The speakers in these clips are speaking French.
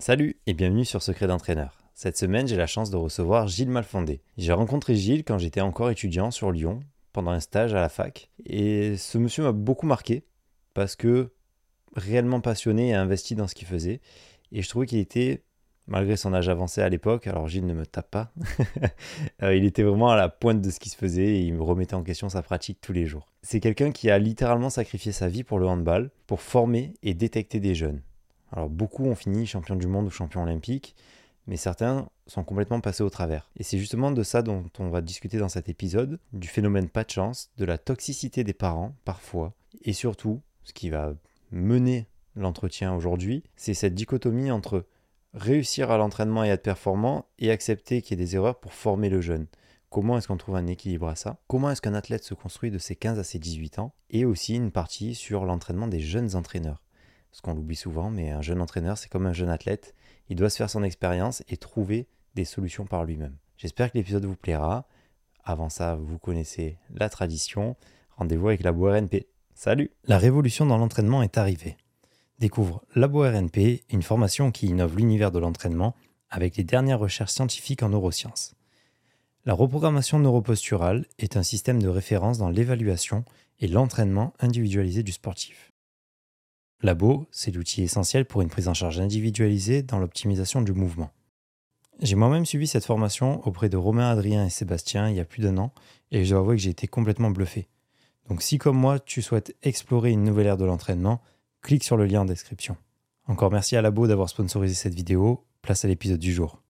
Salut et bienvenue sur Secret d'entraîneur. Cette semaine, j'ai la chance de recevoir Gilles Malfondé. J'ai rencontré Gilles quand j'étais encore étudiant sur Lyon, pendant un stage à la fac, et ce monsieur m'a beaucoup marqué parce que réellement passionné et investi dans ce qu'il faisait, et je trouvais qu'il était, malgré son âge avancé à l'époque, alors Gilles ne me tape pas, euh, il était vraiment à la pointe de ce qui se faisait et il me remettait en question sa pratique tous les jours. C'est quelqu'un qui a littéralement sacrifié sa vie pour le handball, pour former et détecter des jeunes. Alors beaucoup ont fini champion du monde ou champion olympique, mais certains sont complètement passés au travers. Et c'est justement de ça dont on va discuter dans cet épisode, du phénomène pas de chance, de la toxicité des parents parfois, et surtout, ce qui va mener l'entretien aujourd'hui, c'est cette dichotomie entre réussir à l'entraînement et être performant et accepter qu'il y ait des erreurs pour former le jeune. Comment est-ce qu'on trouve un équilibre à ça? Comment est-ce qu'un athlète se construit de ses 15 à ses 18 ans Et aussi une partie sur l'entraînement des jeunes entraîneurs? Ce qu'on l'oublie souvent, mais un jeune entraîneur, c'est comme un jeune athlète. Il doit se faire son expérience et trouver des solutions par lui-même. J'espère que l'épisode vous plaira. Avant ça, vous connaissez la tradition. Rendez-vous avec Labo RNP. Salut La révolution dans l'entraînement est arrivée. Découvre Labo RNP, une formation qui innove l'univers de l'entraînement avec les dernières recherches scientifiques en neurosciences. La reprogrammation neuroposturale est un système de référence dans l'évaluation et l'entraînement individualisé du sportif. Labo, c'est l'outil essentiel pour une prise en charge individualisée dans l'optimisation du mouvement. J'ai moi-même suivi cette formation auprès de Romain, Adrien et Sébastien il y a plus d'un an, et je dois avouer que j'ai été complètement bluffé. Donc si comme moi tu souhaites explorer une nouvelle ère de l'entraînement, clique sur le lien en description. Encore merci à Labo d'avoir sponsorisé cette vidéo, place à l'épisode du jour.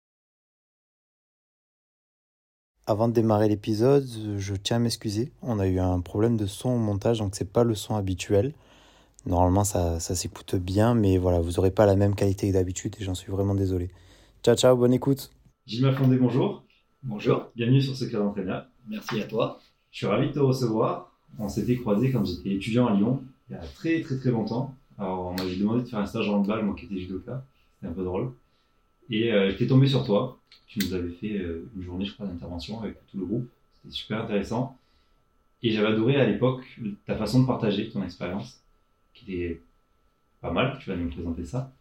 Avant de démarrer l'épisode, je tiens à m'excuser. On a eu un problème de son au montage, donc c'est pas le son habituel. Normalement, ça, ça s'écoute bien, mais voilà, vous n'aurez pas la même qualité que d'habitude et j'en suis vraiment désolé. Ciao, ciao, bonne écoute. Gilles Mafondé, bonjour. Bonjour. Bienvenue sur Secret d'entraîneur. Merci à toi. Je suis ravi de te recevoir. On s'était croisés quand j'étais étudiant à Lyon, il y a très très très longtemps. Alors, on m'avait demandé de faire un stage en handball, moi qui étais judoka. C'était un peu drôle. Et euh, j'étais tombé sur toi. Tu nous avais fait euh, une journée, je crois, d'intervention avec tout le groupe. C'était super intéressant. Et j'avais adoré à l'époque ta façon de partager ton expérience qui est pas mal. Tu vas nous présenter ça.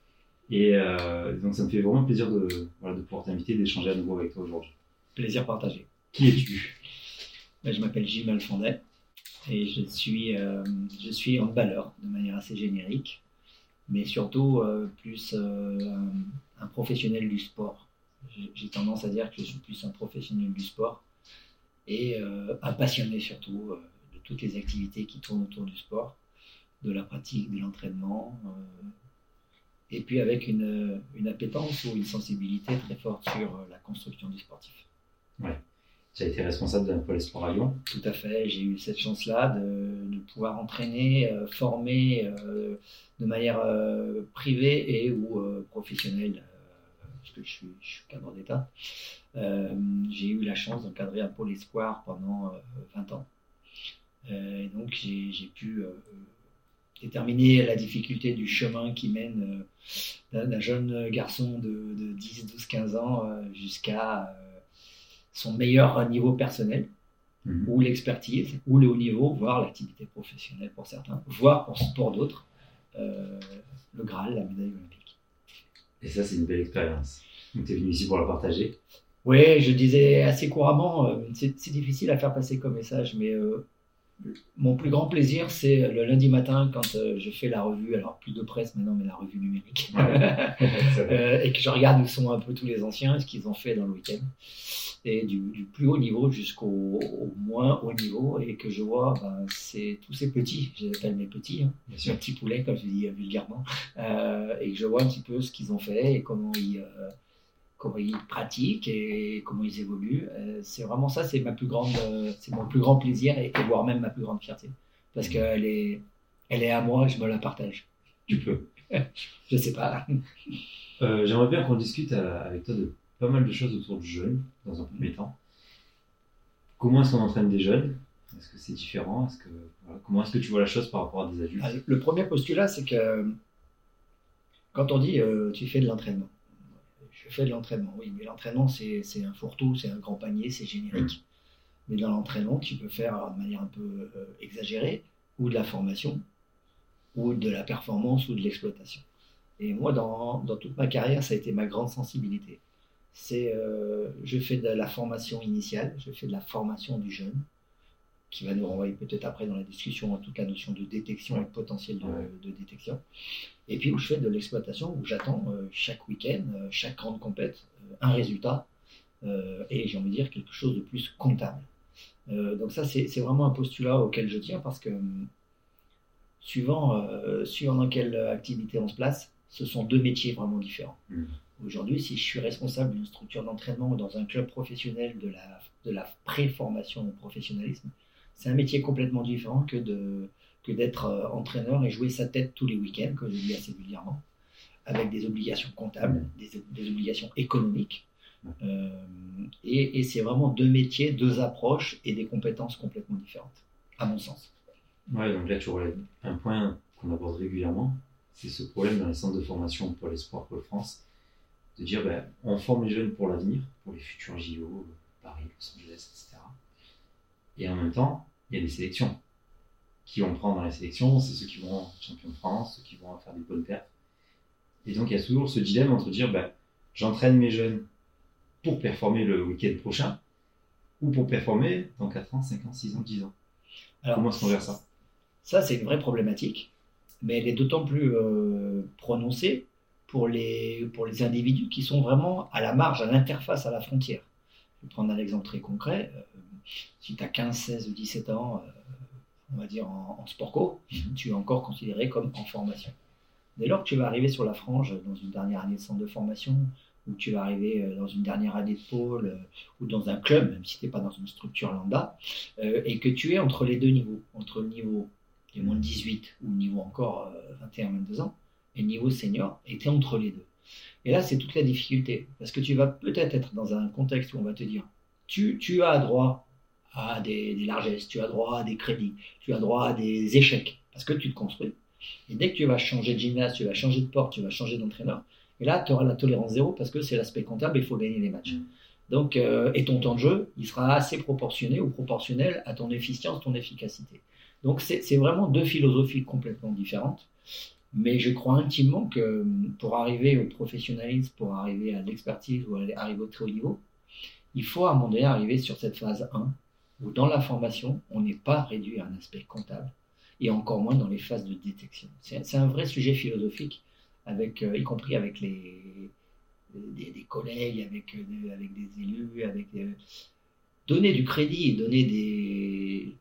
Et euh, donc, ça me fait vraiment plaisir de, de pouvoir t'inviter, d'échanger à nouveau avec toi aujourd'hui. Plaisir partagé. Qui es-tu? Ben, Je m'appelle Gilles Malfondet et je suis, euh, je suis handballeur de manière assez générique, mais surtout euh, plus un, professionnel du sport. J'ai tendance à dire que je suis plus un professionnel du sport et un passionné surtout de toutes les activités qui tournent autour du sport de la pratique, de l'entraînement, euh, et puis avec une, une, appétence ou une sensibilité très forte sur euh, la construction du sportif. Ouais. Tu as été responsable d'un pôle sport à Lyon Tout à fait. J'ai eu cette chance-là de, de, pouvoir entraîner, euh, former de manière privée et ou professionnelle, parce que je suis, je suis cadre d'État. j'ai eu la chance d'encadrer un pôle espoir pendant 20 ans. et donc j'ai pu déterminer la difficulté du chemin qui mène euh, d'un jeune garçon de, 10, 12, 15 ans euh, jusqu'à euh, son meilleur niveau personnel, mhm. ou l'expertise, ou le haut niveau, voire l'activité professionnelle pour certains, voire pour, pour d'autres, le Graal, la médaille olympique. Et ça, c'est une belle expérience. tu es venu ici pour la partager? Oui, je disais assez couramment, c'est difficile à faire passer comme message, mais mon plus grand plaisir, c'est le lundi matin quand euh, je fais la revue, alors plus de presse maintenant, mais la revue numérique, euh, et que je regarde où sont un peu tous les anciens, ce qu'ils ont fait dans le week-end, et du, plus haut niveau jusqu'au moins haut niveau, et que je vois ben, c'est tous ces petits, j'appelle mes petits, hein, mes petits poulets, comme je dis vulgairement, euh, et que je vois un petit peu ce qu'ils ont fait et comment ils comment ils pratiquent et comment ils évoluent. Euh, c'est vraiment ça, c'est ma plus grande, euh, c'est mon plus grand plaisir et, voire même ma plus grande fierté, parce qu'elle est, elle est à moi, je me la partage. Tu peux. je sais pas. Euh, j'aimerais bien qu'on discute avec toi de pas mal de choses autour du jeune, dans un premier temps. Comment est-ce qu'on entraîne des jeunes Est-ce que c'est différent? Est-ce que, Comment est-ce que tu vois la chose par rapport à des adultes? Ah, Le premier postulat, c'est que quand on dit tu fais de l'entraînement, je fais de l'entraînement, oui, mais l'entraînement, c'est un fourre-tout, c'est un grand panier, c'est générique. Mais dans l'entraînement, tu peux faire de manière un peu euh, exagérée, ou de la formation, ou de la performance, ou de l'exploitation. Et moi, dans, dans, toute ma carrière, ça a été ma grande sensibilité. C'est, euh, je fais de la formation initiale, je fais de la formation du jeune, qui va nous renvoyer peut-être après dans la discussion, en tout cas, notion de détection et potentiel de, de, détection. Et puis où je fais de l'exploitation, où j'attends euh, chaque week-end, euh, chaque grande compète, un résultat, et j'ai envie de dire quelque chose de plus comptable. donc ça, c'est vraiment un postulat auquel je tiens parce que suivant, suivant dans quelle activité on se place, ce sont deux métiers vraiment différents. Mmh. Aujourd'hui, si je suis responsable d'une structure d'entraînement ou dans un club professionnel de la, de la pré-formation au professionnalisme, c'est un métier complètement différent que de que d'être euh, entraîneur et jouer sa tête tous les week-ends, comme je dis assez régulièrement, avec des obligations comptables, des, obligations économiques. Euh, et, c'est vraiment deux métiers, deux approches et des compétences complètement différentes, à mon sens. Ouais, donc là tu relèves un point qu'on aborde régulièrement, c'est ce problème dans les centres de formation pour l'espoir Pôle France, de dire ben, on forme les jeunes pour l'avenir, pour les futurs JO, Paris, Los Angeles, etc. Et en même temps, il y a des sélections. Qui on prend dans les sélections C'est ceux qui vont être champions de France, ceux qui vont faire des bonnes pertes. Et donc il y a toujours ce dilemme entre dire ben, j'entraîne mes jeunes pour performer le week-end prochain ou pour performer dans 4 ans, 5 ans, 6 ans, 10 ans. Alors, Comment est-ce qu'on gère ça? Ça, c'est une vraie problématique mais elle est d'autant plus euh, prononcée pour les, pour les individus qui sont vraiment à la marge, à l'interface, à la frontière. Je vais prendre un exemple très concret. Euh, si tu as 15, 16 ou 17 ans, euh, on va dire en, sport co, mhm. tu es encore considéré comme en formation. Dès lors que tu vas arriver sur la frange dans une dernière année de centre de formation, ou tu vas arriver dans une dernière année de pôle, ou dans un club, même si tu n'es pas dans une structure lambda, et que tu es entre les deux niveaux, entre le niveau les moins de 18 ou niveau encore 21-22 euh, ans, et le niveau senior était entre les deux. Et là, c'est toute la difficulté, parce que tu vas peut-être être dans un contexte où on va te dire, tu, tu as droit à des, largesses, tu as droit à des crédits, tu as droit à des échecs, parce que tu te construis. Et dès que tu vas changer de gymnase, tu vas changer de porte, tu vas changer d'entraîneur, et là, tu auras la tolérance zéro, parce que c'est l'aspect comptable, il faut gagner les matchs. Donc, euh, et ton temps de jeu, il sera assez proportionné ou proportionnel à ton efficience, ton efficacité. Donc c'est vraiment deux philosophies complètement différentes. Mais je crois intimement que pour arriver au professionnalisme, pour arriver à l'expertise ou arriver au très haut niveau, il faut à un moment donné arriver sur cette phase 1, où dans la formation, on n'est pas réduit à un aspect comptable, et encore moins dans les phases de détection. C'est un vrai sujet philosophique, avec, euh, y compris avec les, des, collègues, avec, euh, avec des élus, avec donner du crédit et donner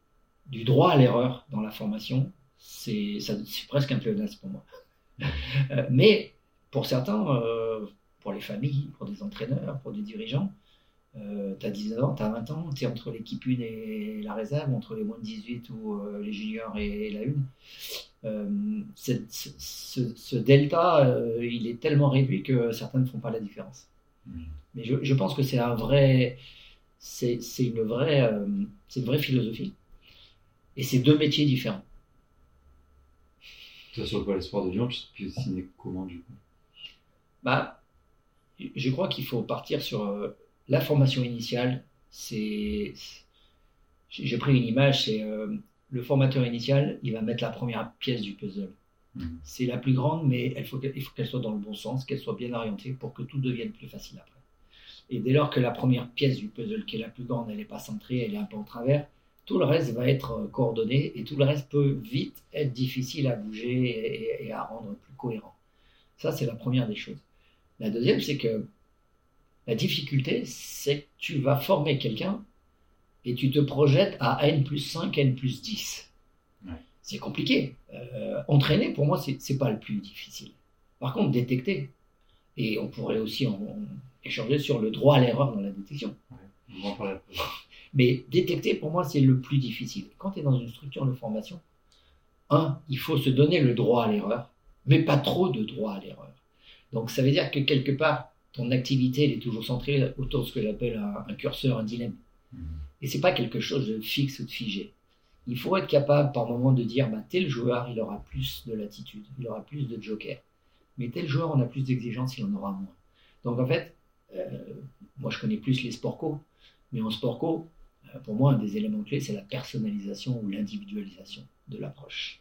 du droit à l'erreur dans la formation, c'est presque un pléonasme pour moi. Euh, mais pour certains, euh, pour les familles, pour des entraîneurs, pour des dirigeants, euh, tu as 19 ans, tu as 20 ans, tu es entre l'équipe 1 et la réserve, entre les moins de 18 ou les juniors et, la 1. ce, delta, il est tellement réduit que certains ne font pas la différence. Mmh. Mais je, je pense que c'est un vrai, c'est une vraie, c'est une vraie philosophie. Et c'est deux métiers différents. Toi, sur quoi l'espoir de Lyon, tu dessiner comment du coup bah, Je crois qu'il faut partir sur euh, la formation initiale. C'est, J'ai pris une image, c'est euh, le formateur initial, il va mettre la première pièce du puzzle. Mhm. C'est la plus grande, mais il faut qu'elle soit dans le bon sens, qu'elle soit bien orientée pour que tout devienne plus facile après. Et dès lors que la première pièce du puzzle, qui est la plus grande, elle n'est pas centrée, elle est un peu en travers, tout le reste va être euh, coordonné et tout le reste peut vite être difficile à bouger et, à rendre plus cohérent. Ça, c'est la première des choses. La deuxième, c'est que la difficulté, c'est que tu vas former quelqu'un et tu te projettes à N plus 5, N plus 10. C'est compliqué. Euh, entraîner, pour moi, c'est n'est pas le plus difficile. Par contre, détecter, et on pourrait aussi en, échanger sur le droit à l'erreur dans la détection. Mais détecter, pour moi, c'est le plus difficile. Quand tu es dans une structure de formation, un, il faut se donner le droit à l'erreur, mais pas trop de droit à l'erreur. Donc ça veut dire que quelque part, ton activité elle est toujours centrée autour de ce que j'appelle un, curseur, un dilemme. Mmh. Et c'est pas quelque chose de fixe ou de figé. Il faut être capable par moment de dire bah, tel joueur il aura plus de latitude, il aura plus de joker. Mais tel joueur on a plus d'exigences, il en aura moins. Donc en fait, euh, moi je connais plus les sport co, mais en sport co, euh, pour moi, un des éléments clés, c'est la personnalisation ou l'individualisation de l'approche.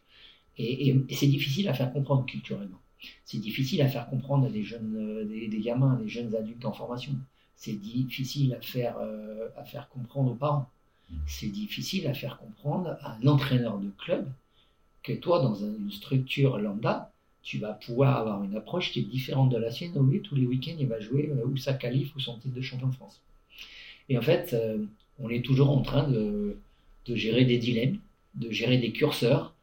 Et, c'est difficile à faire comprendre culturellement. C'est difficile à faire comprendre à des jeunes, des, des, gamins, des jeunes adultes en formation. C'est difficile à faire, à faire comprendre aux parents. C'est difficile à faire comprendre à un entraîneur de club que toi, dans une structure lambda, tu vas pouvoir avoir une approche qui est différente de la sienne. Oui, tous les week-ends, il va jouer ou sa qualif ou son titre de champion de France. Et en fait, on est toujours en train de, de gérer des dilemmes, de gérer des curseurs.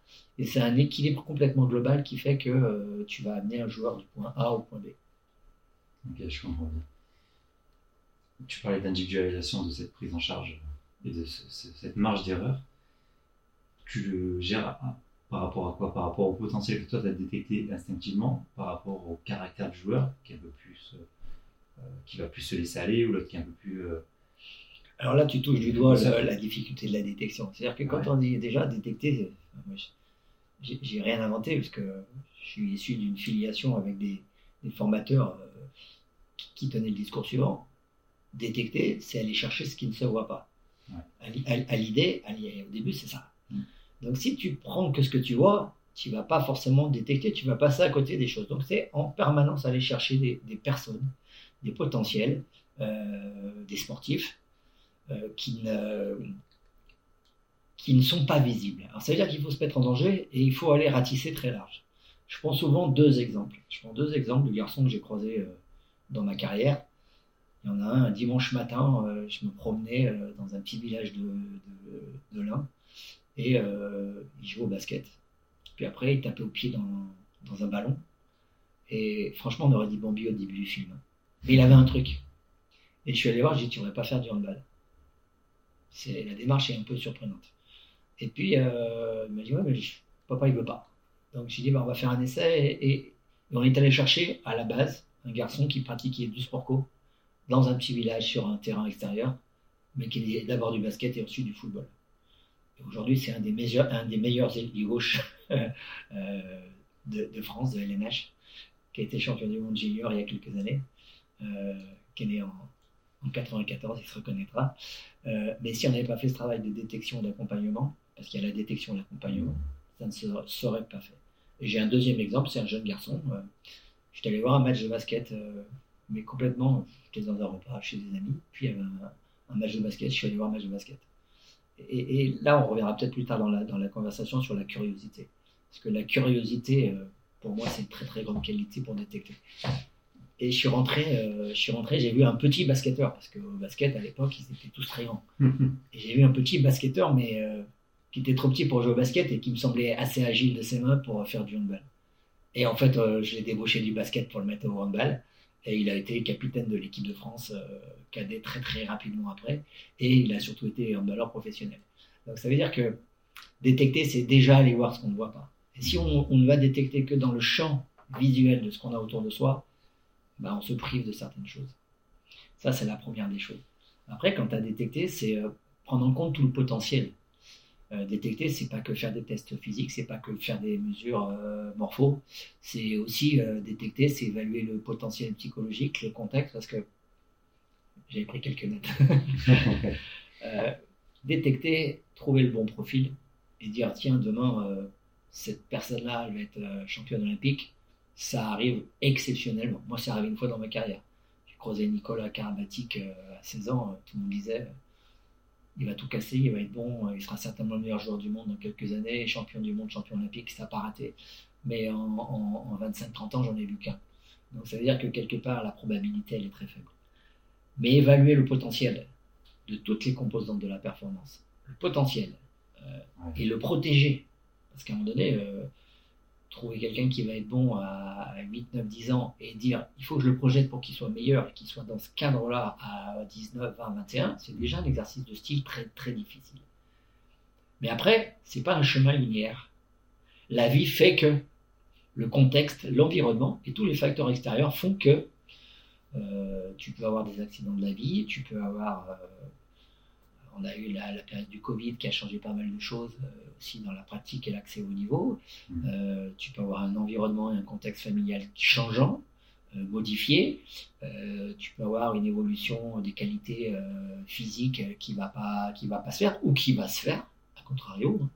Et c'est un équilibre complètement global qui fait que euh, tu vas amener un joueur du point A au point B. Ok, je comprends bien. Tu parlais d'individualisation de cette prise en charge et de cette marge d'erreur. Tu le gères par rapport à quoi? Par rapport au potentiel que toi tu as détecté instinctivement, par rapport au caractère du joueur qui, est un peu plus, euh, qui va plus se laisser aller ou l'autre qui est un peu plus euh, alors là, tu touches du doigt la difficulté de la détection. C'est-à-dire que quand on dit déjà détecter, j'ai rien inventé parce que je suis issu d'une filiation avec des, formateurs euh, qui, tenaient le discours suivant. Détecter, c'est aller chercher ce qui ne se voit pas. À, l'idée, au début, c'est ça. Mm. Donc si tu prends que ce que tu vois, tu vas pas forcément détecter, tu vas passer à côté des choses. Donc c'est en permanence aller chercher des, personnes, des potentiels, euh, des sportifs euh, qui, ne, qui ne sont pas visibles. Alors, ça veut dire qu'il faut se mettre en danger et il faut aller ratisser très large. Je prends souvent deux exemples. Je prends deux exemples de garçons que j'ai croisés euh, dans ma carrière. Il y en a un, un dimanche matin, euh, je me promenais dans un petit village de, de, et il jouait au basket. Puis après, il tapait au pied dans, un ballon. Et franchement, on aurait dit Bambi au début du film. Mais il avait un truc. Et je suis allé voir, j'ai dit, tu ne pas faire du handball. La démarche est un peu surprenante. Et puis, euh, il m'a dit, ouais, mais papa, il veut pas. Donc, j'ai dit, bah, on va faire un essai. Et, on est allé chercher à la base un garçon qui pratiquait du sport co dans un petit village sur un terrain extérieur, mais qui est d'abord du basket et ensuite du football. Aujourd'hui, c'est un des meilleurs, un des euh, de, France, de LNH, qui a été champion du monde junior il y a quelques années, euh, qui est né en, en 94, il se reconnaîtra. Euh, mais si on n'avait pas fait ce travail de détection d'accompagnement, parce qu'il y a la détection et l'accompagnement, ça ne se serait pas fait. Et j'ai un deuxième exemple, c'est un jeune garçon. Euh, je suis allé voir un match de basket, euh, mais complètement, j'étais dans un repas chez des amis, puis il y avait un, match de basket, je suis allé voir un match de basket. Et, là, on reviendra peut-être plus tard dans la, dans la conversation sur la curiosité. Parce que la curiosité, pour moi, c'est une très très grande qualité pour détecter. Et je suis rentré, euh, je suis rentré, j'ai vu un petit basketteur, parce qu'au basket, à l'époque, ils étaient tous très grands. et j'ai vu un petit basketteur, mais euh, qui était trop petit pour jouer au basket et qui me semblait assez agile de ses mains pour faire du handball. Et en fait, euh, je l'ai débauché du basket pour le mettre au handball. Et il a été capitaine de l'équipe de France cadet très très rapidement après. Et il a surtout été handballeur professionnel. Donc ça veut dire que détecter, c'est déjà aller voir ce qu'on ne voit pas. Et si on, on ne va détecter que dans le champ visuel de ce qu'on a autour de soi, bah, on se prive de certaines choses. Ça, c'est la première des choses. Après, quand tu as détecté, c'est euh, prendre en compte tout le potentiel. Euh, détecter, c'est pas que faire des tests physiques, c'est pas que faire des mesures euh, morpho, c'est aussi détecter, c'est évaluer le potentiel psychologique, le contexte, parce que j'ai pris quelques notes. détecter, trouver le bon profil et dire tiens, demain, cette personne-là, elle va être championne olympique ça arrive exceptionnellement. Moi, ça arrive une fois dans ma carrière. J'ai croisé Nicolas Karabatic euh, à 16 ans, euh, tout le monde disait il va tout casser, il va être bon, euh, il sera certainement le meilleur joueur du monde dans quelques années, champion du monde, champion olympique, ça n'a pas raté. Mais en, 25-30 ans, j'en ai vu qu'un. Donc ça veut dire que quelque part, la probabilité, elle est très faible. Mais évaluer le potentiel de toutes les composantes de la performance, le potentiel, et le protéger. Parce qu'à un moment donné, trouver quelqu'un qui va être bon à 8, 9, 10 ans et dire il faut que je le projette pour qu'il soit meilleur et qu'il soit dans ce cadre-là à 19, 20, 21, c'est déjà un exercice de style très très difficile. Mais après, c'est pas un chemin linéaire. La vie fait que le contexte, l'environnement et tous les facteurs extérieurs font que euh, tu peux avoir des accidents de la vie, tu peux avoir euh, on a eu la, période du Covid qui a changé pas mal de choses euh, aussi dans la pratique et l'accès au niveau. Mmh. Euh, tu peux avoir un environnement et un contexte familial changeant, euh, modifié. tu peux avoir une évolution des qualités physiques qui va pas qui va pas se faire ou qui va se faire, à contrario. Hein.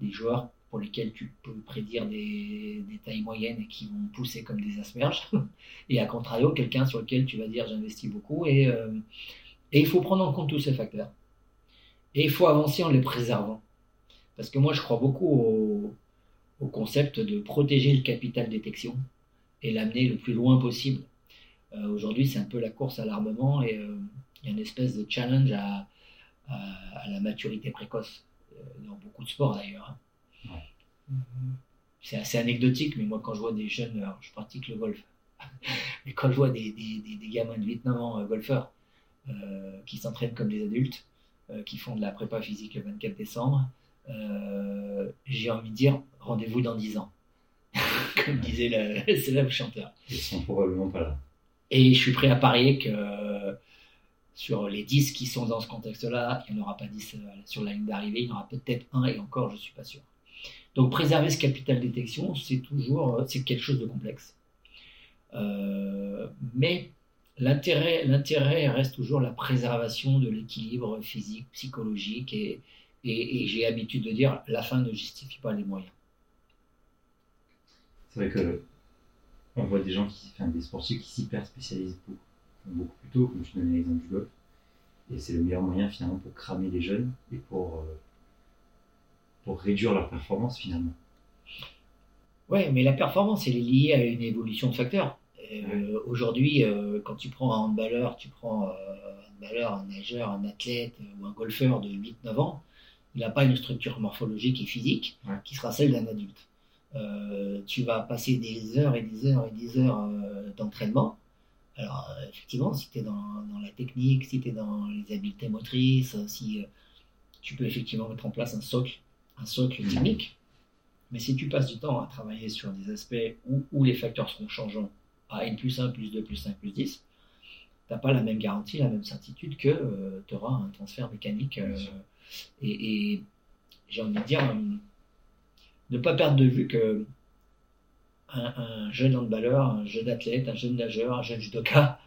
Des joueurs pour lesquels tu peux prédire des, des, tailles moyennes et qui vont pousser comme des asperges. Et à contrario, quelqu'un sur lequel tu vas dire j'investis beaucoup. Et, et il faut prendre en compte tous ces facteurs. Et il faut avancer en les préservant. Parce que moi, je crois beaucoup au, au concept de protéger le capital détection et l'amener le plus loin possible. Euh, Aujourd'hui, c'est un peu la course à l'armement et euh, il y a une espèce de challenge à, à, à la maturité précoce, euh, dans beaucoup de sports d'ailleurs. hein. C'est assez anecdotique, mais moi, quand je vois des jeunes, alors, je pratique le golf, mais quand je vois des, des, des, des gamins de 8-9 ans golfeurs qui s'entraînent comme des adultes, qui font de la prépa physique le 24 décembre, euh, j'ai envie de dire rendez-vous dans 10 ans, comme disait le célèbre chanteur. Ils sont probablement pas là. Et je suis prêt à parier que euh, sur les 10 qui sont dans ce contexte-là, il n'y en aura pas 10 euh, sur la ligne d'arrivée, il y en aura peut-être un et encore, je ne suis pas sûr. Donc préserver ce capital détection, c'est toujours euh, c'est quelque chose de complexe. Euh, mais l'intérêt, l'intérêt reste toujours la préservation de l'équilibre physique, psychologique et, et, et j'ai l'habitude de dire la fin ne justifie pas les moyens. C'est vrai que on voit des gens qui, enfin, des sportifs qui s'hyper spécialisent beaucoup, beaucoup plus tôt, comme tu donnais l'exemple du golf. Et c'est le meilleur moyen finalement pour cramer les jeunes et pour, euh, pour réduire leur performance finalement. Ouais, mais la performance, elle est liée à une évolution de facteurs. Euh, Aujourd'hui, euh, quand tu prends un handballeur, tu prends euh, un handballeur, un nageur, un athlète ou un golfeur de 8-9 ans, il n'a pas une structure morphologique et physique Ouais. qui sera celle d'un adulte. Tu vas passer des heures et des heures et des heures d'entraînement. Alors, effectivement, si tu es dans, dans la technique, si tu es dans les habiletés motrices, si tu peux effectivement mettre en place un socle, un socle Mhm. technique. Mais si tu passes du temps à travailler sur des aspects où, où les facteurs seront changeants à N plus 1, plus 2, plus 5, plus 10, tu n'as pas la même garantie, la même certitude que tu auras un transfert mécanique. euh, et et j'ai envie de dire, euh, ne pas perdre de vue que un, un jeune handballeur, un jeune athlète, un jeune nageur, un jeune judoka,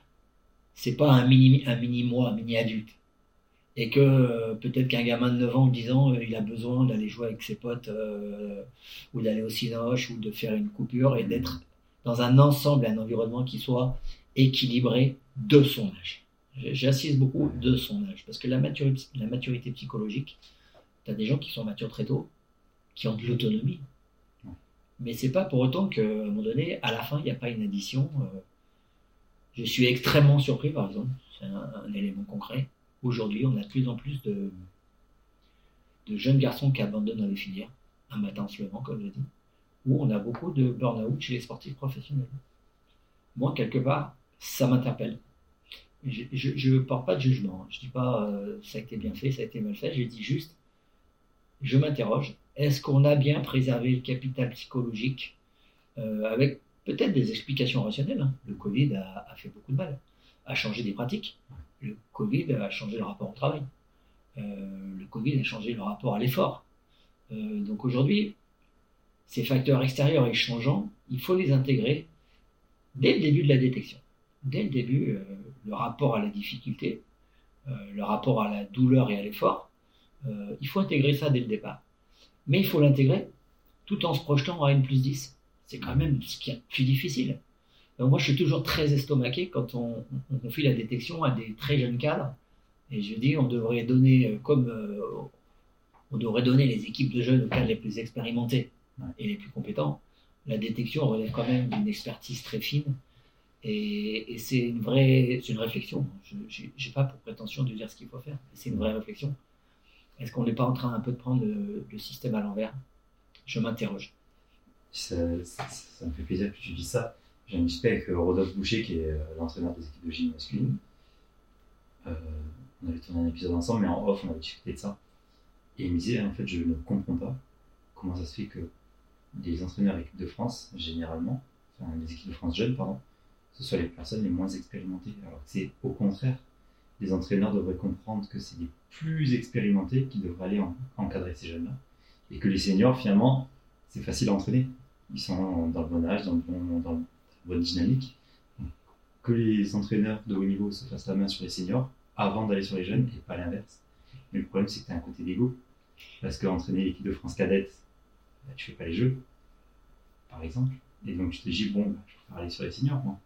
c'est pas un mini, un mini moi, un mini adulte. Et que euh, peut-être qu'un gamin de 9 ans ou 10 ans, euh, il a besoin d'aller jouer avec ses potes euh, ou d'aller au cinoche ou de faire une coupure et d'être dans un ensemble, un environnement qui soit équilibré de son âge. J'insiste beaucoup de son âge parce que la maturité, la maturité psychologique, tu as des gens qui sont matures très tôt, qui ont de l'autonomie. Mais c'est pas pour autant qu'à un moment donné, à la fin, il n'y a pas une addition. euh. Je suis extrêmement surpris, par exemple, c'est un, un élément concret. Aujourd'hui, on a de plus en plus de, de jeunes garçons qui abandonnent dans les filières, un matin en se levant, comme je dis, on a beaucoup de burn-out chez les sportifs professionnels. Moi, quelque part, ça m'interpelle. Je ne porte pas de jugement. hein. Je dis pas euh, ça a été bien fait, ça a été mal fait. Je dis juste, je m'interroge. Est-ce qu'on a bien préservé le capital psychologique euh, avec peut-être des explications rationnelles hein. Le Covid a, fait beaucoup de mal, a changé des pratiques. Le Covid a changé le rapport au travail. Euh, le Covid a changé le rapport à l'effort. Donc aujourd'hui, ces facteurs extérieurs et changeants, il faut les intégrer dès le début de la détection. Dès le début, euh, le rapport à la difficulté, euh, le rapport à la douleur et à l'effort, euh, il faut intégrer ça dès le départ. Mais il faut l'intégrer tout en se projetant à N plus 10. C'est quand même ce qui est plus difficile. Moi, je suis toujours très estomaqué quand on, on confie la détection à des très jeunes cadres. Et je dis, on devrait donner, comme on devrait donner les équipes de jeunes aux cadres les plus expérimentés. Et les plus compétents. La détection relève quand même d'une expertise très fine. Et, et c'est une vraie, c'est une réflexion. Je n'ai pas pour prétention de dire ce qu'il faut faire. C'est une vraie réflexion. Est-ce qu'on n'est pas en train un peu de prendre le, le système à l'envers? Je m'interroge. Ça, ça, ça me fait plaisir que tu dises ça. J'ai un discuté avec euh, Rodolphe Boucher, qui est euh, l'entraîneur des équipes de gym masculine. Euh, on avait tourné un épisode ensemble, mais en off, on avait discuté de ça. Et il me disait, en fait, je ne comprends pas comment ça se fait que les entraîneurs équipes de France, généralement, enfin les équipes de France jeunes, pardon, ce soit les personnes les moins expérimentées. Alors que c'est au contraire, les entraîneurs devraient comprendre que c'est les plus expérimentés qui devraient aller en- encadrer ces jeunes-là. Et que les seniors, finalement, c'est facile à entraîner. Ils sont dans le bon âge, dans, le bon, dans la bonne dynamique. Que les entraîneurs de haut niveau se fassent la main sur les seniors avant d'aller sur les jeunes et pas l'inverse. Mais le problème, c'est que tu as un côté d'ego. Parce qu'entraîner l'équipe de France cadette, bah, tu fais pas les jeux, par exemple. Et donc tu te dis, bon, bah, je préfère aller sur les seniors, moi.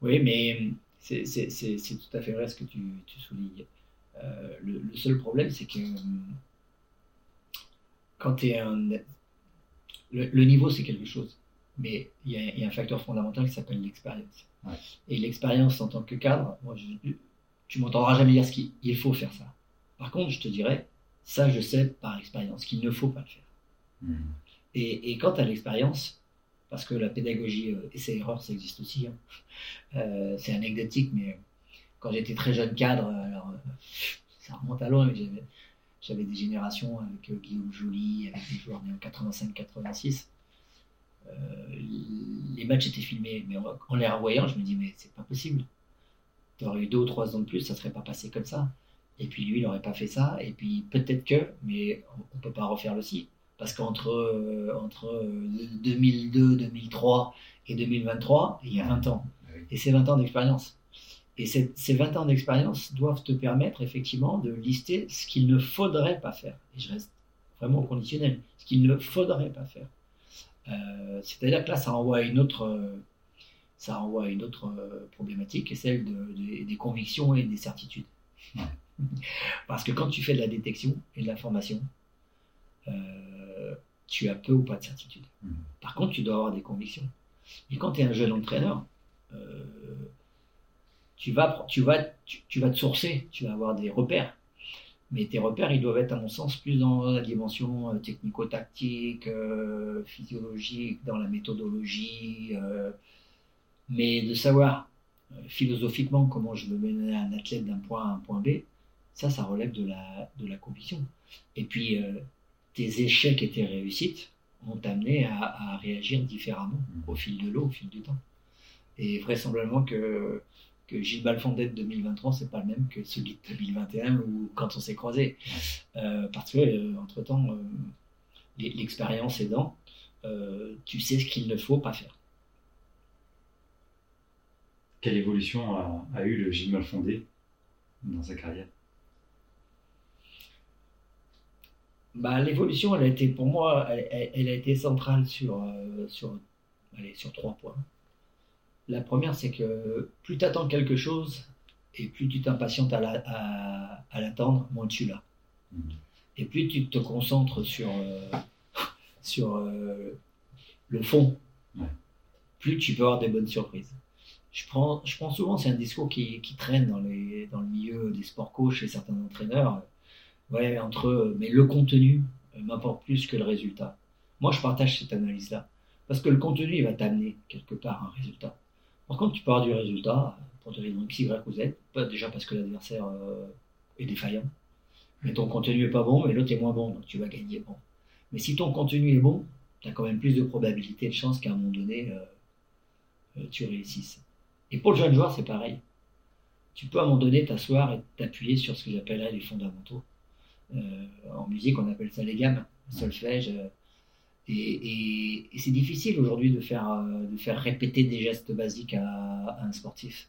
Oui, mais c'est tout à fait vrai ce que tu, tu soulignes. Euh, le, le, seul problème, c'est que quand tu es un. Le, le niveau, c'est quelque chose. Mais il y, y, a un facteur fondamental qui s'appelle l'expérience. Ouais. Et l'expérience en tant que cadre, moi, je, tu m'entendras jamais dire ce qu'il faut faire ça. Par contre, je te dirais, ça, je sais par expérience qu'il ne faut pas le faire. Mmh. Et, et, quant à l'expérience, parce que la pédagogie euh, essai-erreur, ça existe aussi, hein. euh, c'est anecdotique, mais quand j'étais très jeune cadre, alors euh, ça remonte à loin, mais j'avais des générations avec euh, Guillaume Joly, avec des joueurs nés en 85-86. Euh, les matchs étaient filmés, mais en, les revoyant, je me dis, mais c'est pas possible. Tu aurais eu deux ou trois ans de plus, ça serait pas passé comme ça. Et puis lui, il n'aurait pas fait ça. Et puis peut-être que, mais on ne peut pas refaire le si. Parce qu'entre euh, entre 2002, 2003 et 2023, il y a 20 ans. Et c'est 20 ans d'expérience. Et ces 20 ans d'expérience doivent te permettre effectivement de lister ce qu'il ne faudrait pas faire. Et je reste vraiment au conditionnel. Ce qu'il ne faudrait pas faire. Euh, C'est-à-dire que là, ça envoie une autre, euh, ça envoie une autre euh, problématique, qui est celle de, de, des convictions et des certitudes. Parce que quand tu fais de la détection et de la formation, euh, tu as peu ou pas de certitude. Mmh. Par contre, tu dois avoir des convictions. Et quand tu es un jeune entraîneur, euh, tu, vas, tu, vas, tu, tu, vas te sourcer, tu vas avoir des repères. Mais tes repères, ils doivent être, à mon sens, plus dans la dimension euh, technico-tactique, euh, physiologique, dans la méthodologie. Euh, mais de savoir philosophiquement comment je veux mener un athlète d'un point A à un point B, ça, ça relève de la, de la conviction. Et puis, tes échecs et tes réussites ont amené à, à, réagir différemment au fil de l'eau, au fil du temps. Et vraisemblablement que, que Gilles Balfondet de 2023, c'est pas le même que celui de 2021 ou quand on s'est croisés. Euh, parce que, euh, entre-temps, l'expérience aidant, tu sais ce qu'il ne faut pas faire. Quelle évolution a, a eu le Gilles Malfondé dans sa carrière? Bah, l'évolution, elle a été pour moi, elle, elle a été centrale sur, euh, sur, allez, sur trois points. La première, c'est que plus tu attends quelque chose et plus tu t'impatientes à, la, à, à l'attendre, moins tu l'as. Mmh. Et plus tu te concentres sur, euh, sur euh, le fond, ouais. plus tu peux avoir des bonnes surprises. Je prends, je prends souvent, c'est un discours qui, qui traîne dans, les, dans le milieu des sports coachs et certains entraîneurs entre mais le contenu m'importe plus que le résultat. Moi, je partage cette analyse-là. Parce que le contenu, il va t'amener quelque part un résultat. Par contre, tu pars du résultat pour des raisons X, Y ou Z. Pas déjà parce que l'adversaire euh, est défaillant. Mais ton contenu est pas bon, mais l'autre est moins bon, donc tu vas gagner bon. Mais si ton contenu est bon, tu as quand même plus de probabilité de chance qu'à un moment donné, euh, euh, tu réussisses. Et pour le jeune joueur, c'est pareil. Tu peux à un moment donné t'asseoir et t'appuyer sur ce que j'appellerais les fondamentaux. Euh, en musique, on appelle ça les gammes, solfège. Euh, et, et, et c'est difficile aujourd'hui de faire, euh, de faire répéter des gestes basiques à, à un sportif.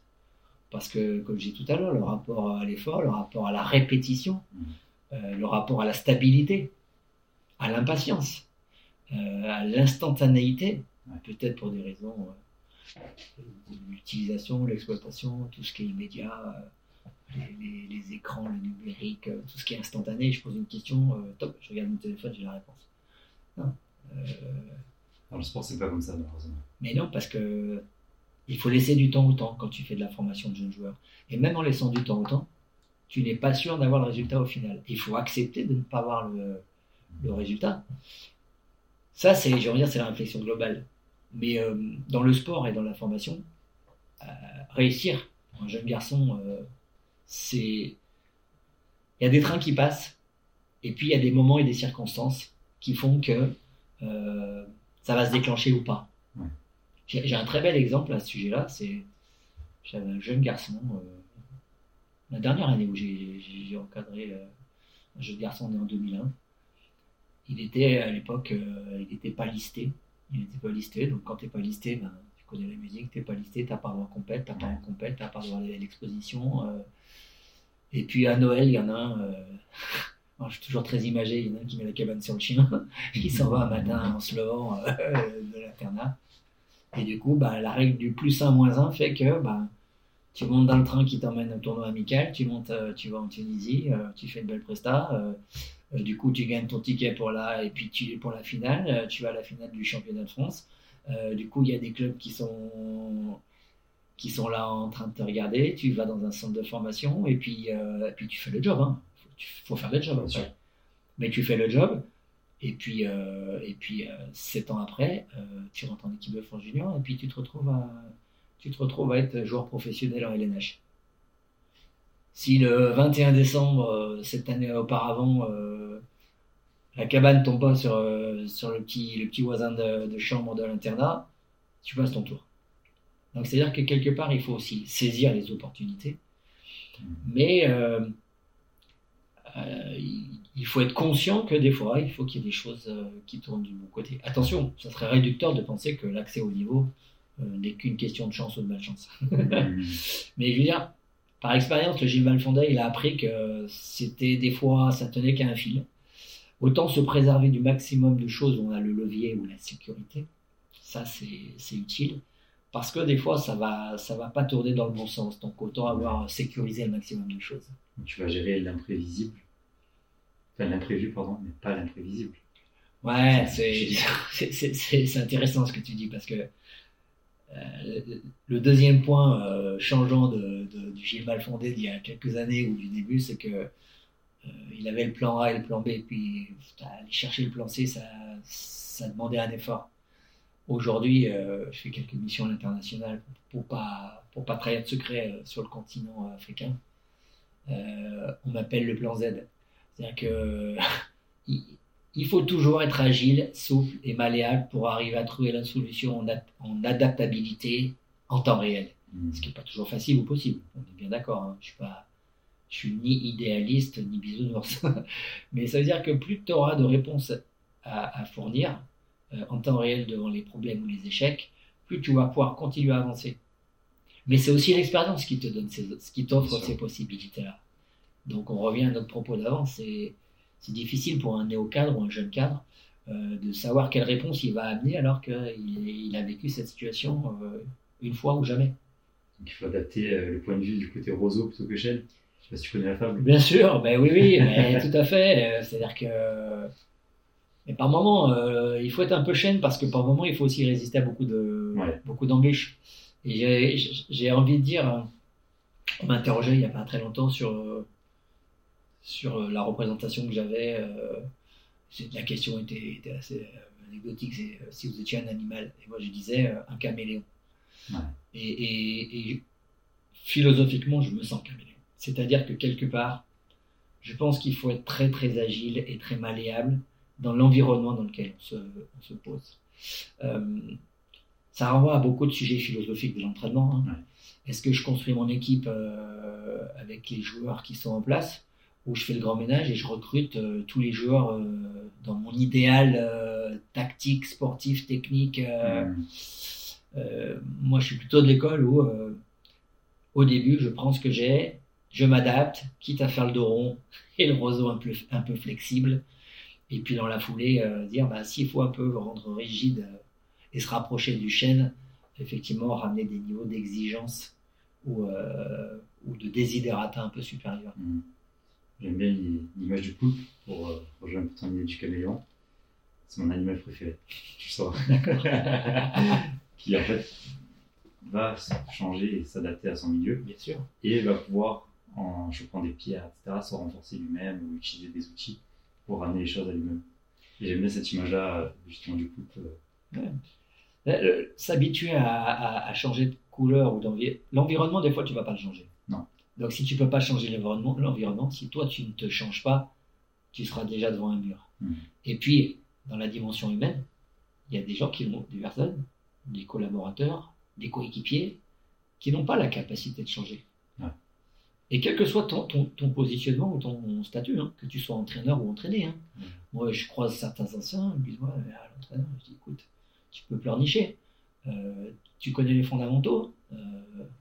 Parce que, comme j'ai dit tout à l'heure, le rapport à l'effort, le rapport à la répétition, euh, le rapport à la stabilité, à l'impatience, euh, à l'instantanéité, ouais. peut-être pour des raisons euh, l'utilisation, l'exploitation, tout ce qui est immédiat, les, les, les, écrans, le numérique, euh, tout ce qui est instantané. Je pose une question, euh, top, je regarde mon téléphone, j'ai la réponse. Non. Euh... Dans le sport, c'est pas comme ça, malheureusement. Mais non, parce que il faut laisser du temps au temps quand tu fais de la formation de jeunes joueurs. Et même en laissant du temps au temps, tu n'es pas sûr d'avoir le résultat au final. Il faut accepter de ne pas avoir le, le résultat. Ça, c'est, je veux dire, c'est la réflexion globale. Mais euh, dans le sport et dans la formation, euh, réussir un jeune garçon, euh, c'est. Il y a des trains qui passent, et puis il y a des moments et des circonstances qui font que euh, ça va se déclencher ou pas. Ouais. J'ai un très bel exemple à ce sujet-là. C'est j'avais un jeune garçon, euh, la dernière année où j'ai encadré euh, un jeune garçon né en 2001. Il était à l'époque, il n'était pas listé. Il n'était pas listé, donc quand tu n'es pas listé, ben, tu connais la musique, tu n'es pas listé, tu n'as pas droit à compète, tu n'as pas droit à compète, tu n'as pas droit à l'exposition. Et puis à Noël, il y en a un, euh, je suis toujours très imagé. Il y en a un qui met la cabane sur le chien, qui s'en va un matin en se levant euh, de l'internat. Et du coup, bah, la règle du plus 1 moins 1 fait que bah, tu montes dans le train qui t'emmène au tournoi amical, tu montes, euh, tu vas en Tunisie, tu fais une belle presta. du coup, tu gagnes ton ticket pour la, et puis tu, pour la finale. tu vas à la finale du championnat de France. Du coup, il y a des clubs qui sont, qui sont là en train de te regarder. Tu vas dans un centre de formation et puis, euh, et puis tu fais le job. Hein. Faut, faire le job. Bien après. sûr. Mais tu fais le job. Et puis, euh, et puis euh, sept ans après, euh, tu rentres en équipe de France junior et puis tu te retrouves à, tu te retrouves à être joueur professionnel en LNH. Si le 21 décembre, cette année auparavant, la cabane tombe pas sur, sur le, petit, le petit voisin de, de chambre de l'internat, tu passes ton tour. Donc c'est-à-dire que quelque part, il faut aussi saisir les opportunités. Mais euh, euh, il faut être conscient que des fois, il faut qu'il y ait des choses euh, qui tournent du bon côté. Attention, ça serait réducteur de penser que l'accès au niveau n'est qu'une question de chance ou de malchance. Mais je veux dire, par expérience, le Gilles Malfondet, il a appris que c'était des fois, ça tenait qu'à un fil. Autant se préserver du maximum de choses où on a le levier ou la sécurité, ça c'est utile. Parce que des fois, ça va, ça va pas tourner dans le bon sens. Donc autant avoir sécurisé le maximum de choses. Tu vas gérer l'imprévisible. Enfin, l'imprévu, pardon, mais pas l'imprévisible. Ouais, c'est intéressant ce que tu dis parce que euh, le- deuxième point euh, changeant de, de- du Gilles Malfondé d'il y a quelques années ou du début, c'est que euh, il avait le plan A et le plan B, puis putain, aller chercher le plan C, ça, ça demandait un effort. Aujourd'hui, euh, je fais quelques missions à l'international pour pas pour pas trahir de secret euh, sur le continent africain. Euh, on m'appelle le plan Z. C'est-à-dire que il, faut toujours être agile, souple et malléable pour arriver à trouver la solution en, ad- en adaptabilité en temps réel. Mm. Ce qui n'est pas toujours facile ou possible. On est bien d'accord. hein. Je suis pas, je suis ni idéaliste ni bisounours. Mais ça veut dire que plus tu auras de réponses à, à fournir en temps réel devant les problèmes ou les échecs, plus tu vas pouvoir continuer à avancer. Mais c'est aussi l'expérience qui te donne ces, ce qui t'offre ces possibilités-là. Donc on revient à notre propos d'avant. C'est c'est difficile pour un néo-cadre ou un jeune cadre euh, de savoir quelle réponse il va amener alors qu'il il a vécu cette situation euh, une fois ou jamais. Donc il faut adapter euh, le point de vue du côté roseau plutôt que chêne. Je sais pas si tu connais la fable. Bien sûr, ben oui, oui, mais tout à fait. Euh, C'est-à-dire que. Mais par moment, euh, il faut être un peu chaîne parce que par moment, il faut aussi résister à beaucoup de Ouais. beaucoup d'embûches. Et j'ai- envie de dire, euh, on m'interrogeait il n'y a pas très longtemps sur euh, sur la représentation que j'avais. euh, la question était, était assez anecdotique. C'est si vous étiez un animal. Et moi, je disais euh, un caméléon. Ouais. Et, et- et philosophiquement, je me sens caméléon. C'est-à-dire que quelque part, je pense qu'il faut être très très agile et très malléable dans l'environnement dans lequel on se, on se pose. Euh, ça renvoie à beaucoup de sujets philosophiques de l'entraînement. hein. Ouais. Est-ce que je construis mon équipe euh, avec les joueurs qui sont en place ou je fais le grand ménage et je recrute euh, tous les joueurs euh, dans mon idéal tactique, sportif, technique moi, je suis plutôt de l'école où, au début, je prends ce que j'ai, je m'adapte, quitte à faire le dos rond et le roseau un peu, un peu flexible. Et puis, dans la foulée, euh, dire, bah, s'il faut un peu rendre rigide euh, et se rapprocher du chêne, effectivement, ramener des niveaux d'exigence ou, euh, ou de désidérata un peu supérieurs. Mm. J'aime bien l'i- l'image du poulpe pour rejoindre ton idée du caméléon. C'est mon animal préféré. Tu sauras. qui en fait va changer et s'adapter à son milieu Bien sûr. et va pouvoir, en chopant des pierres, etc., se renforcer lui-même ou utiliser des outils pour ramener les choses à lui-même. Et j'aime bien cette image-là, euh, justement, du poulpe. euh, S'habituer à, à- à changer de couleur ou d'environnement. L'environnement, des fois, tu vas pas le changer. Non. Donc, si tu peux pas changer l'environnement, l'environnement, si toi, tu ne te changes pas, tu seras déjà devant un mur. Mhm. Et puis, dans la dimension humaine, il y a des gens qui ont, des personnes, des collaborateurs, des coéquipiers, qui n'ont pas la capacité de changer. Et quel que soit ton, ton, ton positionnement ou ton statut, hein, que tu sois entraîneur ou entraîné, hein. Mhm. moi je croise certains anciens, ils me disent Ouais, l'entraîneur, je dis écoute, tu peux pleurnicher. Euh, tu connais les fondamentaux,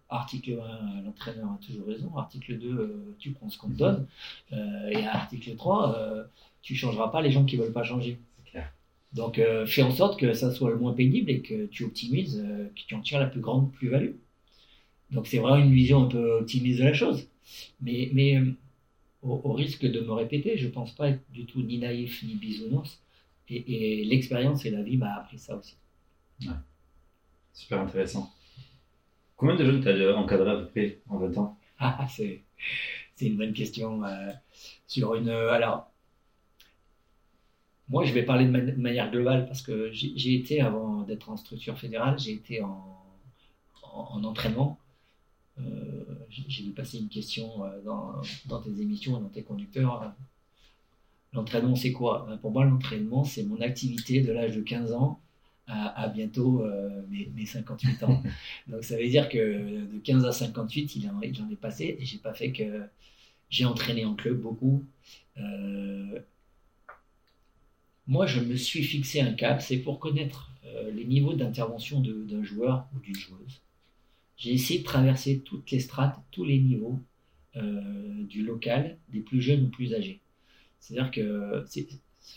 article 1, l'entraîneur a toujours raison. Article 2, tu prends ce qu'on te donne. et article 3, tu changeras pas les gens qui veulent pas changer. Donc, fais en sorte que ça soit le moins pénible et que tu optimises, que tu en tires la plus grande plus-value. Donc, c'est vraiment une vision un peu optimiste de la chose. Mais, mais au, risque de me répéter, je ne pense pas être du tout ni naïf ni bisounours. Et, l'expérience et la vie m'a appris ça aussi. Super intéressant. Combien de jeunes tu as encadré à peu près en 20 ans? Ah, c'est, une bonne question. Euh, sur une, alors, moi, je vais parler de, manière globale parce que j'ai, été, avant d'être en structure fédérale, j'ai été en, en entraînement euh, j'ai vu passer une question euh, dans, dans, tes émissions, dans tes conducteurs. L'entraînement, c'est quoi? Ben, Pour moi, l'entraînement, c'est mon activité de l'âge de 15 ans à, bientôt euh, mes, 58 ans. Donc ça veut dire que de 15 à 58, il en, j'en ai passé et j'ai pas fait que j'ai entraîné en club beaucoup. moi, je me suis fixé un cap, c'est pour connaître les niveaux d'intervention d'un joueur ou d'une joueuse j'ai essayé de traverser toutes les strates, tous les niveaux euh, du local, des plus jeunes ou plus âgés. C'est-à-dire que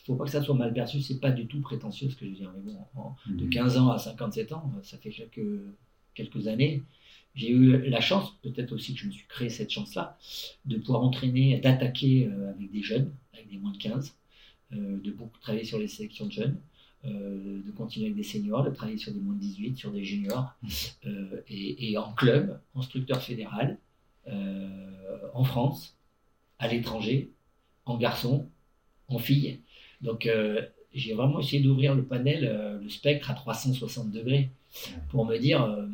ne faut pas que ça soit mal perçu, c'est pas du tout prétentieux ce que je veux dire. Mais bon, de 15 mhm. ans à 57 ans, ça fait quelques, quelques années. J'ai eu la chance, peut-être aussi que je me suis créé cette chance-là, de pouvoir entraîner, d'attaquer euh, avec des jeunes, avec des moins de 15, euh, de beaucoup travailler sur les sélections de jeunes, euh, de continuer avec des seniors, de travailler sur des moins de 18, sur des juniors, euh, et, en club, instructeur fédéral, euh, en France, à l'étranger, en garçon, en fille. Donc j'ai vraiment essayé d'ouvrir le panel, le spectre à 360 degrés, pour me dire,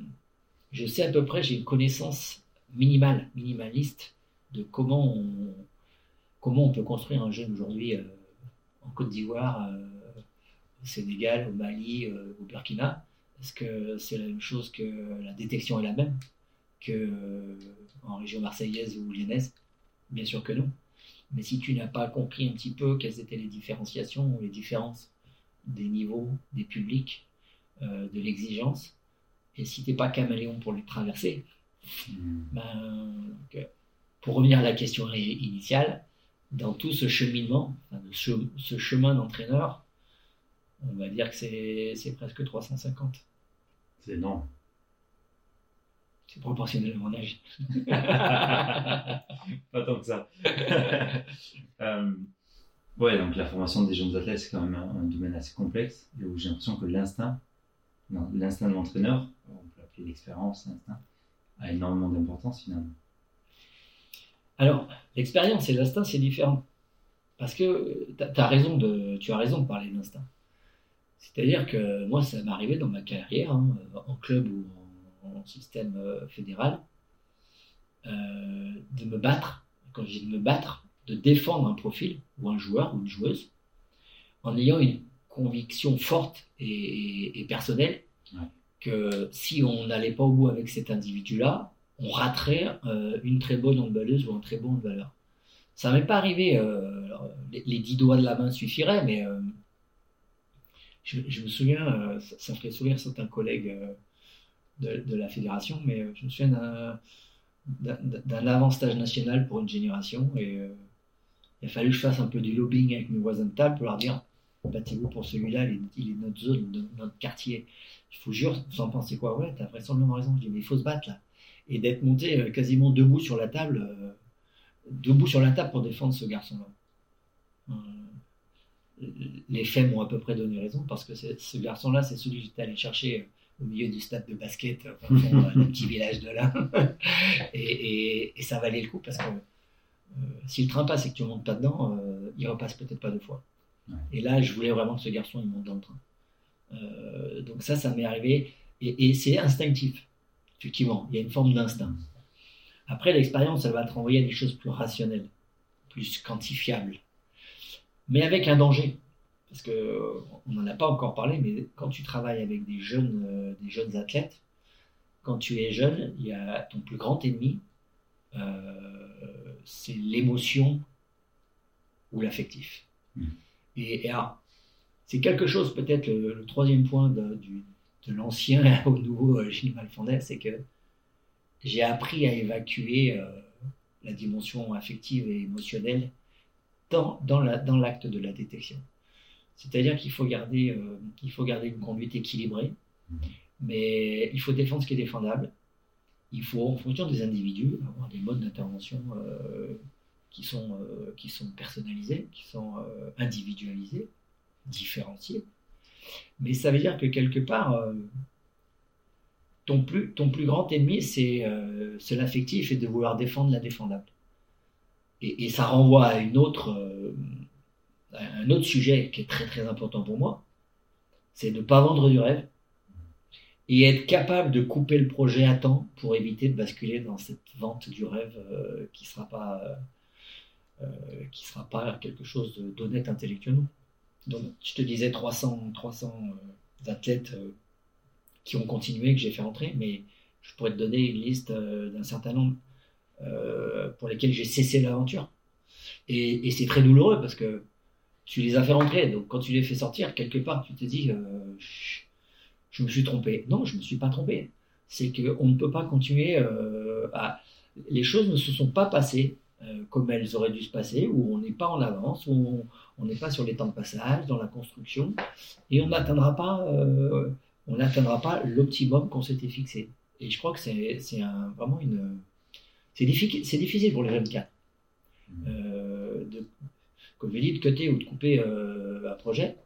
je sais à peu près, j'ai une connaissance minimale, minimaliste, de comment comment on peut construire un jeune aujourd'hui en Côte d'Ivoire au Sénégal, au Mali, euh, au Burkina Est-ce que c'est la même chose que la détection est la même que euh, en région marseillaise ou lyonnaise Bien sûr que non. Mais si tu n'as pas compris un petit peu quelles étaient les différenciations ou les différences des niveaux, des publics, euh, de l'exigence, et si tu n'es pas caméléon pour les traverser, hmm. ben, pour revenir à la question initiale, dans tout ce cheminement, ce chemin d'entraîneur, on va dire que c'est presque 350. C'est énorme. C'est proportionnel à mon âge. Pas tant que ça. euh, ouais, donc la formation des jeunes athlètes, c'est quand même un, domaine assez complexe et où j'ai l'impression que l'instinct, l'instinct de l'entraîneur, on peut l'appeler l'expérience, l'instinct, a énormément d'importance finalement. Alors, l'expérience et l'instinct, c'est différent. Parce que as raison de, tu as raison de parler d'instinct. C'est-à-dire que moi, ça m'est arrivé dans ma carrière, hein, en club ou en, système euh, fédéral, euh, de me battre, quand je dis de me battre, de défendre un profil ou un joueur ou une joueuse, en ayant une conviction forte et, personnelle que si on n'allait pas au bout avec cet individu-là, on raterait euh, une très bonne handballeuse ou un très bon handballeur. Ça m'est pas arrivé, les, dix doigts de la main suffiraient, mais je, me souviens, euh, ça, ferait sourire certains collègues euh, de, la fédération, mais euh, je me souviens d'un avant-stage national pour une génération et il a fallu que je fasse un peu du lobbying avec mes voisins de table pour leur dire battez-vous pour celui-là, il, est de notre zone, de notre quartier. Je vous jure, vous en pensez quoi? Ouais, t'as vraisemblablement raison. Je dis mais il faut se battre là. Et d'être monté quasiment debout sur la table, debout sur la table pour défendre ce garçon-là les faits m'ont à peu près donné raison parce que ce garçon-là, c'est celui que j'étais allé chercher au milieu du stade de basket, dans le petit village de là. et, ça valait le coup parce que euh, si le train passe et que tu ne montes pas dedans, euh, il repasse peut-être pas deux fois. Et là, je voulais vraiment que ce garçon il monte dans le train. Euh, donc ça, ça m'est arrivé et, c'est instinctif. Effectivement, il y a une forme d'instinct. Après, l'expérience, elle va te renvoyer à des choses plus rationnelles, plus quantifiables mais avec un danger. Parce que on n'en a pas encore parlé, mais quand tu travailles avec des jeunes, euh, des jeunes athlètes, quand tu es jeune, il y a ton plus grand ennemi, euh, c'est l'émotion ou l'affectif. Hmm. Et, c'est quelque chose, peut-être le, troisième point de, de l'ancien au nouveau euh, Gilles Malfondel, c'est que j'ai appris à évacuer euh, la dimension affective et émotionnelle dans, dans l'acte de la détection. C'est-à-dire qu'il faut, garder, euh, il faut garder une conduite équilibrée, mmh. mais il faut défendre ce qui est défendable. Il faut, en fonction des individus, avoir des modes d'intervention euh, qui, sont, qui sont personnalisés, qui sont individualisés, différenciés. Mais ça veut dire que quelque part, ton plus, ton plus grand ennemi, euh, c'est l'affectif et de vouloir défendre l'indéfendable. Et, ça renvoie à, euh, un autre sujet qui est très très important pour moi, c'est de ne pas vendre du rêve et être capable de couper le projet à temps pour éviter de basculer dans cette vente du rêve euh, qui ne sera, pas, qui sera pas quelque chose d'honnête intellectuellement. Donc, je te disais 300, 300 athlètes qui ont continué, que j'ai fait entrer, mais je pourrais te donner une liste euh, d'un certain nombre euh, pour lesquels j'ai cessé l'aventure. Et, c'est très douloureux parce que tu les as fait rentrer, donc quand tu les fais sortir, quelque part, tu te dis, euh, je, me suis trompé. Non, je ne me suis pas trompé. C'est qu'on ne peut pas continuer à... Les choses ne se sont pas passées comme elles auraient dû se passer, où on n'est pas en avance, où on n'est pas sur les temps de passage, dans la construction, et on n'atteindra pas on n'atteindra pas l'optimum qu'on s'était fixé. Et je crois que c'est vraiment une. C'est difficile, difficile pour les jeunes cadres. Mmh. Euh, de, comme je dis, de cuter ou de couper euh, un projet.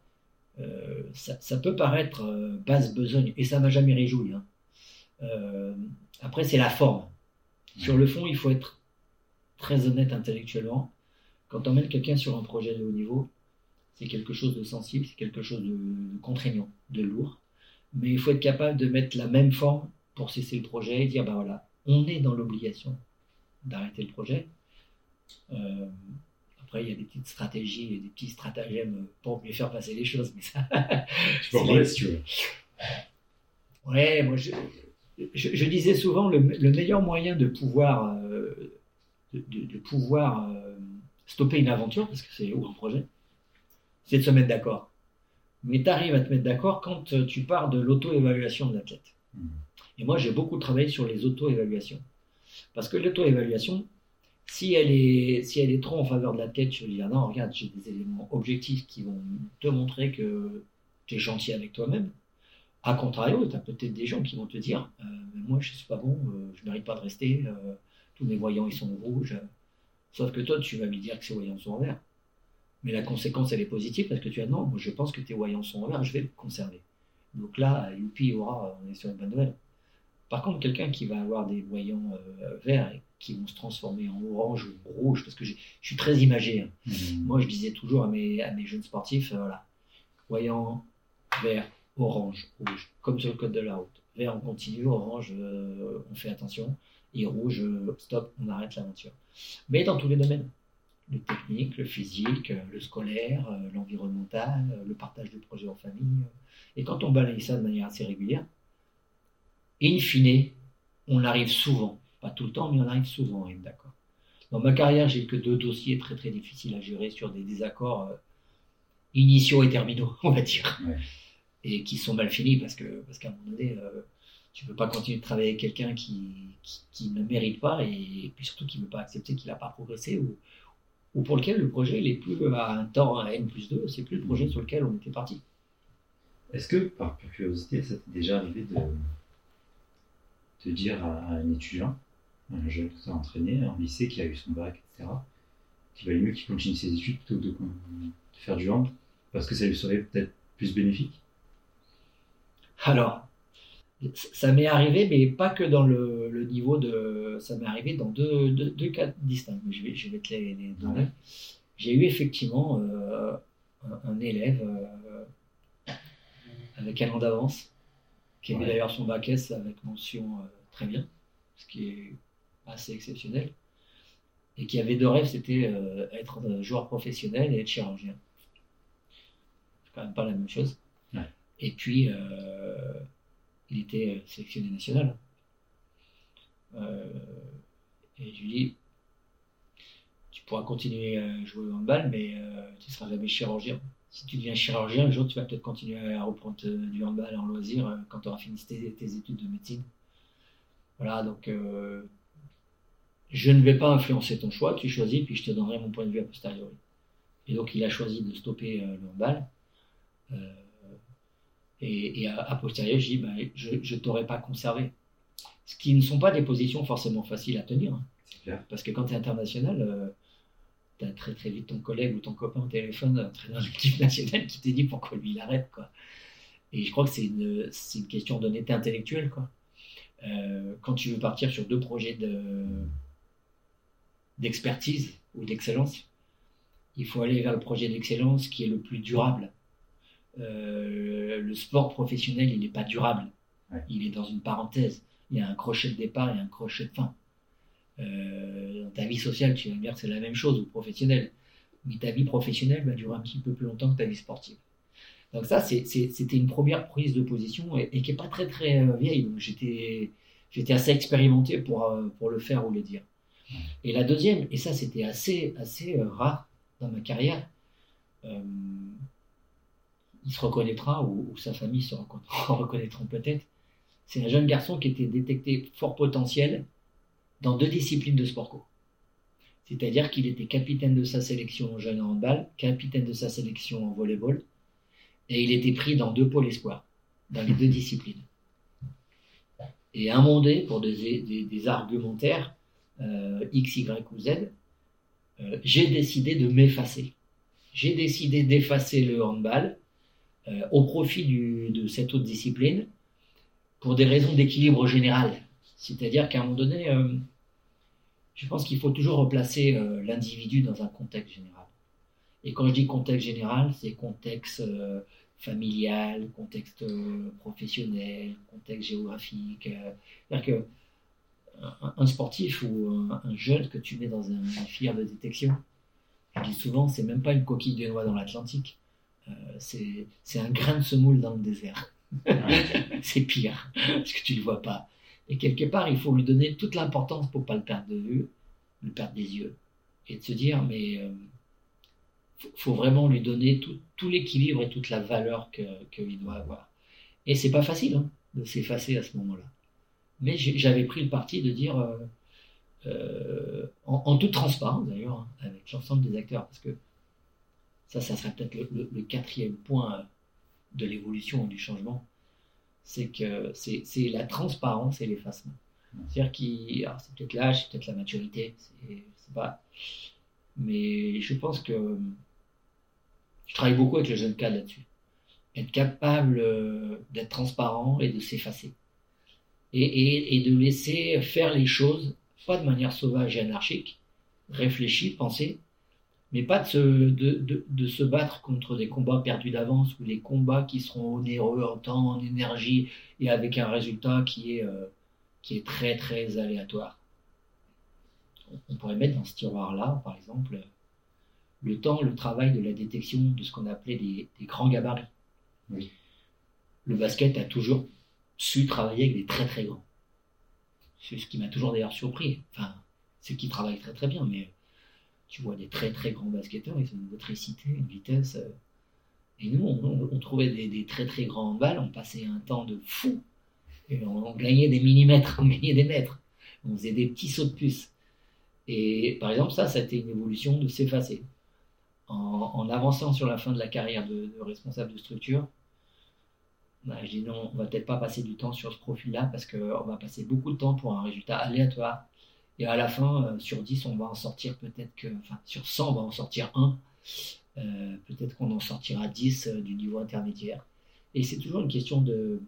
Euh, ça, peut paraître basse besogne, et ça m'a jamais réjoui. Hein. après, c'est la forme. Sur le fond, il faut être très honnête intellectuellement. Quand on met quelqu'un sur un projet de haut niveau, c'est quelque chose de sensible, c'est quelque chose de contraignant, de lourd mais il faut être capable de mettre la même forme pour cesser le projet et dire, ben voilà, on est dans l'obligation d'arrêter le projet. Euh, après, il y a des petites stratégies et des petits stratagèmes pour mieux faire passer les choses, mais ça. tu peux en si tu veux. Ouais, moi, je, je, disais souvent le, le, meilleur moyen de pouvoir, euh, de, pouvoir euh, stopper une aventure, parce que c'est ou un projet, c'est de se mettre d'accord mais tu arrives à te mettre d'accord quand tu pars de l'auto-évaluation de l'athlète. Mmh. Et moi, j'ai beaucoup travaillé sur les auto-évaluations. Parce que l'auto-évaluation, si elle, est, si elle est trop en faveur de l'athlète, je vais dire non, regarde, j'ai des éléments objectifs qui vont te montrer que tu es gentil avec toi-même. A contrario, tu as peut-être des gens qui vont te dire euh, Moi, je ne suis pas bon, euh, je ne mérite pas de rester, tous mes voyants ils sont rouges. Sauf que toi, tu vas lui dire que ces voyants sont en vert. Mais la conséquence, elle est positive parce que tu as non, moi je pense que tes voyants sont en vert, je vais le conserver. Donc là, youpi, aura, on est sur une bonne nouvelle. Par contre, quelqu'un qui va avoir des voyants euh, verts et qui vont se transformer en orange ou rouge, parce que je suis très imagé. Hein. Mmh. Moi, je disais toujours à mes, à mes jeunes sportifs, euh, voilà, voyant vert, orange, rouge, comme sur le code de la route. Vert, on continue, orange, euh, on fait attention, et rouge, stop, on arrête l'aventure. Mais dans tous les domaines le technique, le physique, le scolaire, l'environnemental, le partage de projets en famille. Et quand on balaye ça de manière assez régulière, in fine, on arrive souvent, pas tout le temps, mais on arrive souvent à être d'accord. Dans ma carrière, j'ai que deux dossiers très très difficiles à gérer sur des désaccords euh, initiaux et terminaux, on va dire, et qui sont mal finis parce que parce qu'à un moment donné, euh, tu ne peux pas continuer de travailler avec quelqu'un qui, qui, ne mérite pas et, puis surtout qui ne veut pas accepter qu'il n'a pas progressé ou, ou pour lequel le projet n'est plus à un temps à N plus 2, c'est plus le projet sur lequel on était parti. Est-ce que, par curiosité, ça t'est déjà arrivé de, de dire à, un étudiant, un jeune tu as entraîné en lycée, qui a eu son bac, etc., qu'il valait mieux qu'il continue ses études plutôt que de, faire du hand, parce que ça lui serait peut-être plus bénéfique Alors, ça m'est arrivé, mais pas que dans le, niveau de. Ça m'est arrivé dans deux, deux, cas distincts. Je vais, je vais te les, donner. J'ai eu effectivement euh, un, élève euh, avec un an d'avance, qui avait d'ailleurs son bac S avec mention euh, très bien, ce qui est assez exceptionnel, et qui avait deux rêves c'était être joueur professionnel et être chirurgien. C'est quand même pas la même chose. Et puis il était euh, sélectionné national. Euh, et je lui dis, tu pourras continuer à jouer au handball, mais euh, tu ne seras jamais chirurgien. Si tu deviens chirurgien, un jour, tu vas peut-être continuer à reprendre du handball en loisir quand tu auras fini tes, études de médecine. Voilà, donc euh, je ne vais pas influencer ton choix, tu choisis, puis je te donnerai mon point de vue a posteriori. Et donc il a choisi de stopper euh, le handball. Euh, et, et, a, posteriori, je dis, ben, je ne t'aurais pas conservé. Ce qui ne sont pas des positions forcément faciles à tenir. Hein. Parce que quand tu es international, euh, tu as très très vite ton collègue ou ton copain au téléphone, entraîneur de l'équipe nationale, qui te dit pourquoi lui il arrête. Quoi. Et je crois que c'est une, une, question d'honnêteté intellectuelle. Quoi. Euh, quand tu veux partir sur deux projets de, d'expertise ou d'excellence, il faut aller vers le projet d'excellence qui est le plus durable. Euh, le sport professionnel, il n'est pas durable. Il est dans une parenthèse. Il y a un crochet de départ et un crochet de fin. Euh, dans ta vie sociale, tu vas me dire que c'est la même chose, ou professionnelle. Mais ta vie professionnelle va durer un petit peu plus longtemps que ta vie sportive. Donc ça, c'était une première prise de position et, qui n'est pas très très euh, vieille. Donc j'étais assez expérimenté pour, pour le faire ou le dire. Et la deuxième, et ça c'était assez, assez rare dans ma carrière, il se reconnaîtra, ou, sa famille se reconnaîtront peut-être, c'est un jeune garçon qui était détecté fort potentiel dans deux disciplines de sport co. C'est-à-dire qu'il était capitaine de sa sélection en jeune handball, capitaine de sa sélection en volleyball, et il était pris dans deux pôles espoirs, dans les deux disciplines. Et à un moment pour des, argumentaires euh, X, Y ou Z, euh, j'ai décidé de m'effacer. J'ai décidé d'effacer le handball euh, au profit de cette autre discipline pour des raisons d'équilibre général. C'est-à-dire qu'à un moment donné, je pense qu'il faut toujours replacer l'individu dans un contexte général. Et quand je dis contexte général, c'est contexte familial, contexte professionnel, contexte géographique. C'est-à-dire qu'un sportif ou un, jeune que tu mets dans un, un de détection, je dis souvent, c'est même pas une coquille de noix dans l'Atlantique. Euh, c'est un grain de semoule dans le désert. c'est pire, parce que tu ne le vois pas. Et quelque part, il faut lui donner toute l'importance pour ne pas le perdre de vue, le perdre des yeux. Et de se dire, mais euh, faut, vraiment lui donner tout, l'équilibre et toute la valeur qu'il doit avoir. Et c'est pas facile hein, de s'effacer à ce moment-là. Mais j'avais pris le parti de dire, euh, euh, en, en, toute transparence d'ailleurs, hein, avec l'ensemble des acteurs, parce que ça, ça serait peut-être le, quatrième point de l'évolution du changement, c'est que c'est la transparence et l'effacement. C'est-à-dire qu'il, c'est peut-être l'âge, c'est peut-être la maturité, c'est pas. Mais je pense que je travaille beaucoup avec les jeunes cadres là-dessus. Être capable euh, d'être transparent et de s'effacer. Et, et, de laisser faire les choses, pas de manière sauvage et anarchique, réfléchie, pensée, mais pas de se, de, de, se battre contre des combats perdus d'avance ou des combats qui seront onéreux en temps, en énergie et avec un résultat qui est, euh, qui est très très aléatoire. On pourrait mettre dans ce tiroir-là, par exemple, le temps, le travail de la détection de ce qu'on appelait des, des grands gabarits. Oui. Le basket a toujours su travailler avec des très très grands. C'est ce qui m'a toujours d'ailleurs surpris. Enfin, c'est qui travaillent très très bien, mais tu vois des très très grands basketteurs, ils ont une motricité, une vitesse. Euh. et nous, on, trouvait des, très très grands balles, on passait un temps de fou. Et on, gagnait des millimètres, on gagnait des mètres. On faisait des petits sauts de puce. Et par exemple, ça, ça a été une évolution de s'effacer. En, avançant sur la fin de la carrière de, responsable de structure, bah, je dis non, on va peut-être pas passer du temps sur ce profil-là parce qu'on va passer beaucoup de temps pour un résultat aléatoire et à la fin, euh, sur 10, on va en sortir peut-être que, enfin, sur 100, on va en sortir 1. Euh, peut-être qu'on en sortira 10 euh, du niveau intermédiaire. Et c'est toujours une question de,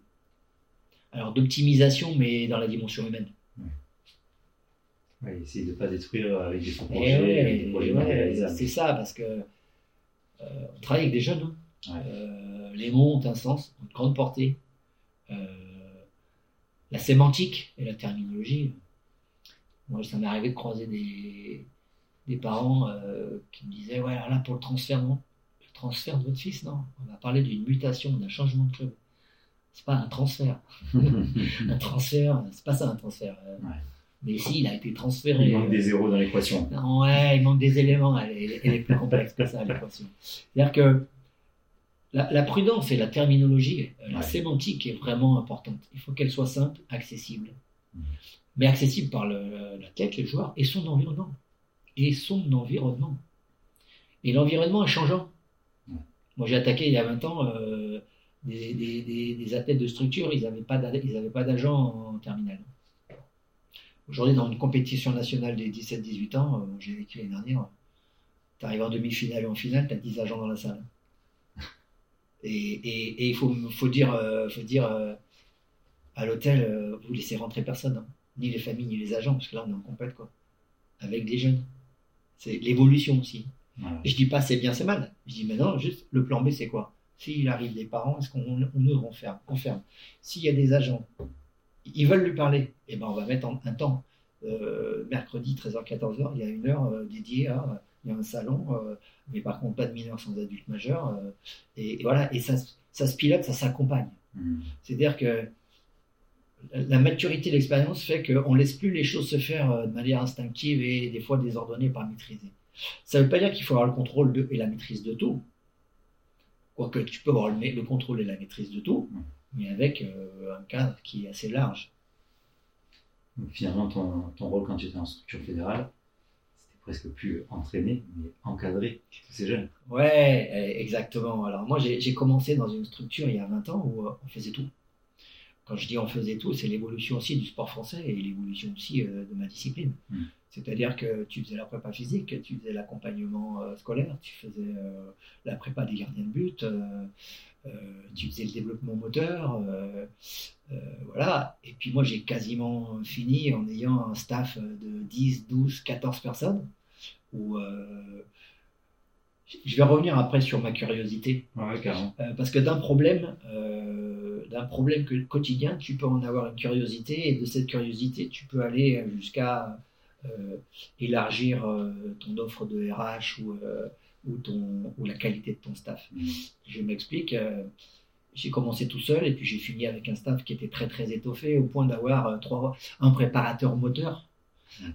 alors d'optimisation, mais dans la dimension humaine. Ouais. essayer de ne pas détruire avec des projets, des projets C'est ça, parce que on travaille avec des jeunes. Hein. les mots ont un sens, ont une grande portée. la sémantique et la terminologie, moi, ça m'est arrivé de croiser des, des parents euh, qui me disaient Ouais, là, pour le transfert, non. Le transfert de votre fils, non. On va parler d'une mutation, d'un changement de club. C'est pas un transfert. un transfert, c'est pas ça un transfert. Euh. Mais si, il a été transféré. Il manque des zéros dans l'équation. Ouais, il manque des éléments. Elle est, elle est plus complexe que ça, l'équation. C'est-à-dire que la, prudence et la terminologie, euh, la sémantique est vraiment importante. Il faut qu'elle soit simple, accessible mais accessible par l'athlète, le joueur et son environnement. Et son environnement. Et l'environnement est changeant. Moi, j'ai attaqué il y a 20 ans euh, des, des, des, athlètes de structure, ils n'avaient pas d'agent en terminale. Aujourd'hui, dans une compétition nationale des 17-18 ans, euh, j'ai vécu l'année dernière, tu arrives en demi-finale et en finale, tu as 10 agents dans la salle. Et, il faut, faut, dire, euh, faut dire à l'hôtel, vous laissez rentrer personne, hein. ni les familles, ni les agents, parce que là, on est en compète, quoi, avec des jeunes. C'est l'évolution aussi. Je dis pas c'est bien, c'est mal. Je dis maintenant, juste le plan B, c'est quoi? S'il arrive des parents, est-ce qu'on ouvre, on ferme, on ferme? S'il y a des agents, ils veulent lui parler, eh ben on va mettre un temps. Euh, mercredi 13h-14h, il y a une heure euh, dédiée à il y a un salon, euh, mais par contre pas de mineurs sans adultes majeurs. Et, voilà, et ça, ça se pilote, ça s'accompagne. Mmh. C'est-à-dire que la maturité, l'expérience fait qu'on ne laisse plus les choses se faire de manière instinctive et des fois désordonnée par maîtriser. Ça ne veut pas dire qu'il faut avoir le contrôle de, et la maîtrise de tout. Quoique tu peux avoir le, contrôle et la maîtrise de tout, mais avec euh, un cadre qui est assez large. finalement, ton, ton, rôle quand tu étais en structure fédérale, c'était presque plus entraîné, mais encadré tous ces jeunes. Ouais, exactement. Alors moi, j'ai commencé dans une structure il y a 20 ans où euh, on faisait tout. Quand je dis on faisait tout, c'est l'évolution aussi du sport français et l'évolution aussi euh, de ma discipline. Hmm. C'est-à-dire que tu faisais la prépa physique, tu faisais l'accompagnement euh, scolaire, tu faisais euh, la prépa des gardiens de but, tu faisais le développement moteur, voilà. Et puis moi, j'ai quasiment fini en ayant un staff de 10, 12, 14 personnes où je vais revenir après sur ma curiosité. Euh, parce que d'un problème, euh, d'un problème quotidien, tu peux en avoir une curiosité, et de cette curiosité, tu peux aller jusqu'à euh, élargir ton offre de RH ou, ou, ton, ou la qualité de ton staff. Mm. Je m'explique. j'ai commencé tout seul et puis j'ai fini avec un staff qui était très très étoffé au point d'avoir trois, un préparateur moteur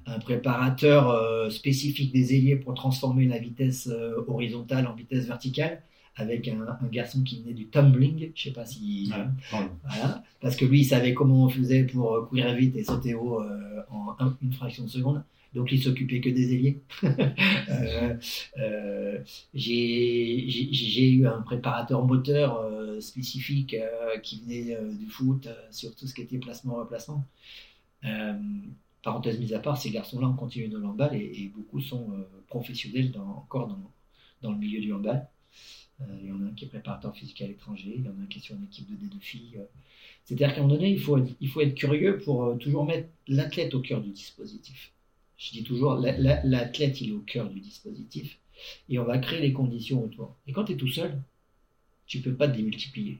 un préparateur euh, spécifique des ailiers pour transformer la vitesse euh, horizontale en vitesse verticale avec un, garçon qui venait du tumbling, je sais pas si voilà, parce que lui il savait comment on faisait pour euh, courir vite et sauter haut en une fraction de seconde. Donc il s'occupait que des ailiers. j'ai eu un préparateur moteur spécifique qui venait du foot sur tout ce qui était placement-replacement parenthèse mise à part, ces garçons-là ont continué dans le et, beaucoup sont euh, professionnels encore dans, le milieu du handball. Euh, il y en a un qui est préparateur physique à l'étranger, il y en a un qui est sur une équipe de D2 filles. Euh. C'est-à-dire qu'à un moment donné, il faut être, il faut être curieux pour toujours mettre l'athlète au cœur du dispositif. Je dis toujours, l'athlète, il est au cœur du dispositif et on va créer les conditions autour. Et quand tu es tout seul, tu ne peux pas te démultiplier.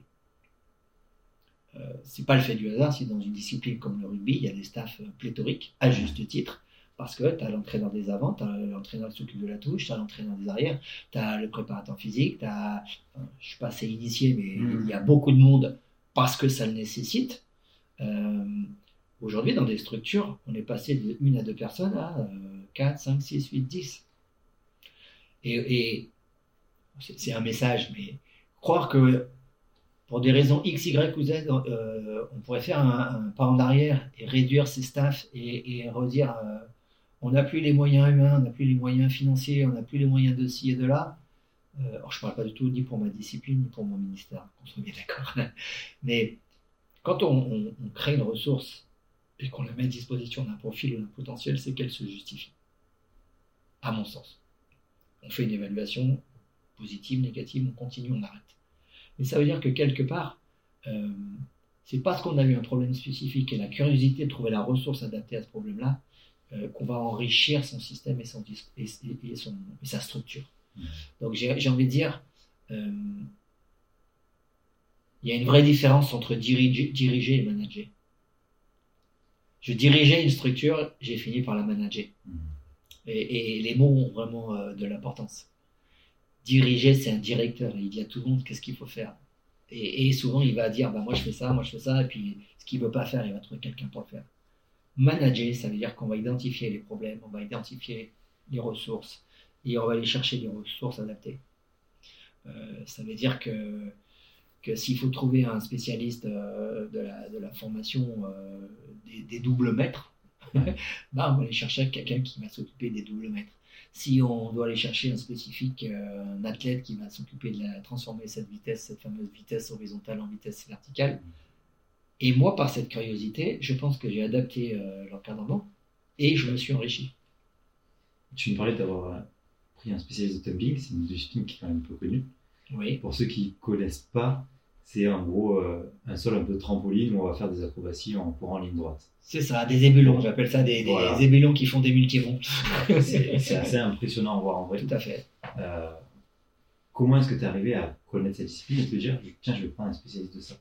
Euh, c'est pas le fait du hasard si dans une discipline comme le rugby, il y a des staffs euh, pléthoriques, à juste titre, parce que tu as l'entraîneur des avant, tu as l'entraîneur qui s'occupe de la touche, tu as l'entraîneur des arrières, tu as le préparateur physique, tu as, je suis pas assez initié, mais mmh. il y a beaucoup de monde parce que ça le nécessite. Euh, aujourd'hui, dans des structures, on est passé de une à deux personnes à 4, 5, 6, 8, 10. Et, et c'est un message, mais croire que pour des raisons X, Y ou Z, euh, on pourrait faire un, pas en arrière et réduire ses staffs et, redire euh, on n'a plus les moyens humains, on n'a plus les moyens financiers, on n'a plus les moyens de ci et de là. Euh, je ne parle pas du tout ni pour ma discipline ni pour mon ministère, qu'on soit bien d'accord. Mais quand on, crée une ressource et qu'on la met à disposition d'un profil ou d'un potentiel, c'est qu'elle se justifie. À mon sens. On fait une évaluation positive, négative, on continue, on arrête. Mais ça veut dire que quelque part, euh, c'est parce qu'on a eu un problème spécifique et la curiosité de trouver la ressource adaptée à ce problème-là euh, qu'on va enrichir son système et, son, et, son, et sa structure. Mmh. Donc j'ai envie de dire, euh, il y a une vraie différence entre diriger, diriger et manager. Je dirigeais une structure, j'ai fini par la manager. Mmh. Et, et, les mots ont vraiment de l'importance diriger, c'est un directeur. Il dit à tout le monde qu'est-ce qu'il faut faire? Et, souvent, il va dire bah, Moi, je fais ça, moi, je fais ça. Et puis, ce qu'il ne veut pas faire, il va trouver quelqu'un pour le faire. Manager, ça veut dire qu'on va identifier les problèmes, on va identifier les ressources et on va aller chercher des ressources adaptées. Euh, ça veut dire que que s'il faut trouver un spécialiste euh, de, la, formation euh, des, des, doubles mètres, bah, on va aller chercher quelqu'un qui va s'occuper des doubles mètres. Si on doit aller chercher un spécifique, euh, un athlète qui va s'occuper de la, transformer cette vitesse, cette fameuse vitesse horizontale en vitesse verticale, et moi, par cette curiosité, je pense que j'ai adapté l'encadrement et je me suis enrichi. Tu me parlais d'avoir pris un spécialiste de tumbling, c'est une discipline qui est quand même peu connue. Oui. Pour ceux qui ne connaissent pas, c'est en gros euh, un sol un peu trampoline où on va faire des acrobaties en courant en ligne droite. C'est ça, des ébulons, j'appelle ça des, des, ébulons qui font des multirons. c'est assez impressionnant à voir en vrai. Tout à fait. Euh, comment est-ce que tu es arrivé à connaître cette discipline? Et te dire, tiens, je vais prendre un spécialiste de ça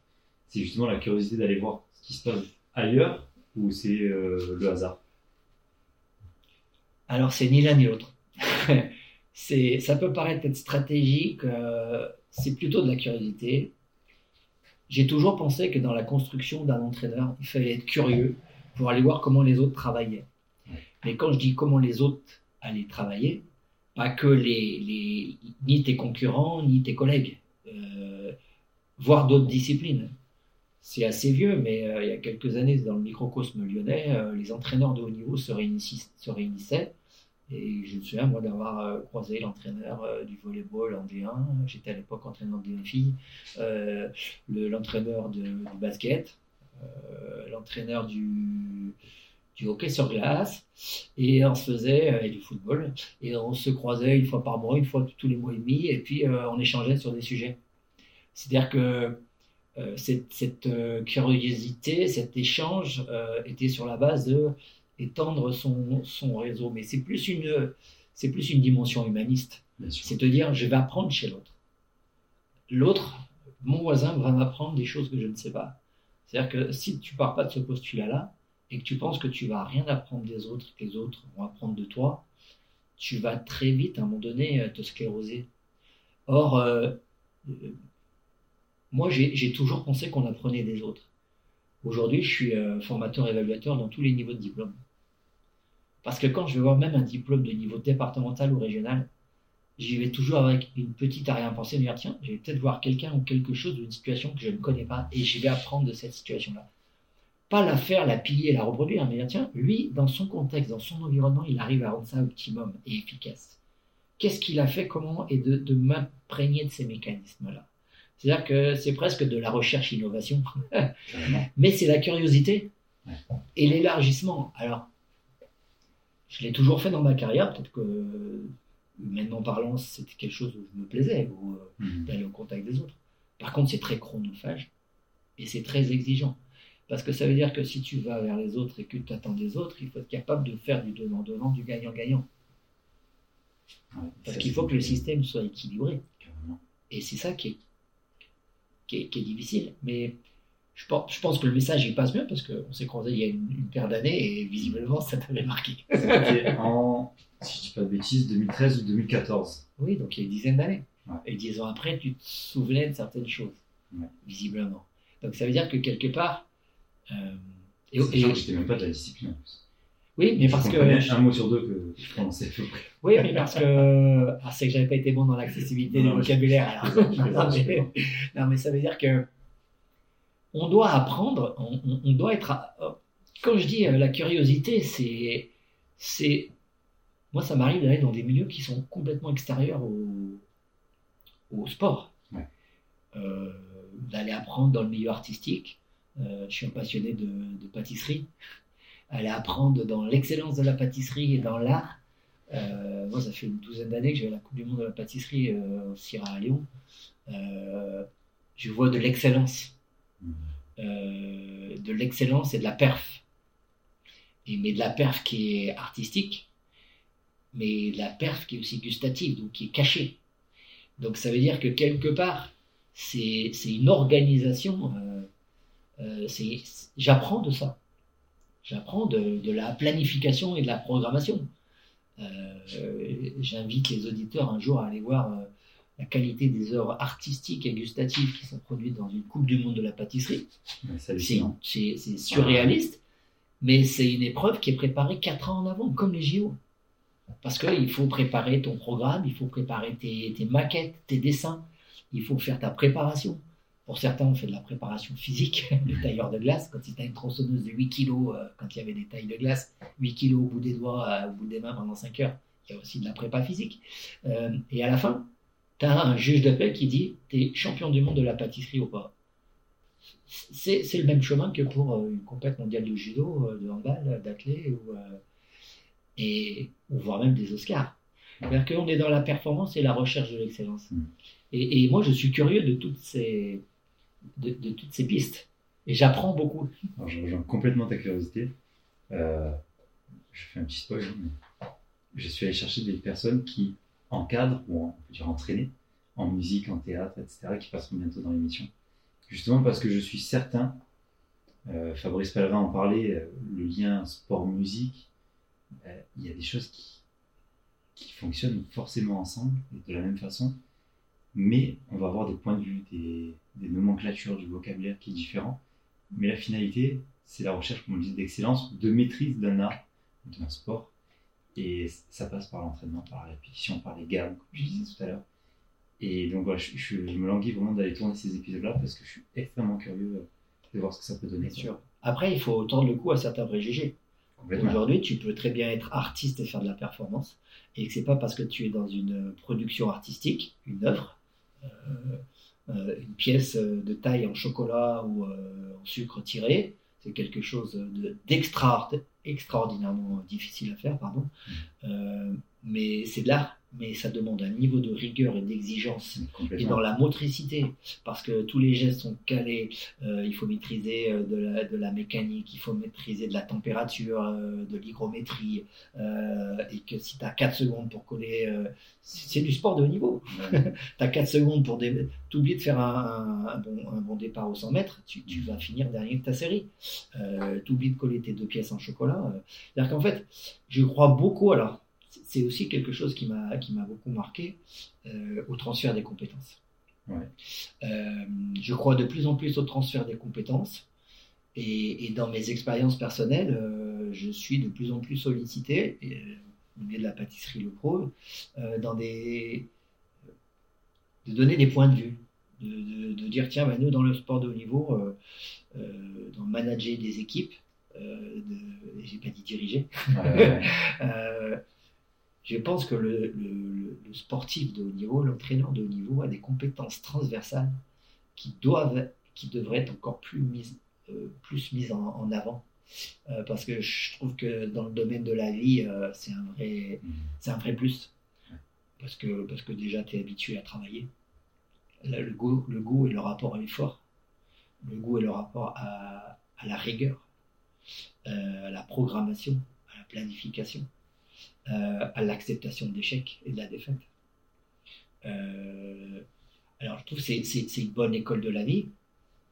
C'est justement la curiosité d'aller voir ce qui se passe ailleurs ou c'est euh, le hasard? Alors, c'est ni l'un ni l'autre. ça peut paraître être stratégique, c'est plutôt de la curiosité j'ai toujours pensé que dans la construction d'un entraîneur, il fallait être curieux pour aller voir comment les autres travaillaient. Mais quand je dis comment les autres allaient travailler, pas que les, ni tes concurrents, ni tes collègues, euh, voire d'autres disciplines. C'est assez vieux, mais euh, il y a quelques années, dans le microcosme lyonnais, euh, les entraîneurs de haut niveau se, se réunissaient et je me souviens, moi, d'avoir euh, croisé l'entraîneur euh, du volleyball en D1. J'étais à l'époque entraîneur de filles. Euh, l'entraîneur du basket, l'entraîneur du, du, hockey sur glace. Et on se faisait, et du football. Et on se croisait une fois par mois, une fois tous les mois et demi. Et puis, on échangeait sur des sujets. C'est-à-dire que cette, cette curiosité, cet échange était sur la base de étendre son, son réseau. Mais c'est plus une, c'est plus une dimension humaniste. C'est de dire, je vais apprendre chez l'autre. L'autre, mon voisin va m'apprendre des choses que je ne sais pas. C'est-à-dire que si tu pars pas de ce postulat-là et que tu penses que tu vas rien apprendre des autres, que les autres vont apprendre de toi, tu vas très vite, à un moment donné, euh, te scléroser. Or, euh, euh, moi, j'ai toujours pensé qu'on apprenait des autres. Aujourd'hui, je suis formateur évaluateur dans tous les niveaux de diplôme. Parce que quand je vais voir même un diplôme de niveau départemental ou régional, j'y vais toujours avec une petite arrière-pensée, me dire tiens, je vais peut-être voir quelqu'un ou quelque chose d'une situation que je ne connais pas et je vais apprendre de cette situation-là. Pas la faire, la piller, la reproduire, mais dire tiens, lui, dans son contexte, dans son environnement, il arrive à rendre ça optimum et efficace. Qu'est-ce qu'il a fait, comment, et de, m'imprégner de ces mécanismes-là? C'est-à-dire que c'est presque de la recherche-innovation, mais c'est la curiosité et l'élargissement. Alors, je l'ai toujours fait dans ma carrière. Peut-être que, humainement parlant, c'était quelque chose où je me plaisais, ou euh, mhm. d'aller au contact des autres. Par contre, c'est très chronophage et c'est très exigeant. Parce que ça veut dire que si tu vas vers les autres et que tu attends des autres, il faut être capable de faire du donnant-donnant, du gagnant-gagnant. Parce qu'il faut que le système soit équilibré. Et c'est ça qui est, qui est, qui est difficile. Mais je pense, je pense, que le message il passe bien parce qu'on s'est croisé il y a une, paire d'années et visiblement ça t'avait marqué. C'était en, si je dis pas de bêtises, 2013 ou 2014. Oui, donc il y a une dizaine d'années. Et dix ans après, tu te souvenais de certaines choses, visiblement. Donc ça veut dire que quelque part. Euh, et, et j'étais même pas de la discipline en plus. Oui, mais parce que. un mot sur deux que je prononçais. Oui, mais parce que. Ah, c'est que j'avais pas été bon dans l'accessibilité du vocabulaire. non, mais... non, mais ça veut dire que on doit apprendre, on, doit être. Quand je dis euh, la curiosité, c'est, c'est, moi ça m'arrive d'aller dans des milieux qui sont complètement extérieurs au, sport, euh, d'aller apprendre dans le milieu artistique. Euh, je suis un passionné de, pâtisserie. Aller apprendre dans l'excellence de la pâtisserie et dans l'art. moi, ça fait une douzaine d'années que j'ai la Coupe du Monde de la pâtisserie au Sierra Leone. je vois de l'excellence euh, de l'excellence et de la perf. Et, mais de la perf qui est artistique, mais de la perf qui est aussi gustative, donc qui est cachée. Donc ça veut dire que quelque part, c'est une organisation. Euh, euh, J'apprends de ça. J'apprends de, de, la planification et de la programmation. J'invite les auditeurs un jour à aller voir la qualité des œuvres artistiques et gustatives qui sont produites dans une Coupe du Monde de la pâtisserie. c'est surréaliste, mais c'est une épreuve qui est préparée quatre ans en avant, comme les JO. Parce qu'il faut préparer ton programme, il faut préparer tes, maquettes, tes dessins, il faut faire ta préparation. Pour certains, on fait de la préparation physique, des tailleurs de glace. Quand tu as une tronçonneuse de 8 kg, euh, quand il y avait des tailles de glace, 8 kg au bout des doigts, euh, au bout des mains pendant 5 heures, il y a aussi de la prépa physique. Euh, et à la fin, tu as un juge de paix qui dit Tu es champion du monde de la pâtisserie ou pas c'est, le même chemin que pour une compète mondiale de judo, de handball, d'athlète, ou, et, ou voire même des Oscars. C'est-à-dire qu'on est dans la performance et la recherche de l'excellence. Mm. Et, et, moi, je suis curieux de toutes ces, de, toutes ces pistes. Et j'apprends beaucoup. Alors, je rejoins complètement ta curiosité. Euh, je fais un petit spoil, mais je suis allé chercher des personnes qui encadrent, ou peut dire en musique, en théâtre, etc., qui passeront bientôt dans l'émission. Justement parce que je suis certain, euh, Fabrice Pellerin en parlait, euh, le lien sport-musique, il y a des choses qui, qui fonctionnent forcément ensemble, et de la même façon, mais on va avoir des points de vue, des, nomenclatures, du vocabulaire qui est différent. Mais la finalité, c'est la recherche, comme on disait, d'excellence, de maîtrise d'un art, d'un sport. Et ça passe par l'entraînement, par la répétition, par les gammes, comme je disais tout à l'heure. Et donc voilà, je, je, me languis vraiment d'aller tourner ces épisodes-là parce que je suis extrêmement curieux de voir ce que ça peut donner. sûr. Après, il faut tordre le cou à certains préjugés. Aujourd'hui, tu peux très bien être artiste et faire de la performance, et que c'est pas parce que tu es dans une production artistique, une œuvre, euh, euh, une pièce de taille en chocolat ou euh, en sucre tiré, c'est quelque chose d'extraordinairement difficile à faire, pardon. Mmh. mais c'est de l'art mais ça demande un niveau de rigueur et d'exigence et dans la motricité parce que tous les gestes sont calés. Euh, il faut maîtriser euh, de la, de la, mécanique il faut maîtriser de la température euh, de l'hygrométrie et que si tu as 4 secondes pour coller c'est du sport de haut niveau. Tu as 4 secondes pour t'oublier de faire un, bon, un, bon, départ au 100 mètres tu, tu vas finir dernier de ta série. T'oublies de coller tes deux pièces en chocolat c'est-à-dire qu'en fait je crois beaucoup alors c'est aussi quelque chose qui m'a qui m'a beaucoup marqué euh, au transfert des compétences. Euh, je crois de plus en plus au transfert des compétences et, dans mes expériences personnelles, euh, je suis de plus en plus sollicité au milieu de la pâtisserie le pro dans des de donner des points de vue, de, dire tiens ben nous dans le sport de haut niveau, dans manager des équipes, j'ai pas dit diriger. je pense que le, sportif de haut niveau, l'entraîneur de haut niveau a des compétences transversales qui doivent, qui devraient être encore plus mises, euh, plus mises en, avant. Euh, parce que je trouve que dans le domaine de la vie, euh, c'est un vrai, mmh. c'est un vrai plus. Parce que, parce que déjà, tu es habitué à travailler. le, goût, le goût et le rapport à l'effort. Le goût et le rapport à, à la rigueur, à la programmation, à la planification. Euh, à l'acceptation de l'échec et de la défaite. Euh, alors je trouve que c'est une bonne école de la vie,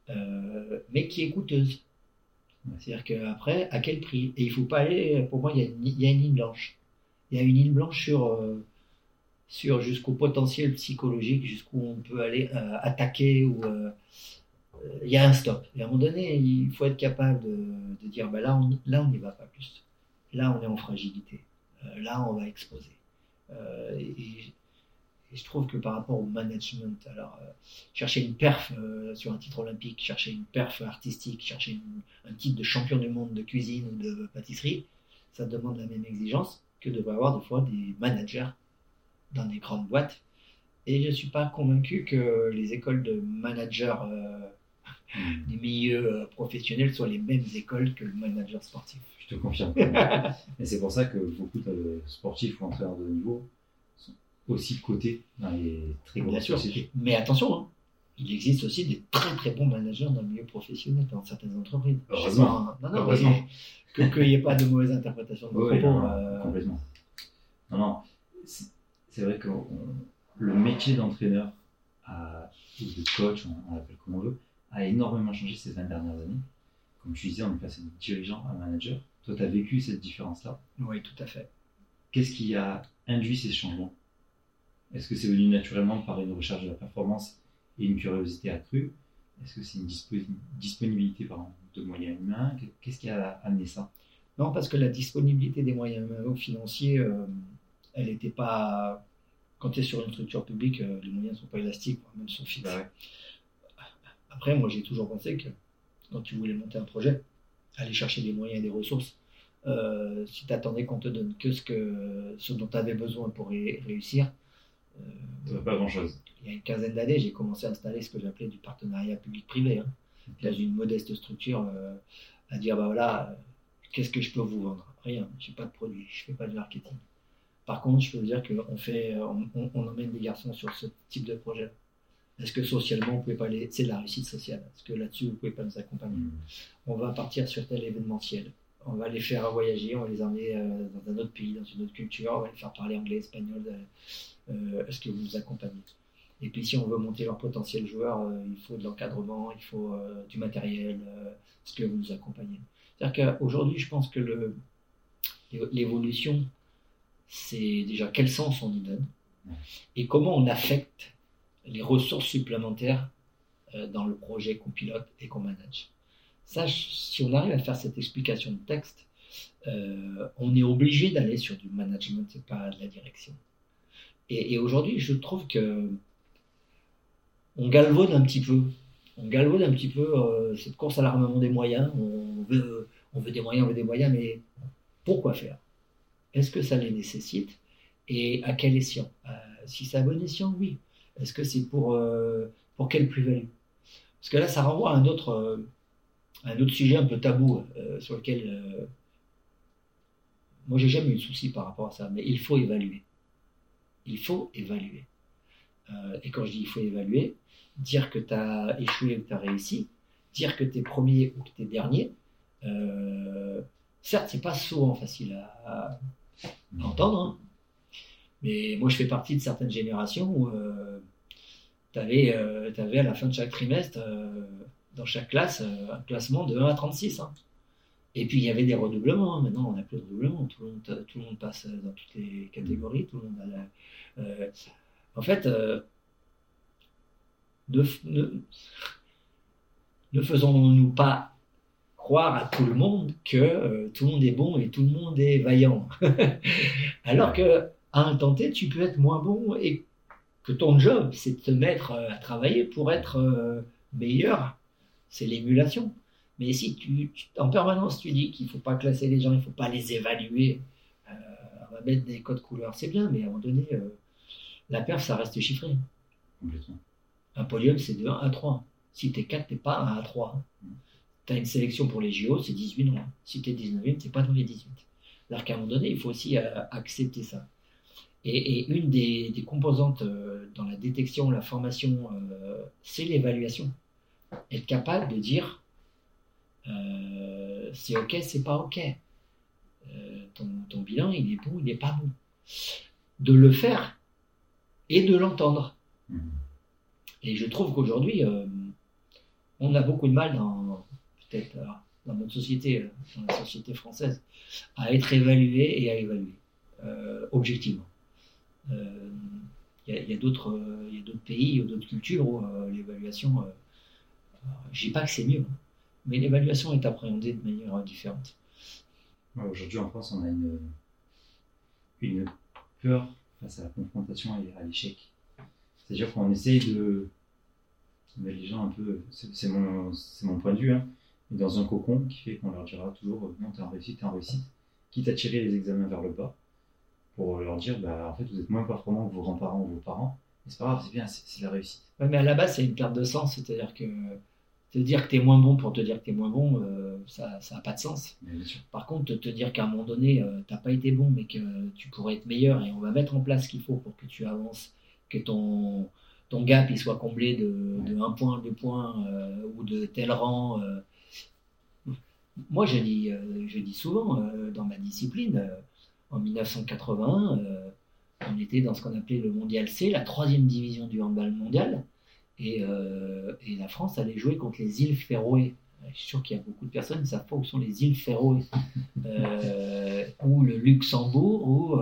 euh, mais qui est coûteuse. C'est-à-dire qu'après, à quel prix? Et il faut pas aller, pour moi, il y, a une, il y a une ligne blanche. Il y a une ligne blanche sur, sur jusqu'au potentiel psychologique, jusqu'où on peut aller attaquer ou il y a un stop. Et à un moment donné, il faut être capable de, de dire ben là, on là, n'y va pas plus. Là, on est en fragilité. Euh, là, on va exposer. Euh, et, je trouve que par rapport au management, alors euh, chercher une perf sur un titre olympique, chercher une perf artistique, chercher un titre de champion du monde de cuisine ou de pâtisserie, ça demande la même exigence que de avoir des fois des managers dans des grandes boîtes. Et je ne suis pas convaincu que les écoles de managers. Des milieux professionnels soient les mêmes écoles que le manager sportif te confirme. et c'est pour ça que beaucoup de sportifs ou entraîneurs de niveau sont aussi cotés dans les très grosses sociétés. Mais attention, hein, il existe aussi des très très bons managers dans le milieu professionnel, dans certaines entreprises. Heureusement. non, non, Heureusement. qu'il n'y ait pas de mauvaise interprétation de oui, propos. Euh. Complètement. Non, non. C'est vrai que le métier d'entraîneur ou de coach, on, l'appelle comme on veut, a énormément changé ces 20 dernières années. Comme tu disais, on est passé de dirigeant à manager. Toi, tu as vécu cette différence-là? Oui, tout à fait. Qu'est-ce qui a induit ces changements? Est-ce que c'est venu naturellement par une recherche de la performance et une curiosité accrue? Est-ce que c'est une disponibilité de moyens humains? Qu'est-ce qui a amené ça? Non, parce que la disponibilité des moyens humains financiers, euh, elle n'était pas. Quand tu es sur une structure publique, euh, les moyens ne sont pas élastiques, même sont fixes. Bah Après, moi, j'ai toujours pensé que quand tu voulais monter un projet, aller chercher des moyens et des ressources, euh, si tu attendais qu'on te donne que ce, que, ce dont tu avais besoin pour réussir, euh, pas grand-chose. Il y a une quinzaine d'années, j'ai commencé à installer ce que j'appelais du partenariat public-privé. Hein, dans une modeste structure, euh, à dire bah voilà, qu'est-ce que je peux vous vendre? Rien, je n'ai pas de produit, je ne fais pas de marketing. Par contre, je peux vous dire qu'on fait, on, on, emmène des garçons sur ce type de projet. Est-ce que socialement, vous pouvez pas les... C'est de la réussite sociale. Est-ce que là-dessus, vous pouvez pas nous accompagner hmm. On va partir sur tel événementiel. On va les faire voyager, on va les emmener euh, dans un autre pays, dans une autre culture, on va les faire parler anglais, espagnol. Euh, est-ce que vous nous accompagnez? Et puis si on veut monter leur potentiel joueur, euh, il faut de l'encadrement, il faut du matériel. Est-ce que vous nous accompagnez? C'est-à-dire qu'aujourd'hui, je pense que l'évolution, c'est déjà quel sens on y donne et comment on affecte les ressources supplémentaires euh, dans le projet qu'on pilote et qu'on manage. Ça, si on arrive à faire cette explication de texte, euh, on est obligé d'aller sur du management et pas de la direction. Et, aujourd'hui, je trouve que on galvaude un petit peu. On galvaude un petit peu euh, cette course à l'armement des moyens. On veut, des moyens, on veut des moyens, mais pourquoi faire? Est-ce que ça les nécessite? Et à quel escient? Si c'est à bon escient, oui. Est-ce que c'est pour, euh, pour quelle plus-value? Parce que là, ça renvoie à un autre, euh, un autre sujet un peu tabou euh, sur lequel moi, j'ai jamais eu de souci par rapport à ça, mais il faut évaluer. Il faut évaluer. et quand je dis il faut évaluer, dire que tu as échoué ou que tu as réussi, dire que tu es premier ou que tu es dernier, certes, c'est pas souvent facile à, entendre, hein. Mais moi, je fais partie de certaines générations où euh, tu avais, euh, à la fin de chaque trimestre, euh, dans chaque classe, un classement de 1 à 36. Hein. Et puis, il y avait des redoublements. Hein. Maintenant, on n'a plus de redoublements. Tout le, monde, tout le monde passe dans toutes les catégories. Tout le monde a en fait, ne, ne, faisons-nous pas croire à tout le monde que tout le monde est bon et tout le monde est vaillant. Alors que à un temps tu peux être moins bon et que ton job, c'est de te mettre euh, à travailler pour être euh, meilleur. C'est l'émulation. Mais si tu, en permanence tu dis qu'il ne faut pas classer les gens, il ne faut pas les évaluer, euh, on va mettre des codes couleurs, c'est bien, mais à un moment donné, la perf, ça reste chiffré. Un podium, c'est de 1 à 3. Si tu es 4, tu n'es pas 1 à 3. Tu as une sélection pour les JO, c'est 18 noms. Si tu es 19e, tu n'es pas dans les 18. Alors qu'à un moment donné, il faut aussi accepter ça. Et, une des, composantes euh, dans la détection, la formation, euh, c'est l'évaluation. Être capable de dire euh, c'est ok, c'est pas ok. Ton, bilan, il est bon, il n'est pas bon. De le faire et de l'entendre. Mmh. Et je trouve qu'aujourd'hui, on a beaucoup de mal dans peut-être dans notre société, dans la société française, à être évalué et à évaluer objectivement. Euh, il y a, d'autres pays, d'autres cultures où euh, l'évaluation, euh, je dis pas que c'est mieux, hein, mais l'évaluation est appréhendée de manière différente. Aujourd'hui en France, on a une, peur face à la confrontation et à l'échec. C'est-à-dire qu'on essaye de mettre les gens un peu, c'est mon, mon point de vue, hein, dans un cocon qui fait qu'on leur dira toujours non, t'es en réussite, t'es en réussite, quitte à tirer les examens vers le bas pour leur dire bah, en fait, vous êtes moins performant que vos grands-parents ou vos parents. C'est pas grave, c'est bien, c'est la réussite. mais à la base, c'est une perte de sens. C'est-à-dire que te dire que tu es moins bon pour te dire que tu es moins bon, euh, ça n'a pas de sens. Par contre, te dire qu'à un moment donné, euh, tu n'as pas été bon, mais que tu pourrais être meilleur et on va mettre en place ce qu'il faut pour que tu avances, que ton, ton gap il soit comblé de, de un point, deux points euh, ou de tel rang. Moi, je dis, je dis souvent dans ma discipline, en 1980, euh, on était dans ce qu'on appelait le Mondial C, la troisième division du handball mondial. Et, euh, la France allait jouer contre les îles Féroé. Je suis sûr qu'il y a beaucoup de personnes qui ne savent pas où sont les îles Féroé. Euh, ou le Luxembourg, ou,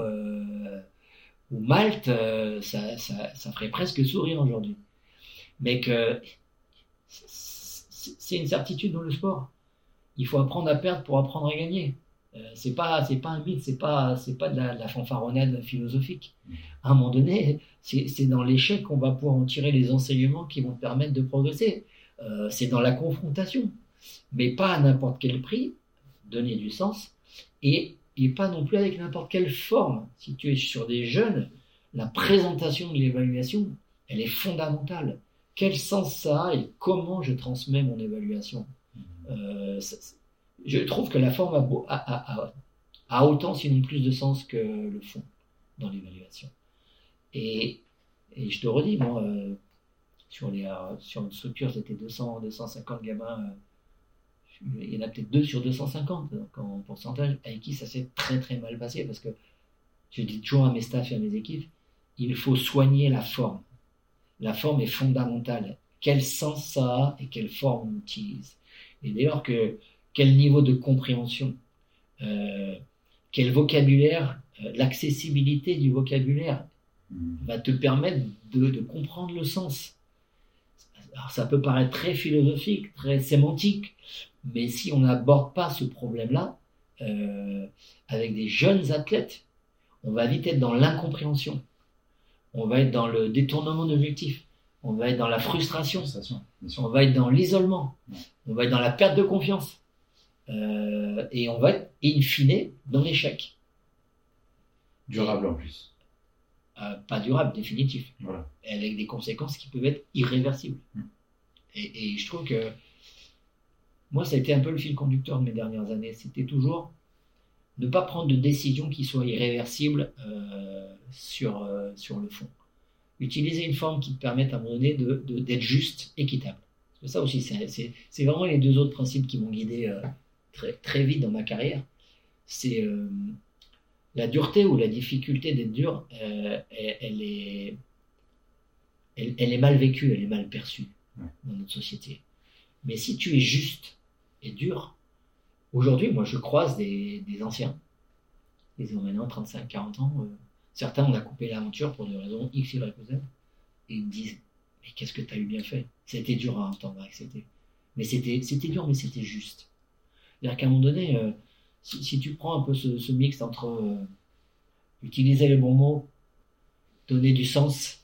ou Malte. Ça, ça, ferait presque sourire aujourd'hui. Mais que c'est une certitude dans le sport. Il faut apprendre à perdre pour apprendre à gagner. Euh, c'est pas c'est pas un mythe, c'est pas c'est pas de la, fanfaronnade philosophique. À un moment donné, c'est dans l'échec qu'on va pouvoir en tirer les enseignements qui vont te permettre de progresser. Euh, c'est dans la confrontation, mais pas à n'importe quel prix, donner du sens, et, et pas non plus avec n'importe quelle forme. Si tu es sur des jeunes, la présentation de l'évaluation, elle est fondamentale. Quel sens ça a et comment je transmets mon évaluation? Euh, Je trouve que la forme a, a, a, a, autant, sinon plus de sens que le fond dans l'évaluation. Et, et, je te redis, moi, euh, sur, les, euh, sur une structure, c'était 200, 250 gamins. Euh, il y en a peut-être deux sur 250 donc en pourcentage, avec qui ça s'est très très mal passé parce que je dis toujours à mes staffs et à mes équipes, il faut soigner la forme. La forme est fondamentale. Quel sens ça a et quelle forme on utilise. Et d'ailleurs, que, quel niveau de compréhension, euh, quel vocabulaire, euh, l'accessibilité du vocabulaire mmh. va te permettre de, de, comprendre le sens. Alors ça peut paraître très philosophique, très sémantique, mais si on n'aborde pas ce problème-là euh, avec des jeunes athlètes, on va vite être dans l'incompréhension. On va être dans le détournement d'objectifs, on va être dans la frustration, on va être dans l'isolement, on va être dans la perte de confiance, euh, et on va être, in fine, dans l'échec. Durable en plus. Euh, pas durable, définitif. Voilà. Avec des conséquences qui peuvent être irréversibles. Hmm. Et, et, je trouve que moi, ça a été un peu le fil conducteur de mes dernières années. C'était toujours ne pas prendre de décision qui soit irréversible euh, sur, euh, sur le fond. Utiliser une forme qui te permette à un moment donné d'être de, juste, équitable. Ça aussi, c'est vraiment les deux autres principes qui m'ont guidé très, très vite dans ma carrière. C'est la dureté ou la difficulté d'être dur, elle, elle, est, elle, elle, est mal vécue, elle est mal perçue dans notre société. Mais si tu es juste et dur, Aujourd'hui, moi, je croise des, des, anciens. Ils ont maintenant 35, 40 ans. Euh, certains, on a coupé l'aventure pour des raisons X, Y ou Z. Et ils me disent Mais qu'est-ce que tu as eu bien fait? C'était dur à entendre, c'était. Mais c'était, c'était dur, mais c'était juste. C'est-à-dire qu'à un moment donné, euh, si, tu prends un peu ce, mix entre euh, utiliser les bons mots, donner du sens,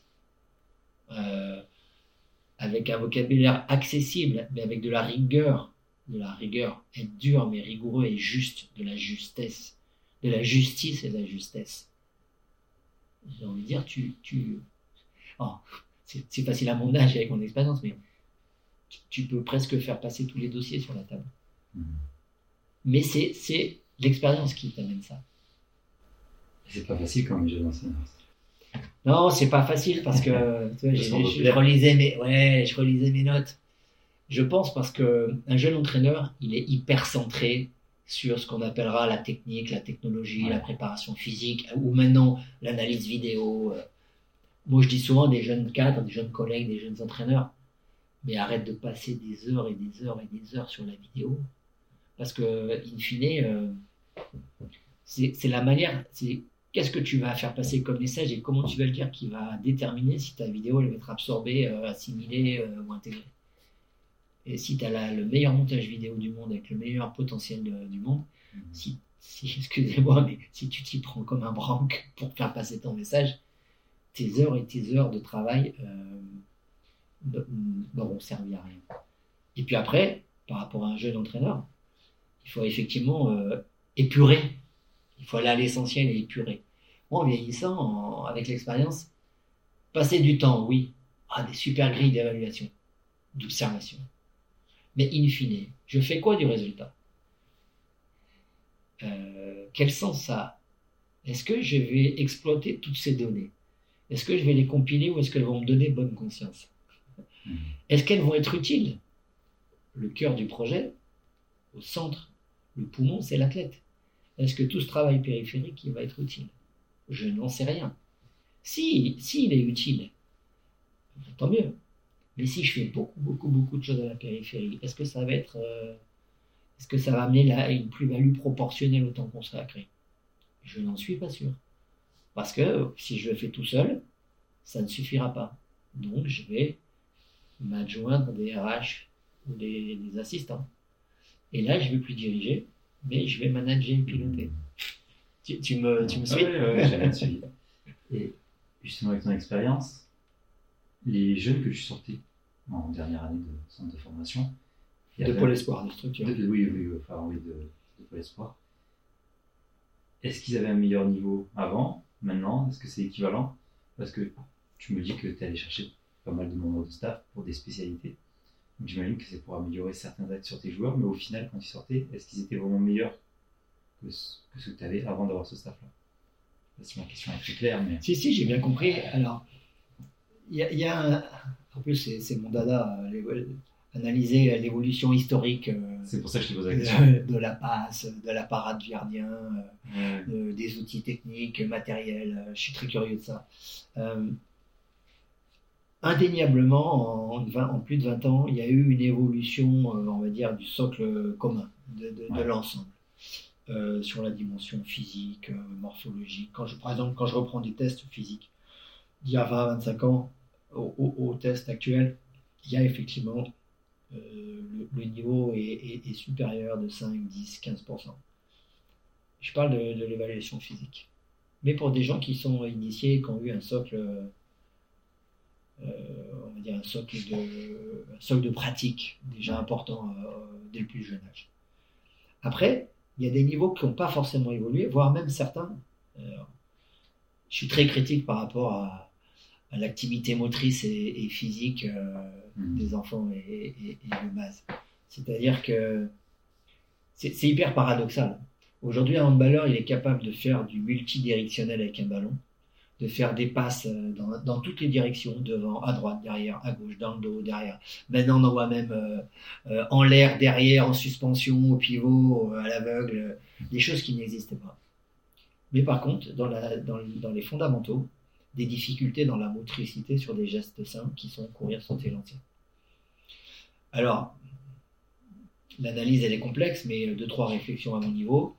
avec un vocabulaire accessible, mais avec de la rigueur, de la rigueur, être dur mais rigoureux et juste, de la justesse, de la justice et de la justesse. J'ai envie de dire, tu, tu... Oh, c'est facile à mon âge avec mon expérience, mais tu, peux presque faire passer tous les dossiers sur la table. Mmh. Mais c'est l'expérience qui t'amène ça. C'est pas facile quand on est jeune enseignant. Non, c'est pas facile parce que tu vois, je, relisais mes, ouais, je relisais mes notes. Je pense parce que un jeune entraîneur, il est hyper centré sur ce qu'on appellera la technique, la technologie, la préparation physique, ou maintenant l'analyse vidéo. Moi, je dis souvent des jeunes cadres, des jeunes collègues, des jeunes entraîneurs, mais arrête de passer des heures et des heures et des heures sur la vidéo, parce que, in fine, euh, c'est la manière, c'est qu'est-ce que tu vas faire passer comme message et comment tu vas le dire qui va déterminer si ta vidéo elle va être absorbée, euh, assimilée euh, ou intégrée. Et si tu as le meilleur montage vidéo du monde avec le meilleur potentiel du monde, si, excusez-moi, mais si tu t'y prends comme un branque pour faire passer ton message, tes heures et tes heures de travail n'auront servi à rien. Et puis après, par rapport à un jeune entraîneur, il faut effectivement euh, épurer. Il faut aller à l'essentiel et épurer. Moi, en vieillissant, avec l'expérience, passer du temps, oui, à des super grilles d'évaluation, d'observation. Mais in fine, je fais quoi du résultat? Euh, Quel sens ça a? Est-ce que je vais exploiter toutes ces données? Est-ce que je vais les compiler ou est-ce qu'elles vont me donner bonne conscience? Hmm. Est-ce qu'elles vont être utiles? Le cœur du projet, au centre, le poumon, c'est l'athlète. Est-ce que tout ce travail périphérique il va être utile? Je n'en sais rien. Si, s'il est utile, tant mieux. Mais si je fais beaucoup, beaucoup, beaucoup de choses à la périphérie, est-ce que ça va être. Euh, est-ce que ça va amener là une plus-value proportionnelle au temps consacré? Je n'en suis pas sûr. Parce que si je le fais tout seul, ça ne suffira pas. Donc je vais m'adjoindre des RH ou des, assistants. Et là, je ne vais plus diriger, mais je vais manager et piloter. Tu, me, tu me ah suis Et justement, avec ton expérience, les jeunes que tu sortais, en dernière année de centre de formation. de Pôle Espoir, de structure. oui, oui, oui, enfin, oui, de, de Pôle Espoir. Est-ce qu'ils avaient un meilleur niveau avant, maintenant? Est-ce que c'est équivalent? Parce que tu me dis que tu es allé chercher pas mal de membres de staff pour des spécialités. J'imagine que c'est pour améliorer certains actes sur tes joueurs, mais au final, quand ils sortaient, est-ce qu'ils étaient vraiment meilleurs que ce que, tu avais avant d'avoir ce staff-là? Si ma question est plus claire, mais. Si, si, j'ai bien compris. Alors, il y, a, un... En plus, c'est mon dada, euh, analyser l'évolution historique euh, c'est pour ça que je te pose la question. De, la passe, de la parade gardien, euh, des outils techniques, matériels. Je suis très curieux de ça indéniablement, en, plus de 20 ans, il y a eu une évolution, euh, on va dire, du socle commun de, l'ensemble. Euh, sur la dimension physique, euh, morphologique. Quand je, par exemple, quand je reprends des tests physiques d'il y a 20-25 ans au, test actuel, il y a effectivement le, niveau est, supérieur de 5, 10, 15%. Je parle de, de l'évaluation physique. Mais pour des gens qui sont initiés, qui ont eu un socle on va dire un socle de, socle de pratique déjà important euh, dès le plus jeune âge. Après, il y a des niveaux qui n'ont pas forcément évolué, voire même certains. Euh, je suis très critique par rapport à, l'activité motrice et, physique mmh. des enfants et, de base. C'est-à-dire que c'est hyper paradoxal. Aujourd'hui, un handballeur, il est capable de faire du multidirectionnel avec un ballon de faire des passes euh, dans, toutes les directions, devant, à droite, derrière, à gauche, dans le dos, derrière. Maintenant, on voit même euh, euh, en l'air, derrière, en suspension, au pivot, à l'aveugle, des choses qui n'existaient pas. Mais par contre, dans, les fondamentaux, des difficultés dans la motricité sur des gestes simples qui sont courir, sauter, lancer. Alors, l'analyse, elle est complexe, mais deux, trois réflexions à mon niveau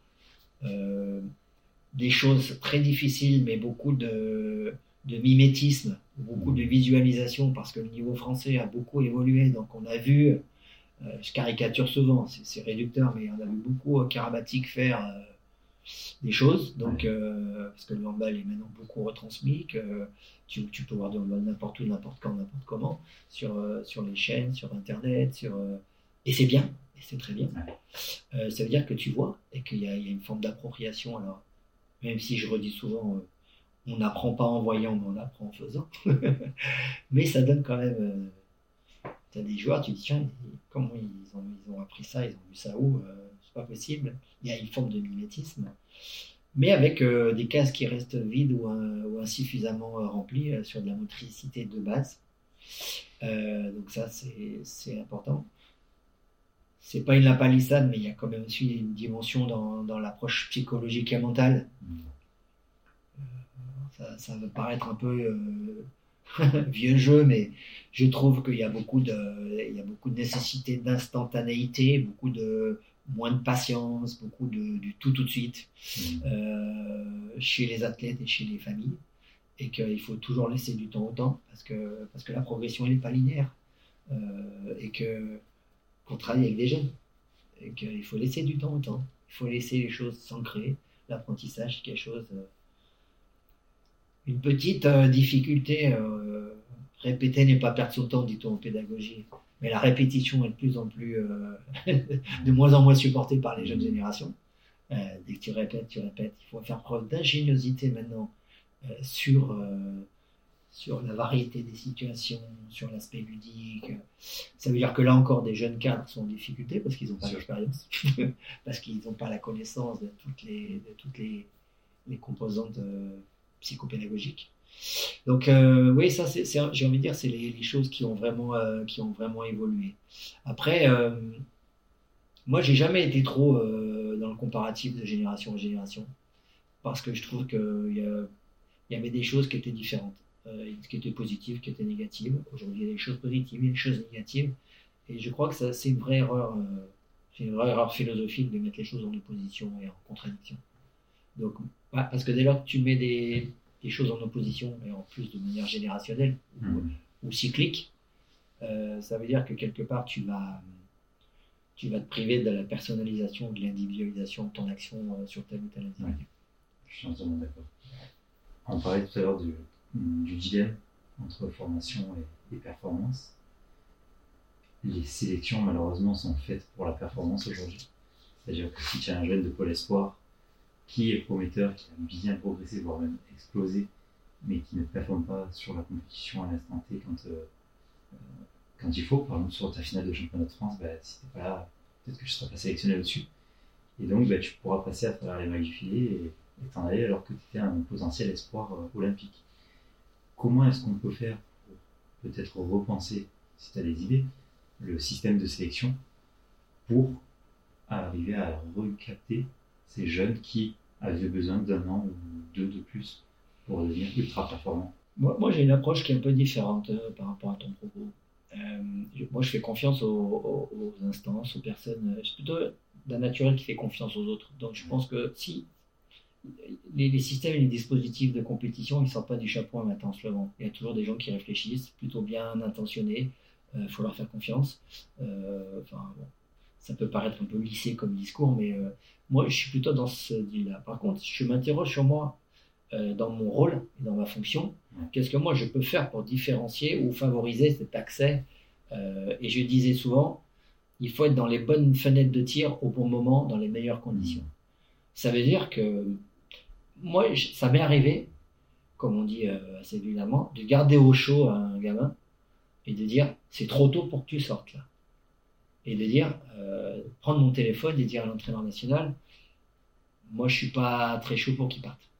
des choses très difficiles, mais beaucoup de, mimétisme, beaucoup de visualisation, parce que le niveau français a beaucoup évolué. Donc on a vu, euh, je caricature souvent, c'est réducteur, mais on a vu beaucoup euh, Karabatic faire euh, des choses. Donc, parce que le handball est maintenant beaucoup retransmis, que tu, peux voir de n'importe où, n'importe quand, n'importe comment, sur, sur les chaînes, sur Internet, sur, et c'est bien, et c'est très bien. ça veut dire que tu vois et qu'il y, y, a une forme d'appropriation. Alors, même si je redis souvent, euh, on n'apprend pas en voyant, mais on apprend en faisant. mais ça donne quand même. Euh, tu as des joueurs, tu te dis, tiens, comment ils ont, ils ont appris ça, ils ont vu ça où euh, C'est pas possible. Il y a une forme de mimétisme. Mais avec des cases qui restent vides ou, ou insuffisamment remplies sur de la motricité de base. donc, ça, c'est important c'est pas une lapalissade, mais il y a quand même aussi une dimension dans, l'approche psychologique et mentale. Euh, ça, va paraître un peu euh, vieux jeu, mais je trouve qu'il y a beaucoup de, il y a beaucoup de nécessité d'instantanéité, beaucoup de moins de patience, beaucoup de, du tout tout de suite mmh. euh, chez les athlètes et chez les familles, et qu'il faut toujours laisser du temps au temps parce que parce que la progression n'est pas linéaire et que qu'on travaille avec des jeunes. Et qu'il faut laisser du temps au temps. Il faut laisser les choses s'ancrer. L'apprentissage, quelque chose. Euh, une petite euh, difficulté, euh, répéter n'est pas perdre son temps, dit-on en pédagogie. Mais la répétition est de plus en plus, de moins en moins supportée par les jeunes générations. dès que tu répètes, tu répètes. Il faut faire preuve d'ingéniosité maintenant sur sur la variété des situations, sur l'aspect ludique. Ça veut dire que là encore, des jeunes cadres sont en difficulté parce qu'ils n'ont pas d'expérience, parce qu'ils n'ont pas la connaissance de toutes les, de toutes les, les composantes euh, psychopédagogiques. Donc euh, oui, ça, c'est, j'ai envie de dire, c'est les, choses qui ont vraiment, euh, qui ont vraiment évolué. Après, moi, j'ai jamais été trop dans le comparatif de génération en génération, parce que je trouve qu'il y, y avait des choses qui étaient différentes. Euh, qui était positive, qui était négative. Aujourd'hui, il y a des choses positives, il y a des choses négatives. Et je crois que c'est une vraie erreur, euh, c'est une vraie erreur philosophique de mettre les choses en opposition et en contradiction. Donc, parce que dès lors que tu mets des, des, choses en opposition, et en plus de manière générationnelle ou, mmh. cyclique, euh, ça veut dire que quelque part tu vas, tu vas te priver de la personnalisation, de l'individualisation de ton action sur tel ou tel individu. Je suis entièrement d'accord. On parlait tout à l'heure du, du dilemme entre formation et, performance. les sélections, malheureusement, sont faites pour la performance aujourd'hui. C'est-à-dire que si tu as un jeune de Pôle Espoir qui est prometteur, qui a bien progressé, voire même explosé, mais qui ne performe pas sur la compétition à l'instant T quand, euh, euh, quand il faut, par exemple sur ta finale de championnat de France, bah, si t'es pas là, peut-être que je ne serai pas sélectionné au-dessus. Et donc bah, tu pourras passer à travers les mailles du filet et t'en aller alors que tu étais un potentiel espoir euh, olympique. Comment est-ce qu'on peut faire peut-être repenser, si tu as des idées, le système de sélection pour arriver à recapter ces jeunes qui avaient besoin d'un an ou deux de plus pour devenir ultra performants? Moi, j'ai une approche qui est un peu différente euh, par rapport à ton propos. Euh, moi, je fais confiance aux, instances, aux personnes. Je suis plutôt d'un naturel qui fait confiance aux autres. Donc, je pense que si les, systèmes et les dispositifs de compétition, ils ne sortent pas du chapeau un matin en Il y a toujours des gens qui réfléchissent, plutôt bien intentionnés. Il euh, faut leur faire confiance. enfin, bon, ça peut paraître un peu lissé comme discours, mais euh, moi, je suis plutôt dans ce deal-là. Par contre, je m'interroge sur moi, euh, dans mon rôle et dans ma fonction. Qu'est-ce que moi, je peux faire pour différencier ou favoriser cet accès euh, Et je disais souvent, il faut être dans les bonnes fenêtres de tir au bon moment, dans les meilleures conditions. Ça veut dire que moi, ça m'est arrivé, comme on dit assez évidemment, de garder au chaud un gamin et de dire, c'est trop tôt pour que tu sortes là et de dire, euh, prendre mon téléphone et dire à l'entraîneur national, moi je suis pas très chaud pour qu'il parte.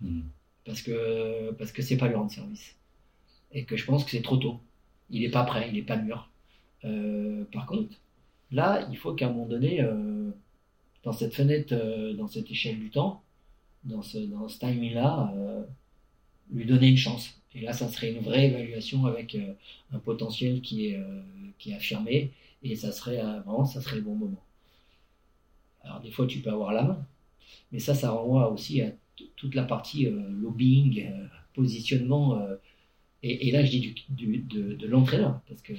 Hmm. Parce que parce que c'est pas lui rendre service. Et que je pense que c'est trop tôt. Il n'est pas prêt, il n'est pas mûr. Euh, par contre, là, il faut qu'à un moment donné, euh, dans cette fenêtre, dans cette échelle du temps, dans ce, dans ce timing-là, lui donner une chance. Et là, ça serait une vraie évaluation avec un potentiel qui est, qui est affirmé et ça serait vraiment, ça serait le bon moment. Alors des fois tu peux avoir la main, mais ça, ça renvoie aussi à toute la partie euh, lobbying, euh, positionnement, euh, et, là je dis du, de, l'entraîneur, parce que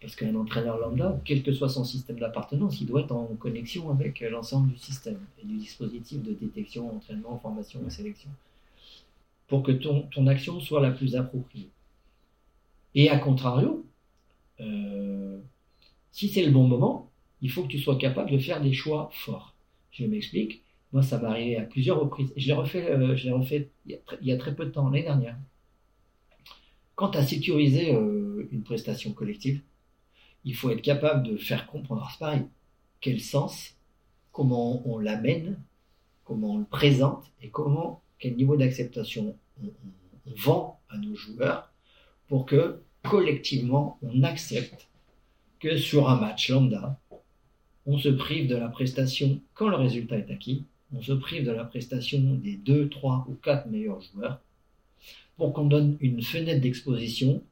parce qu'un entraîneur lambda, quel que soit son système d'appartenance, il doit être en connexion avec l'ensemble du système et du dispositif de détection, entraînement, formation et sélection, pour que ton, ton action soit la plus appropriée. Et à contrario, euh, si c'est le bon moment, il faut que tu sois capable de faire des choix forts. Je m'explique. Moi, ça m'est arrivé à plusieurs reprises. Je l'ai refait, euh, je refait il, y a très, peu de temps, l'année dernière. Quant à sécuriser euh, une prestation collective, il faut être capable de faire comprendre, c'est pareil, quel sens, comment on l'amène, comment on le présente et comment, quel niveau d'acceptation on, on vend à nos joueurs pour que collectivement on accepte que sur un match lambda, on se prive de la prestation quand le résultat est acquis, on se prive de la prestation des 2, 3 ou 4 meilleurs joueurs pour qu'on donne une fenêtre d'exposition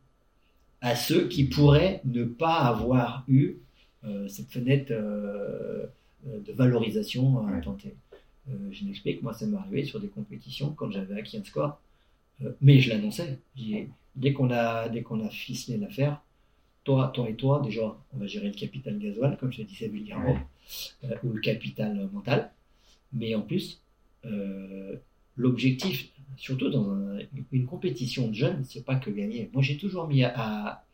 à ceux qui pourraient ne pas avoir eu euh, cette fenêtre euh, de valorisation à tenter. Euh, je m'explique, moi ça m'est arrivé sur des compétitions quand j'avais acquis un score, mais je l'annonçais. Dès qu'on a, dès qu'on a ficelé l'affaire, toi, toi et toi, déjà, on va gérer le capital gasoil, comme je le disais vulgairement, euh, ou le capital mental. Mais en plus, euh, l'objectif, surtout dans une compétition de jeunes, c'est pas que gagner. Moi, j'ai toujours mis à,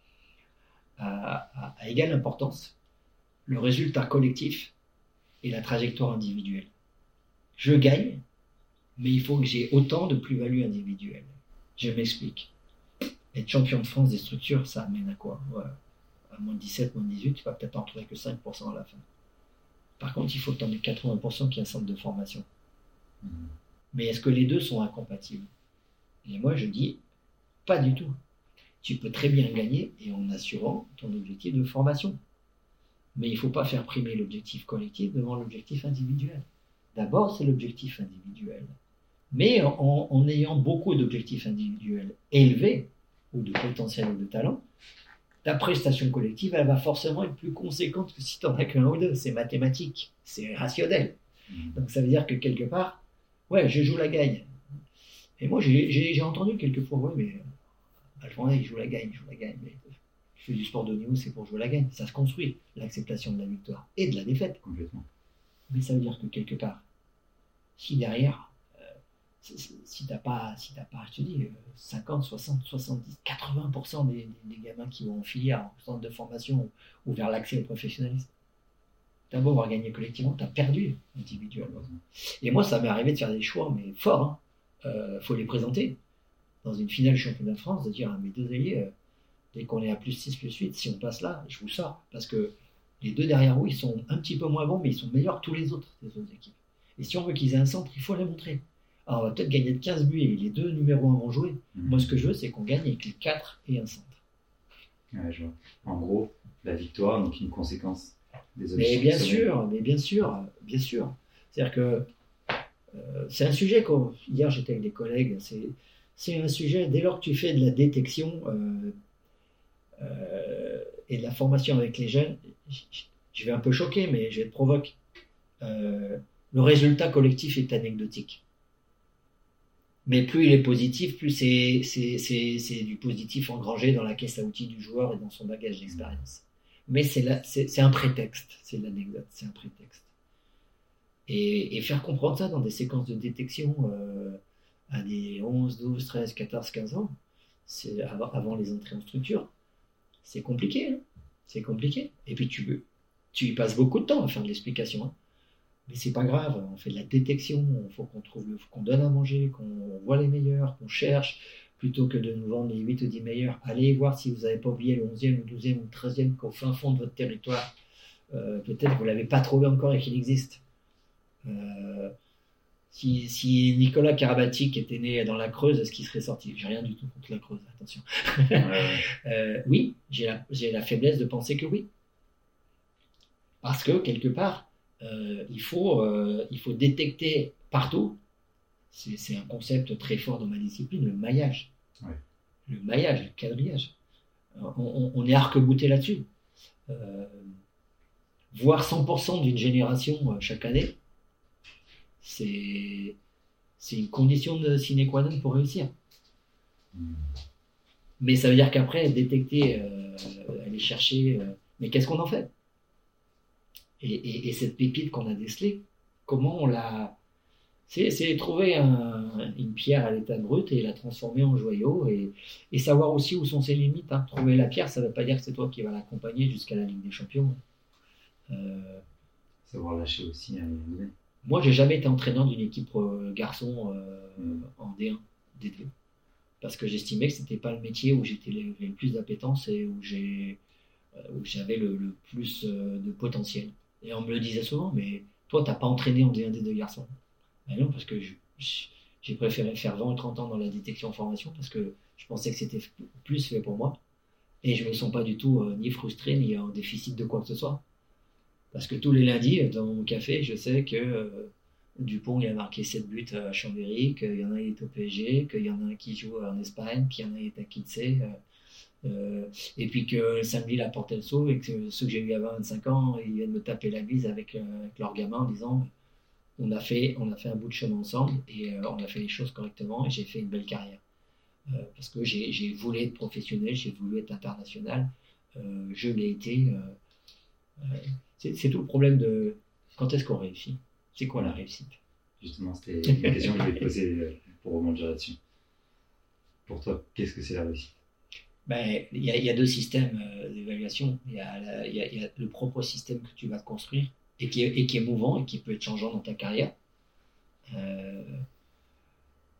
égale importance le résultat collectif et la trajectoire individuelle. Je gagne, mais il faut que j'ai autant de plus-value individuelle. Je m'explique être champion de France des structures, ça amène à quoi? À moins de 17, moins de 18, tu vas peut-être en trouver que 5% à la fin. Par contre, il faut que tu en aies 80% qui est un centre de formation. Mmh. Mais est-ce que les deux sont incompatibles? Et moi, je dis, pas du tout. Tu peux très bien gagner et en assurant ton objectif de formation. Mais il ne faut pas faire primer l'objectif collectif devant l'objectif individuel. D'abord, c'est l'objectif individuel. Mais en ayant beaucoup d'objectifs individuels élevés, ou de potentiel ou de talent, ta prestation collective, elle va forcément être plus conséquente que si tu n'en as qu'un ou deux. C'est mathématique, c'est rationnel. Mmh. Donc ça veut dire que quelque part, ouais, je joue la gagne. Et moi, j'ai entendu quelquefois, ouais, mais euh, Alphonse, il joue la gagne, il joue la gagne. Mais je fais du sport de niveau, c'est pour jouer la gagne. Ça se construit, l'acceptation de la victoire et de la défaite. Complètement. Mais ça veut dire que quelque part, si derrière, euh, si t'as pas, si t'as pas, je te dis, 50, 60, 70, 80% des, des, gamins qui vont en filière, en centre de formation ou, vers l'accès au professionnalisme. T'as beau avoir gagné collectivement, t'as perdu individuellement. Et moi, ça m'est arrivé de faire des choix, mais forts. Il hein. euh, faut les présenter dans une finale championnat de France, de dire, ah, mais désolé, euh, dès qu'on est à plus 6, plus 8, si on passe là, je vous sors. Parce que les deux derrière vous, ils sont un petit peu moins bons, mais ils sont meilleurs que tous les autres des autres équipes. Et si on veut qu'ils aient un centre, il faut les montrer. Alors, on va peut-être gagner de 15 buts et les deux numéros 1 vont jouer. Mhm. Moi, ce que je veux, c'est qu'on gagne avec les 4 et un centre. Ouais, je vois. En gros, la victoire, donc une conséquence des Mais bien sûr, mais bien sûr, bien sûr. C'est-à-dire que euh, c'est un sujet, hier j'étais avec des collègues, c'est un sujet, dès lors que tu fais de la détection euh, euh, et de la formation avec les jeunes, je vais un peu choquer, mais je vais te provoquer. le résultat collectif est anecdotique. Mais plus il est positif, plus c'est du positif engrangé dans la caisse à outils du joueur et dans son bagage d'expérience. Mais c'est un prétexte, c'est l'anecdote, c'est un prétexte. Et, faire comprendre ça dans des séquences de détection euh, à des 11, 12, 13, 14, 15 ans, avant, les entrées en structure, c'est compliqué. Hein c'est compliqué. Et puis tu, y passes beaucoup de temps à faire de l'explication. Hein mais c'est pas grave, on fait de la détection, il faut qu'on qu'on donne à manger, qu'on voit les meilleurs, qu'on cherche, plutôt que de nous vendre les 8 ou 10 meilleurs. Allez voir si vous n'avez pas oublié le 11e ou 12e ou 13e qu'au fin fond de votre territoire, euh, peut-être vous ne l'avez pas trouvé encore et qu'il existe. Euh, si, Nicolas Karabatic était né dans la Creuse, est-ce qu'il serait sorti? J'ai rien du tout contre la Creuse, attention. Euh, oui, j'ai la, la faiblesse de penser que oui. Parce que, quelque part, il, faut, il faut détecter partout. C'est un concept très fort dans ma discipline, le maillage. Le maillage, le quadrillage. On, est arc-bouté là-dessus. Euh, voir 100% d'une génération chaque année, c'est une condition de sine qua non pour réussir. Hmm. Mais ça veut dire qu'après, détecter, aller chercher, mais qu'est-ce qu'on en fait? Et, cette pépite qu'on a décelée, comment on l'a. C'est trouver une pierre à l'état brut et la transformer en joyau et, savoir aussi où sont ses limites. Hein. Trouver la pierre, ça ne veut pas dire que c'est toi qui vas l'accompagner jusqu'à la Ligue des Champions. Euh, savoir lâcher aussi un moment Moi, j'ai jamais été entraîneur d'une équipe euh, garçon euh, mm. en D1, D2. Parce que j'estimais que c'était pas le métier où j'étais le, plus d'appétence et où j'avais le, le, plus de potentiel. Et on me le disait souvent, mais toi, t'as pas entraîné en D1 des deux garçons. Non, parce que j'ai préféré faire 20 ou 30 ans dans la détection formation parce que je pensais que c'était plus fait pour moi. Et je ne me sens pas du tout euh, ni frustré ni en déficit de quoi que ce soit. Parce que tous les lundis, dans mon café, je sais que euh, Dupont il a marqué 7 buts à Chambéry, qu'il y en a qui est au PSG, qu'il y en a un qui joue en Espagne, qu'il y en a qui est à. Euh, euh, et puis que samedi, la porte le saut et que ceux que j'ai eu à 25 ans, ils viennent me taper la bise avec, euh, avec leur gamin en disant on a, fait, on a fait un bout de chemin ensemble et euh, on a fait les choses correctement et j'ai fait une belle carrière. parce que j'ai voulu être professionnel, j'ai voulu être international, je l'ai été. c'est tout le problème de quand est-ce qu'on réussit? C'est quoi la réussite? Justement, c'était une question que je te poser pour rebondir là-dessus. Pour toi, qu'est-ce que c'est la réussite? Ben, il y, a deux systèmes euh, d'évaluation. Il y, a le propre système que tu vas construire et qui, est, et qui est mouvant et qui peut être changeant dans ta carrière. Euh,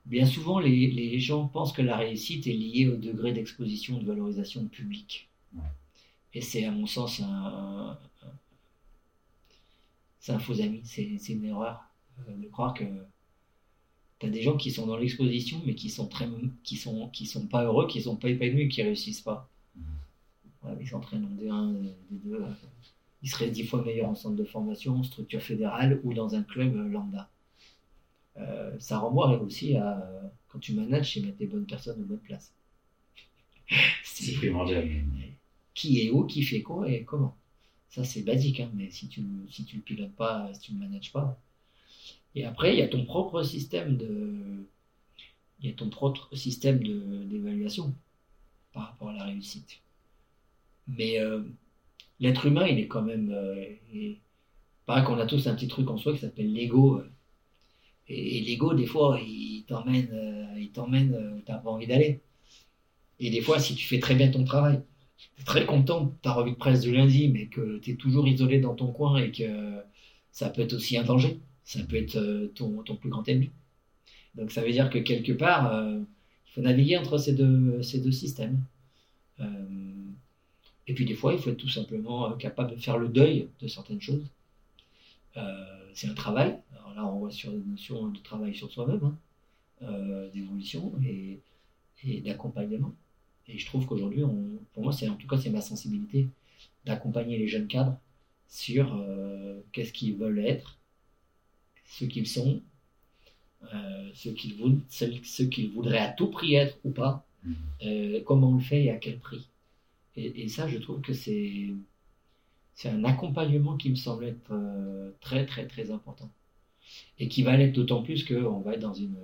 bien souvent, les, les, gens pensent que la réussite est liée au degré d'exposition, de valorisation publique. Et c'est, à mon sens, un, faux ami, c'est, une erreur euh, de croire que tu as des gens qui sont dans l'exposition, mais qui sont très, qui sont, qui sont pas heureux, qui sont pas épanouis, qui réussissent pas. Mmh. ils s'entraînent en D1, D2. Euh, ils seraient dix fois meilleurs en centre de formation, structure fédérale ou dans un club euh, lambda. Euh, ça renvoie aussi à quand tu manages, c'est mettre les bonnes personnes aux bonnes places. c'est primordial. Qui est où, qui fait quoi et comment. Ça, c'est basique, hein, mais si tu si tu le pilotes pas, si tu le manages pas, et après, il y a ton propre système de, il y a ton propre système d'évaluation par rapport à la réussite. Mais euh, l'être humain, il est quand même, euh, pareil qu'on a tous un petit truc en soi qui s'appelle l'ego. Et, l'ego, des fois, il t'emmène, euh, il t'emmène où tu n'as pas envie d'aller. Et des fois, si tu fais très bien ton travail, tu es très content ta revue de presse du lundi, mais que tu es toujours isolé dans ton coin et que ça peut être aussi un danger. Ça peut être euh, ton, plus grand ennemi. Donc ça veut dire que quelque part, euh, il faut naviguer entre ces deux, systèmes. Euh, et puis des fois, il faut être tout simplement capable de faire le deuil de certaines choses. c'est un travail. Alors là, on voit sur des notions de travail sur soi-même, hein, d'évolution et, et d'accompagnement. Et je trouve qu'aujourd'hui, pour moi, c'est en tout cas, c'est ma sensibilité d'accompagner les jeunes cadres sur euh, qu'est-ce qu'ils veulent être, ce qu'ils sont, euh, ce qu'ils ce, qu'ils voudraient à tout prix être ou pas, euh, comment on le fait et à quel prix. Et, ça, je trouve que c'est un accompagnement qui me semble être très très très important et qui va l'être d'autant plus qu'on va être dans une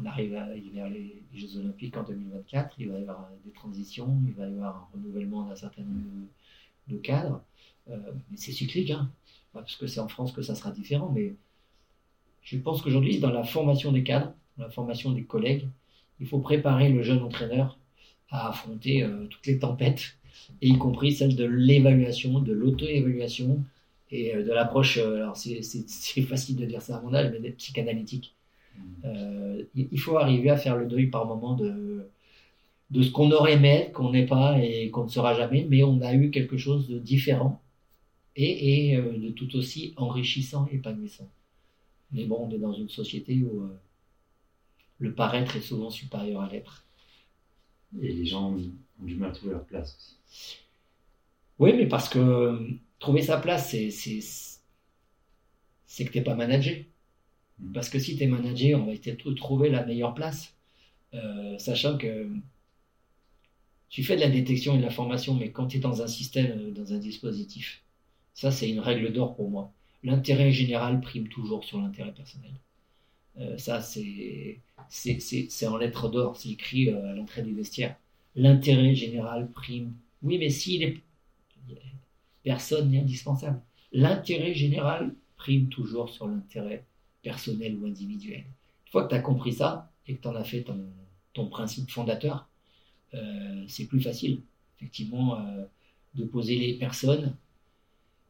on arrive vers les, Jeux Olympiques en 2024, il va y avoir des transitions, il va y avoir un renouvellement d'un certain nombre de, cadres. Euh, mais c'est cyclique, hein. parce que c'est en France que ça sera différent. Mais je pense qu'aujourd'hui, dans la formation des cadres, dans la formation des collègues, il faut préparer le jeune entraîneur à affronter euh, toutes les tempêtes, et y compris celle de l'évaluation, de l'auto-évaluation et euh, de l'approche. alors, c'est facile de dire ça à mon âge, mais psychanalytique euh, il faut arriver à faire le deuil par moment de, de ce qu'on aurait aimé, qu'on n'est pas et qu'on ne sera jamais, mais on a eu quelque chose de différent et, et euh, de tout aussi enrichissant et épanouissant. Mais bon, on est dans une société où euh, le paraître est souvent supérieur à l'être. Et les gens ont du mal à trouver leur place aussi. Oui, mais parce que trouver sa place, c'est, c'est, c'est que tu n'es pas managé. Parce que si tu es manager, on va essayer de trouver la meilleure place, euh, sachant que tu fais de la détection et de la formation, mais quand tu es dans un système, euh, dans un dispositif, ça c'est une règle d'or pour moi. L'intérêt général prime toujours sur l'intérêt personnel. Euh, ça c'est en lettres d'or, c'est écrit à l'entrée du vestiaire. L'intérêt général prime. Oui, mais si est... personne n'est indispensable. L'intérêt général prime toujours sur l'intérêt personnel ou individuel. Une fois que tu as compris ça et que tu en as fait ton, ton principe fondateur, euh, c'est plus facile, effectivement, euh, de poser les personnes.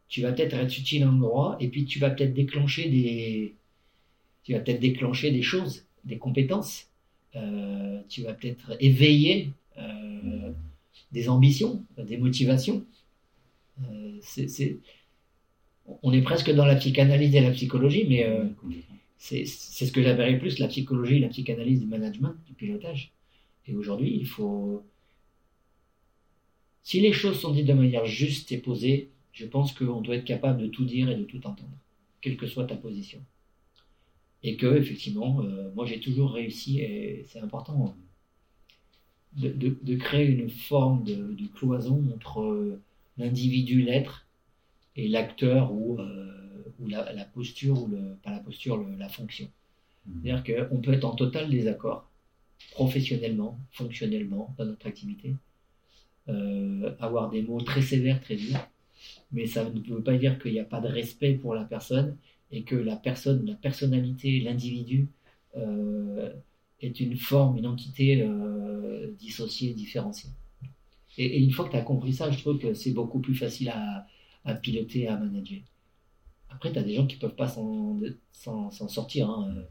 Tu vas peut-être être utile à un endroit et puis tu vas peut-être déclencher des, tu vas peut-être déclencher des choses, des compétences. Euh, tu vas peut-être éveiller des ambitions, des motivations. c'est on est presque dans la psychanalyse et la psychologie, mais euh, c'est ce que j'appellerais plus la psychologie, la psychanalyse du management, du pilotage. Et aujourd'hui, il faut. Si les choses sont dites de manière juste et posée, je pense qu'on doit être capable de tout dire et de tout entendre, quelle que soit ta position. Et que, effectivement, euh, moi j'ai toujours réussi, et c'est important, de, créer une forme de, de cloison entre l'individu, l'être, et l'acteur ou, euh, ou la, posture, ou le, pas la posture, la fonction. Mmh. C'est-à-dire qu'on peut être en total désaccord, professionnellement, fonctionnellement, dans notre activité, euh, avoir des mots très sévères, très durs, mais ça ne veut pas dire qu'il n'y a pas de respect pour la personne et que la personne, la personnalité, l'individu euh, est une forme, une entité dissociée, différenciée. Et, une fois que tu as compris ça, je trouve que c'est beaucoup plus facile à, piloter, à manager. Après, tu as des gens qui peuvent pas s'en sortir. Hein. Euh,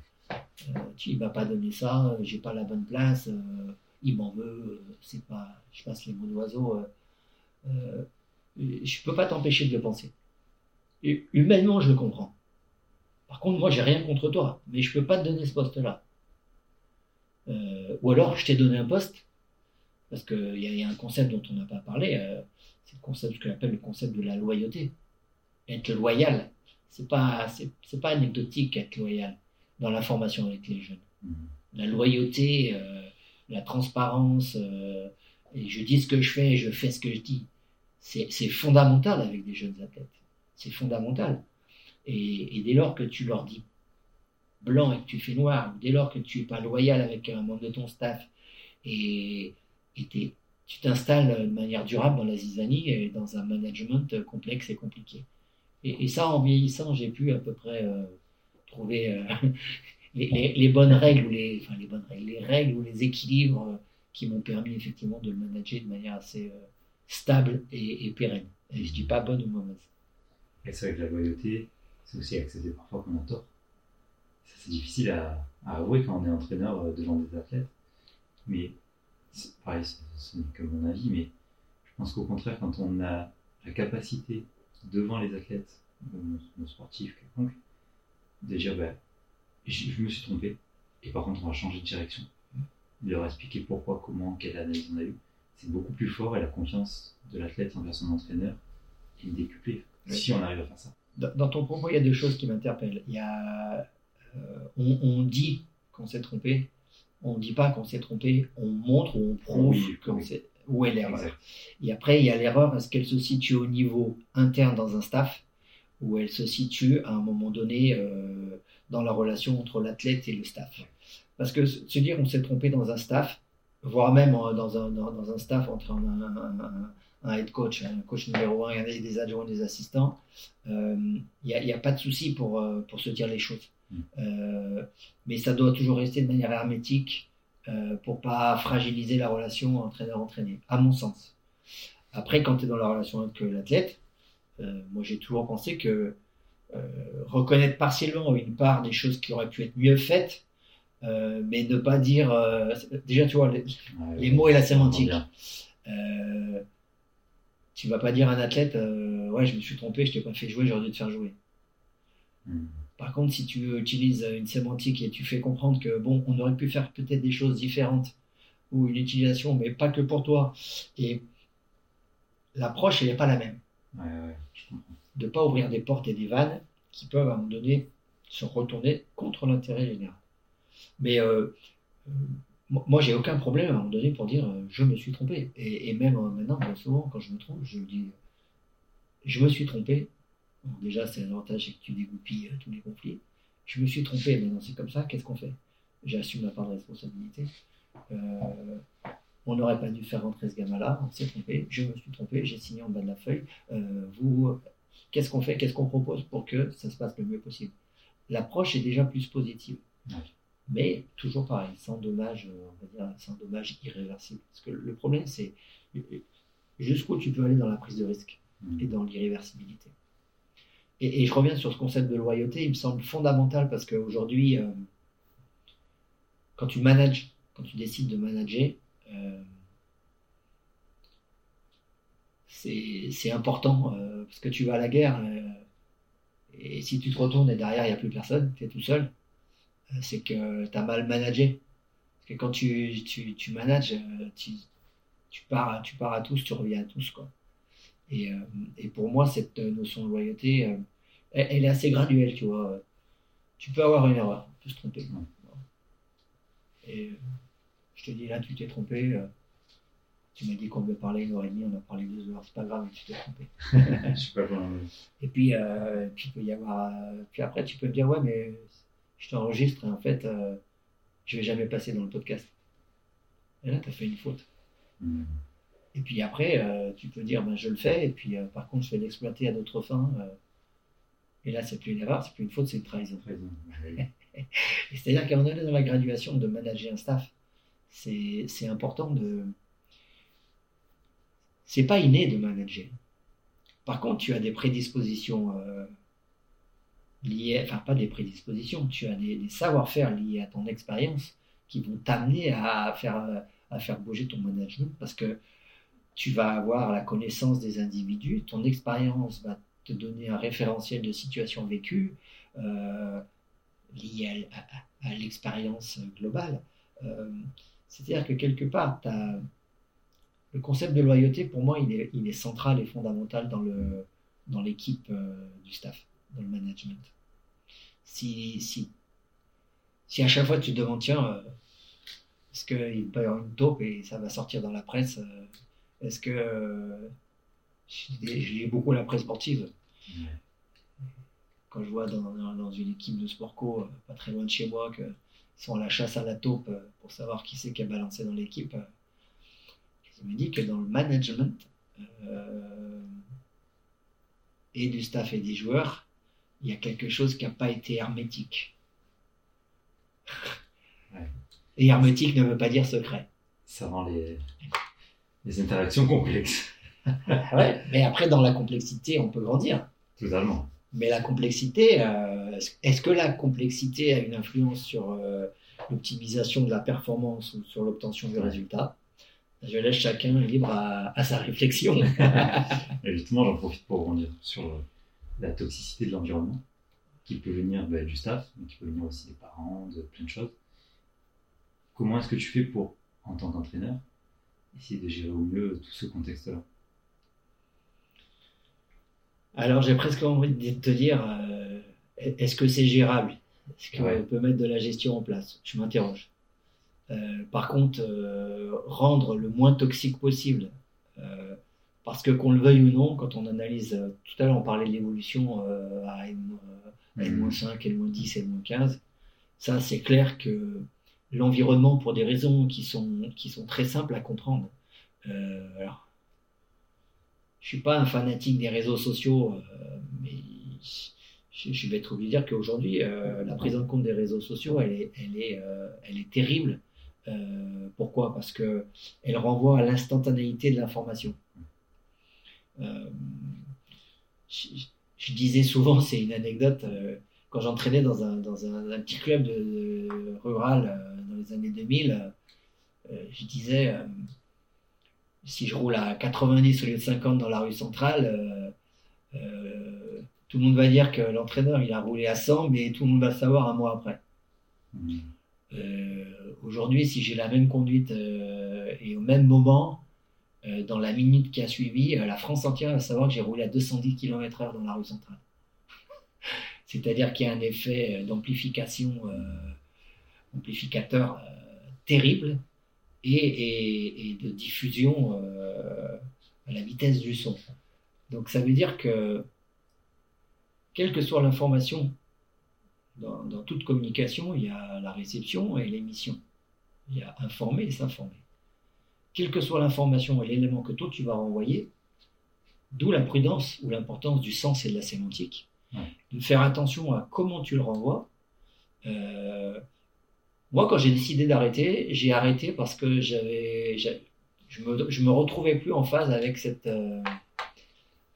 tu ne vas pas donner ça, j'ai pas la bonne place, euh, il m'en veut, c'est pas, je passe les mots d'oiseau. Euh, je peux pas t'empêcher de le penser. Et humainement, je le comprends. Par contre, moi, j'ai rien contre toi, mais je peux pas te donner ce poste-là. ou alors, je t'ai donné un poste, parce qu'il y, y, a un concept dont on n'a pas parlé c'est le concept, ce que j'appelle le concept de la loyauté. Être loyal, c'est pas, c'est, pas anecdotique être loyal dans la formation avec les jeunes. Mm-hmm. La loyauté, euh, la transparence, euh, et je dis ce que je fais et je fais ce que je dis. C'est, fondamental avec des jeunes athlètes. C'est fondamental. Et, dès lors que tu leur dis blanc et que tu fais noir, dès lors que tu n'es pas loyal avec un membre de ton staff et, tu t'installes de manière durable dans la zizanie et dans un management complexe et compliqué. Et, ça, en vieillissant, j'ai pu à peu près euh, trouver euh, les, bonnes règles ou les, bonnes les règles ou les équilibres qui m'ont permis effectivement de le manager de manière assez euh, stable et, et pérenne. Et je dis pas bonne ou mauvaise. Et c'est que la loyauté, c'est aussi accepter parfois qu'on a tort. Ça, c'est difficile à, à avouer quand on est entraîneur euh, devant des athlètes. Mais, pareil, ce ce n'est que mon avis, mais je pense qu'au contraire, quand on a la capacité devant les athlètes, ou nos, sportifs quelconques, de dire, bah, je, je me suis trompé, et par contre, on va changer de direction. De leur expliquer pourquoi, comment, quelle analyse on a eu. C'est beaucoup plus fort et la confiance de l'athlète envers son entraîneur est décuplée. Si on arrive à faire ça. Dans, ton propos, il y a deux choses qui m'interpellent. Il y a, euh, on, on dit qu'on s'est trompé, on ne dit pas qu'on s'est trompé, on montre ou on prouve Oui, oui. où est l'erreur. Et après, il y a l'erreur, est-ce qu'elle se situe au niveau interne dans un staff ou elle se situe à un moment donné euh, dans la relation entre l'athlète et le staff? Parce que se dire on s'est trompé dans un staff, voire même euh, dans un, dans, dans un staff entre un, un- un- un head coach, un coach numéro un et des adjoints, des assistants, euh, il n'y a, il pas de souci pour, euh, pour se dire les choses. Mm. Euh, mais ça doit toujours rester de manière hermétique euh, pour pas fragiliser la relation entraîneur-entraîné, à mon sens. Après, quand tu es dans la relation avec l'athlète, euh, moi j'ai toujours pensé que euh, reconnaître partiellement une part des choses qui auraient pu être mieux faites, euh, mais ne pas dire. euh, déjà, tu vois, les, Ouais, les mots et la sémantique. Tu vas pas dire à un athlète, euh, ouais, je me suis trompé, je t'ai pas fait jouer, j'aurais dû te faire jouer. Hmm. Par contre, si tu utilises une sémantique et tu fais comprendre que bon, on aurait pu faire peut-être des choses différentes ou une utilisation, mais pas que pour toi, et l'approche elle n'est pas la même. Ouais, ouais, je comprends. De pas ouvrir des portes et des vannes qui peuvent à un moment donné se retourner contre l'intérêt général. Mais euh, euh, moi, j'ai aucun problème à un moment donné pour dire euh, je me suis trompé. Et, même euh, maintenant, souvent, quand je me trompe, je dis je me suis trompé. Déjà, c'est l'avantage, c'est que tu dégoupilles euh, tous les conflits. Je me suis trompé, maintenant c'est comme ça, qu'est-ce qu'on fait? J'assume ma part de responsabilité. Euh, on n'aurait pas dû faire rentrer ce gamin-là, on s'est trompé, je me suis trompé, j'ai signé en bas de la feuille. Euh, vous, euh, qu'est-ce qu'on fait Qu'est-ce qu'on propose pour que ça se passe le mieux possible? L'approche est déjà plus positive. Mais toujours pareil, sans dommage, euh, on va dire, sans dommage irréversible. Parce que le problème, c'est euh, jusqu'où tu peux aller dans la prise de risque Hmm. et dans l'irréversibilité. Et, et je reviens sur ce concept de loyauté, il me semble fondamental parce qu'aujourd'hui, euh, quand tu manages, quand tu décides de manager, euh, c'est important euh, parce que tu vas à la guerre euh, et si tu te retournes et derrière il n'y a plus personne, tu es tout seul, euh, c'est que tu as mal managé. Parce que quand tu, tu, tu manages, euh, tu, tu, pars, tu pars à tous, tu reviens à tous. Quoi. Et, euh, et pour moi, cette notion de loyauté, euh, elle, elle est assez graduelle, tu vois. Tu peux avoir une erreur, tu peux se tromper. Et euh, je te dis, là, tu t'es trompé. euh, tu m'as dit qu'on devait parler une heure et demie, on a parlé deux heures, c'est pas grave, tu t'es trompé. je sais pas comment. Et puis, euh, puis il peut y avoir. euh, puis après, tu peux me dire, ouais, mais je t'enregistre et en fait, euh, je vais jamais passer dans le podcast. Et là, tu as fait une faute. Hmm. Et puis après, euh, tu peux dire, ben, je le fais, et puis euh, par contre, je vais l'exploiter à d'autres fins. euh, et là, c'est plus une erreur, c'est plus une faute, c'est une trahison. C'est-à-dire qu'à un moment donné, dans la graduation de manager un staff, c'est c'est important de. C'est pas inné de manager. Par contre, tu as des prédispositions pas des prédispositions, tu as des, savoir-faire liés à ton expérience qui vont t'amener à faire, à faire bouger ton management parce que tu vas avoir la connaissance des individus, ton expérience va te donner un référentiel de situation vécue euh, lié à, l'expérience globale. Euh, C'est-à-dire que quelque part, le concept de loyauté, pour moi, il est, central et fondamental dans le dans l'équipe euh, du staff, dans le management. Si, si, si à chaque fois tu te demandes, tiens, euh, est-ce qu'il peut y avoir une taupe et ça va sortir dans la presse euh, Est-ce que. euh, je lis- beaucoup la presse sportive. Quand je vois dans, une équipe de sport co, euh, pas très loin de chez moi, qu'ils sont à la chasse à la taupe pour savoir qui c'est qui a balancé dans l'équipe, je me dis que dans le management euh, et du staff et des joueurs, il y a quelque chose qui n'a pas été hermétique. Et hermétique ne veut pas dire secret. Ça rend les, les interactions complexes. ouais, mais après, dans la complexité, on peut grandir. Totalement. Mais la complexité, euh, est-ce que la complexité a une influence sur euh, l'optimisation de la performance ou sur l'obtention du résultat Je laisse chacun libre à, sa réflexion. Et justement, j'en profite pour rebondir sur euh, la toxicité de l'environnement, qui peut venir bah, du staff, mais qui peut venir aussi des parents, de plein de choses. Comment est-ce que tu fais pour, en tant qu'entraîneur, essayer de gérer au mieux tout ce contexte-là? Alors j'ai presque envie de te dire, euh, est-ce que c'est gérable? Est-ce qu'on peut mettre de la gestion en place? Je m'interroge. Euh, par contre, euh, rendre le moins toxique possible, parce que qu'on le veuille ou non, quand on analyse, tout à l'heure on parlait de l'évolution à N-5, N-10 N-15, ça c'est clair que l'environnement, pour des raisons qui sont, qui sont très simples à comprendre, alors je suis pas un fanatique des réseaux sociaux, euh, mais je, vais être obligé de dire qu'aujourd'hui, euh, la prise en compte des réseaux sociaux, elle est, elle est, euh, elle est terrible. pourquoi? Parce que elle renvoie à l'instantanéité de l'information. Je, disais souvent, c'est une anecdote, quand j'entraînais dans un, dans un, petit club de, rural dans les années 2000, je disais si je roule à 90 au lieu de 50 dans la rue centrale, euh, euh, tout le monde va dire que l'entraîneur il a roulé à 100, mais tout le monde va savoir un mois après. Mmh. Euh, aujourd'hui, si j'ai la même conduite et au même moment, dans la minute qui a suivi, la France entière va savoir que j'ai roulé à 210 km/h dans la rue centrale. C'est-à-dire qu'il y a un effet d'amplification, amplificateur terrible et, de diffusion euh, à la vitesse du son. Donc ça veut dire que, quelle que soit l'information, dans, toute communication, il y a la réception et l'émission. Il y a informer et s'informer. Quelle que soit l'information et l'élément que toi tu vas renvoyer, d'où la prudence ou l'importance du sens et de la sémantique, de faire attention à comment tu le renvoies. Euh, moi, quand j'ai décidé d'arrêter, j'ai arrêté parce que j'avais, je me, je me retrouvais plus en phase avec cette, euh,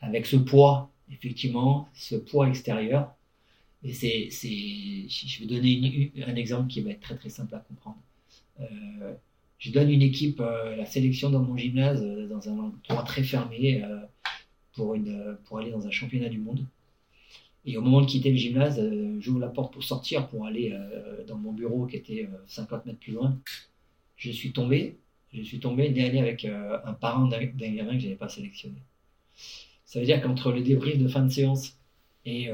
avec ce poids, effectivement, ce poids extérieur. Et c'est, c'est, je vais donner un exemple qui va être très très simple à comprendre. Euh, je donne une équipe, euh, la sélection dans mon gymnase, dans un endroit très fermé, pour, une, pour aller dans un championnat du monde. Et au moment de quitter le gymnase, euh, j'ouvre la porte pour sortir, pour aller euh, dans mon bureau qui était 50 euh, mètres plus loin. Je suis tombé, je suis tombé dernier avec un parent d'un gamin que je n'avais pas sélectionné. Ça veut dire qu'entre le débrief de fin de séance et,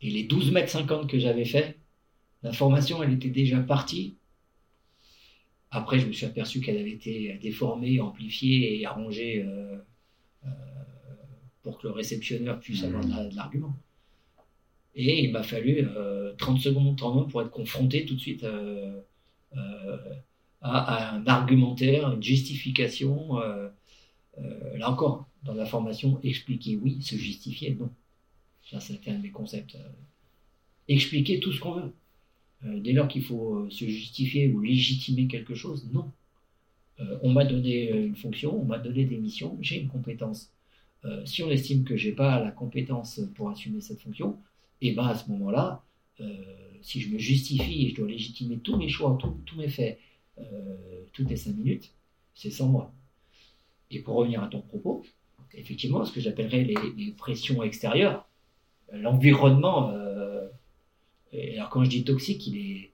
et les 12 mètres 50 que j'avais fait, l'information, elle était déjà partie. Après, je me suis aperçu qu'elle avait été déformée, amplifiée et arrangée pour que le réceptionneur puisse avoir de l'argument. Et il m'a fallu 30 euh, secondes, 30 pour être confronté tout de suite euh, euh, à, un argumentaire, une justification. là encore, dans la formation, expliquer oui, se justifier non. Ça, c'était un de mes concepts. expliquer tout ce qu'on veut. Dès lors qu'il faut se justifier ou légitimer quelque chose, non. on m'a donné une fonction, on m'a donné des missions, j'ai une compétence. Euh, si on estime que j'ai pas la compétence pour assumer cette fonction, et eh ben à ce moment-là, euh, si je me justifie et je dois légitimer tous mes choix, tous mes faits, euh, toutes les cinq minutes, c'est sans moi. Et pour revenir à ton propos, effectivement, ce que j'appellerais les, pressions extérieures, l'environnement, alors quand je dis toxique, il est,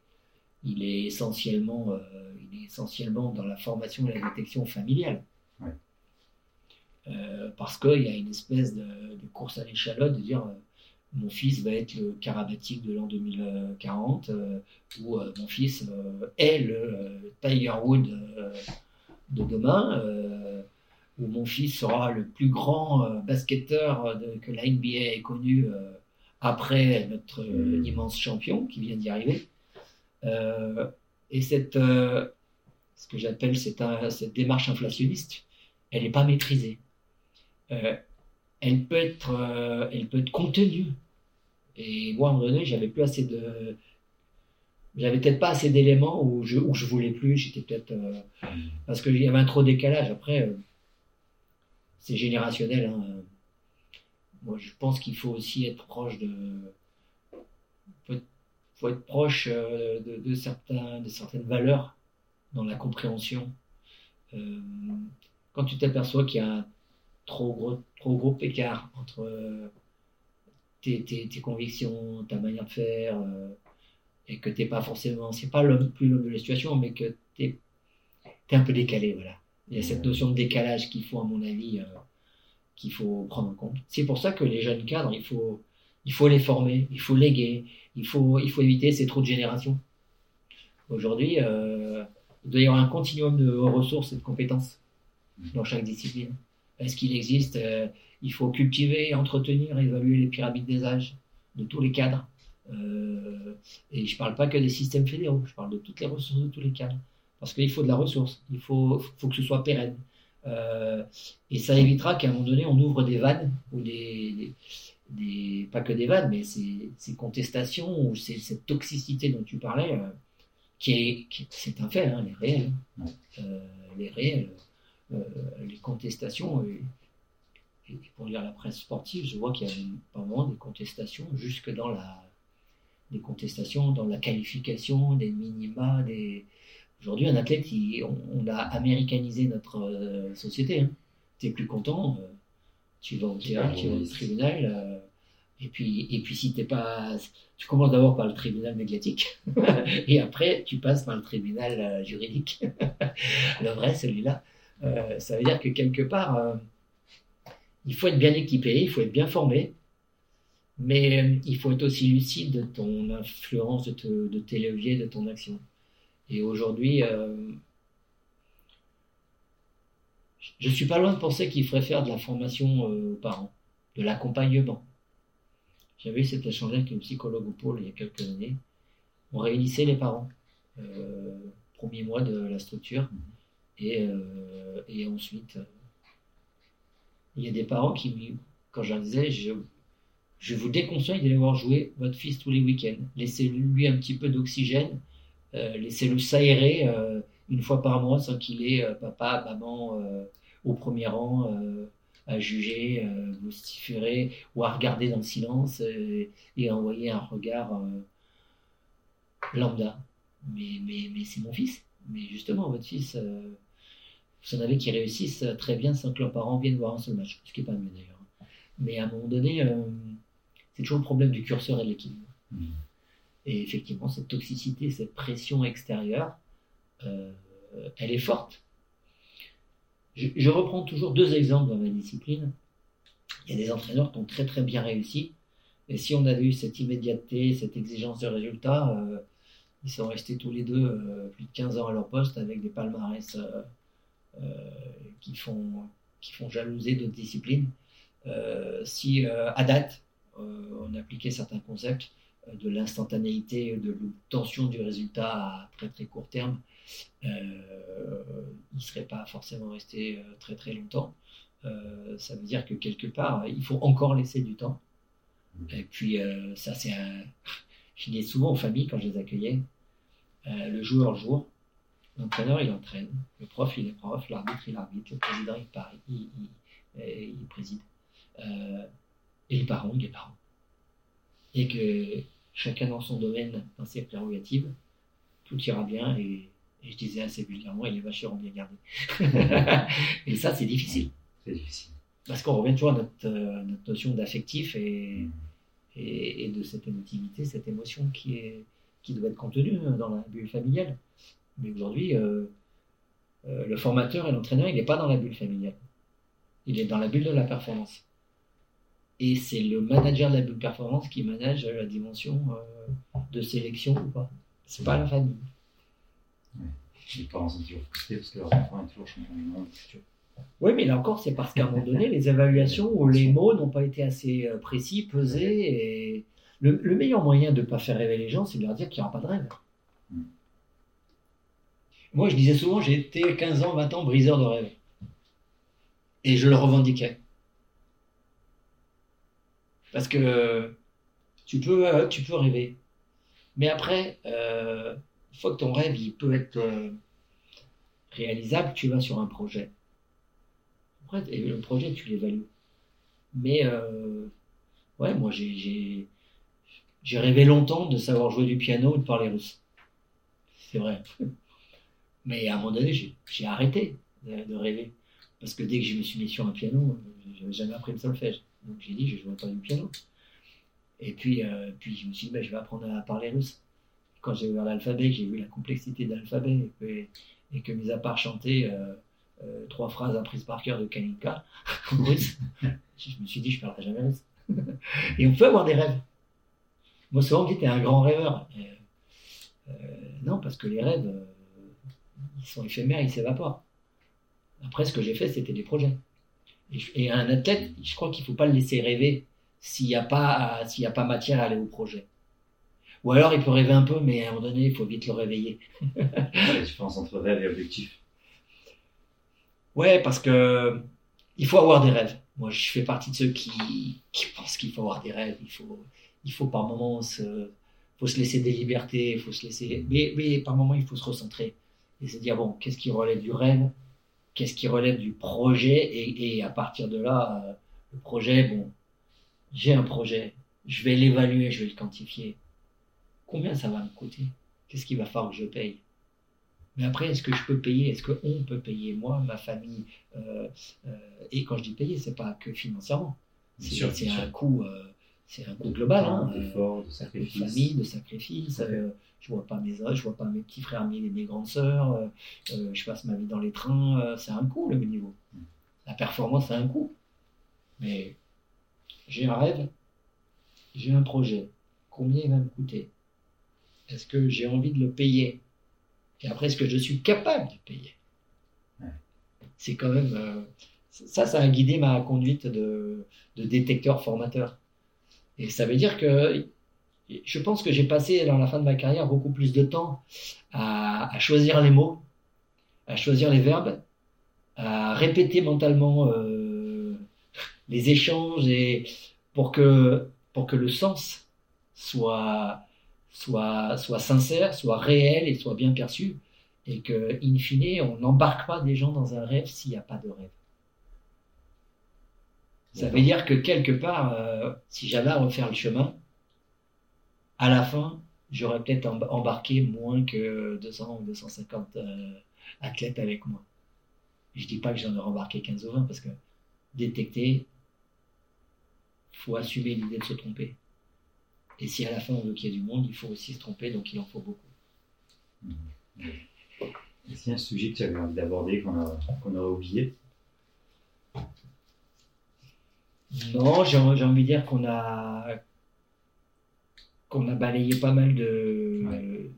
il est, essentiellement, il est essentiellement dans la formation et la détection familiale. Euh, parce qu'il y a une espèce de, course à l'échalote de dire euh, mon fils va être le karabatique de l'an 2040 euh, ou mon fils est le Tiger Wood de demain ou mon fils sera le plus grand basketteur que la NBA ait connu après notre mmh. immense champion qui vient d'y arriver. et cette, ce que j'appelle cette, cette démarche inflationniste, elle n'est pas maîtrisée. Euh, elle, peut être, euh, elle peut être contenue Et moi, à un moment donné, j'avais plus assez de. J'avais peut-être pas assez d'éléments où je, où je voulais plus. J'étais peut-être. euh, parce qu'il y avait un trop décalage. Après, euh, c'est générationnel. hein. Moi, je pense qu'il faut aussi être proche de. faut être, proche euh, de, de certains, de certaines valeurs dans la compréhension. Euh, quand tu t'aperçois qu'il y a un trop gros, trop gros écart entre euh, tes, tes- tes convictions, ta manière de faire, euh, et que t'es pas forcément, c'est pas l'homme plus l'homme de la situation, mais que t'es es un peu décalé, voilà. Il y a cette notion de décalage qu'il faut, à mon avis, euh, qu'il faut prendre en compte. C'est pour ça que les jeunes cadres, il faut, il faut les former, il faut léguer, il faut, il faut éviter ces trous de génération. Aujourd'hui, euh, il doit y avoir un continuum de ressources et de compétences dans chaque discipline. Est-ce qu'il existe euh, Il faut cultiver, entretenir, évaluer les pyramides des âges de tous les cadres. Euh, et je ne parle pas que des systèmes fédéraux, je parle de toutes les ressources de tous les cadres. Parce qu'il faut de la ressource, il faut, faut que ce soit pérenne. Euh, et ça évitera qu'à un moment donné, on ouvre des vannes, ou des, des- des- pas que des vannes, mais ces, ces contestations, ou ces- cette toxicité dont tu parlais, euh, qui est, c'est un fait, hein. Euh, elle est réelle. Euh, les contestations, et, et pour lire la presse sportive, je vois qu'il y a pas vraiment des contestations jusque dans la des contestations dans la qualification, des minima, des aujourd'hui un athlète, il- on, on a américanisé notre euh, société. Hein. T'es plus content, euh, tu vas au théâtre, tu vas au tribunal, euh, et puis et puis si t'es pas, tu commences d'abord par le tribunal médiatique, et après tu passes par le tribunal juridique, le vrai celui-là. Ça veut dire que quelque part, il faut être bien équipé, il faut être bien formé, mais il faut être aussi lucide de ton influence, de, te- de tes leviers, de ton action. Et aujourd'hui, euh, je suis pas loin de penser qu'il faudrait faire de la formation euh, aux parents, de l'accompagnement. J'avais eu cet échange avec une psychologue au pôle il y a quelques années. On réunissait les parents, euh, premier mois de la structure, et, euh, ensuite, euh, il y a des parents qui, quand je disais, je vous déconseille d'aller voir jouer votre fils tous les week-ends. Laissez-lui un petit peu d'oxygène, euh, laissez-le s'aérer euh, une fois par mois sans qu'il ait euh, papa, maman au premier rang à juger, euh, vociférer ou à regarder dans le silence et à envoyer un regard lambda. Mais, mais, mais c'est mon fils. Mais justement, votre fils, vous en avez qui réussissent très bien sans que leurs parents viennent voir un seul match, ce qui n'est pas mieux d'ailleurs. Mais à un moment donné, c'est toujours le problème du curseur et de l'équilibre. Mhm. Et effectivement, cette toxicité, cette pression extérieure, euh, elle est forte. Je, reprends toujours deux exemples dans ma discipline. Il y a des entraîneurs qui ont très très bien réussi. Et si on avait eu cette immédiateté, cette exigence de résultat, euh, ils sont restés tous les deux euh, plus de 15 ans à leur poste avec des palmarès qui, font, qui font jalouser d'autres disciplines. Si à date, on appliquait certains concepts de l'instantanéité, de l'obtention du résultat à très très court terme, euh, il ne serait pas forcément resté euh, très très longtemps. Euh, ça veut dire que quelque part, il faut encore laisser du temps. Et puis, euh, ça, c'est un. Je dis souvent aux familles quand je les accueillais euh, le joueur joue, l'entraîneur il entraîne, le prof il est prof, l'arbitre il arbitre, le président il, parie, il, il- il préside, Euh, et les parents il est parents. Et que chacun dans son domaine, dans ses prérogatives, tout ira bien et, et je disais assez vulgairement, et les vaches seront bien gardées. et ça c'est difficile. C'est difficile. Parce qu'on revient toujours à notre, euh, notre notion d'affectif et, et, et de cette émotivité, cette émotion qui, est, qui doit être contenue dans la bulle familiale. Mais aujourd'hui, euh, euh, le formateur et l'entraîneur, il n'est pas dans la bulle familiale. Il est dans la bulle de la performance. Et c'est le manager de la bulle performance qui manage la dimension euh, de sélection ou pas. C'est pas la famille. Les parents sont toujours frustrés parce que leur enfant est toujours champion du monde. futur. Oui, mais là encore, c'est parce qu'à un moment donné, les évaluations ou les mots n'ont pas été assez euh, précis, pesés. Et le, le meilleur moyen de ne pas faire rêver les gens, c'est de leur dire qu'il n'y aura pas de rêve. Mm. Moi, je disais souvent, j'ai été 15 ans, 20 ans briseur de rêve. Et je le revendiquais. Parce que Tu peux, euh, tu peux rêver. Mais après, euh, une fois que ton rêve il peut être euh, réalisable, tu vas sur un projet. Après, et le projet, tu l'évalues. Mais ouais, moi j'ai- rêvé longtemps de savoir jouer du piano ou de parler russe. C'est vrai. Mais à un moment donné, j'ai arrêté de, de rêver. Parce que dès que je me suis mis sur un piano, je n'avais jamais appris le solfège. Donc j'ai dit, je ne jouerai pas du piano. Et puis, euh, puis je me suis dit, ben, je vais apprendre à parler russe. Quand j'ai ouvert l'alphabet, j'ai vu la complexité de l'alphabet et que, mis à part chanter euh, euh, trois phrases apprises par cœur de Kalinka en russe, je me suis dit, je ne parlerai jamais russe. et on peut avoir des rêves. Moi, souvent, on dit, t'es un grand rêveur. Non, parce que les rêves, ils sont éphémères, ils s'évaporent. Après, ce que j'ai fait, c'était des projets. Et, un athlète, je crois qu'il ne faut pas le laisser rêver s'il n'y a, pas- s'il y a pas matière à aller au projet. Ou alors, il peut rêver un peu, mais à un moment donné, il faut vite le réveiller. La différence entre rêve et objectif. Ouais, parce que il faut avoir des rêves. Moi, je fais partie de ceux qui, qui pensent qu'il faut avoir des rêves. Il faut, il faut par moments se, faut se laisser des libertés. Il faut se laisser, mais, mais par moments, il faut se recentrer et se dire bon, qu'est-ce qui relève du rêve, qu'est-ce qui relève du projet, et, et à partir de là, euh, le projet, bon, j'ai un projet, je vais l'évaluer, je vais le quantifier. Combien ça va me coûter? Qu'est-ce qu'il va falloir que je paye? Mais après, est-ce que je peux payer? Est-ce qu'on peut payer Moi, ma famille? euh, euh, et quand je dis payer, c'est pas que financièrement. C'est un coût, euh, c'est un coût global. Hein, de de sacrifice. famille, de sacrifice. Tout à fait. euh, je vois pas mes je vois pas mes petits frères ni mes grandes sœurs. euh, euh, je passe ma vie dans les trains. euh, c'est un coût le niveau. Mm. La performance, c'est un coût. Mais j'ai un rêve, j'ai un projet. Combien il va me coûter? Est-ce que j'ai envie de le payer? Et après, est-ce que je suis capable de payer? Ouais. C'est quand même ça, ça a guidé ma conduite de, de détecteur formateur. Et ça veut dire que je pense que j'ai passé dans la fin de ma carrière beaucoup plus de temps à, choisir les mots, à choisir les verbes, à répéter mentalement euh, les échanges et pour que, pour que le sens soit, soit, soit sincère, soit réel et soit bien perçu. Et que, in fine, on n'embarque pas des gens dans un rêve s'il n'y a pas de rêve. Ça veut dire que quelque part, euh, si j'avais à refaire le chemin, à la fin, j'aurais peut-être em- embarqué moins que 200 ou 250 euh, athlètes avec moi. Je dis pas que j'en aurais embarqué 15 ou 20 parce que détecter, faut assumer l'idée de se tromper. Et si à la fin on veut qu'il y ait du monde, il faut aussi se tromper, donc il en faut beaucoup. Est-ce qu'il y a un sujet que tu avais envie d'aborder qu'on aurait oublié? Non, j'ai envie de dire qu'on a qu'on a balayé pas mal de Ouais.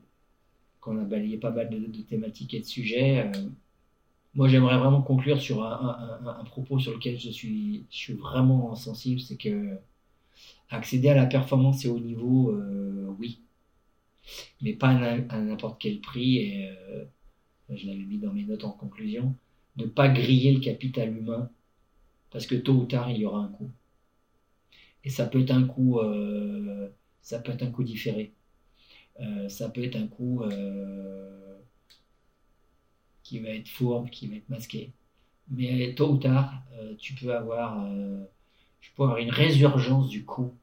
qu'on a balayé pas mal de, de thématiques et de sujets. Euh, moi, j'aimerais vraiment conclure sur un, un- un- un propos sur lequel je suis je suis vraiment sensible, c'est que accéder à la performance et au niveau, euh, oui, mais pas à n'importe quel prix. Et euh, je l'avais mis dans mes notes en conclusion, ne pas griller le capital humain parce que tôt ou tard il y aura un coup. Et ça peut être un coup, euh, ça peut être un coup différé. Euh, ça peut être un coup euh, qui va être fourbe, qui va être masqué. Mais tôt ou tard, tu peux avoir, je peux avoir une résurgence du coup,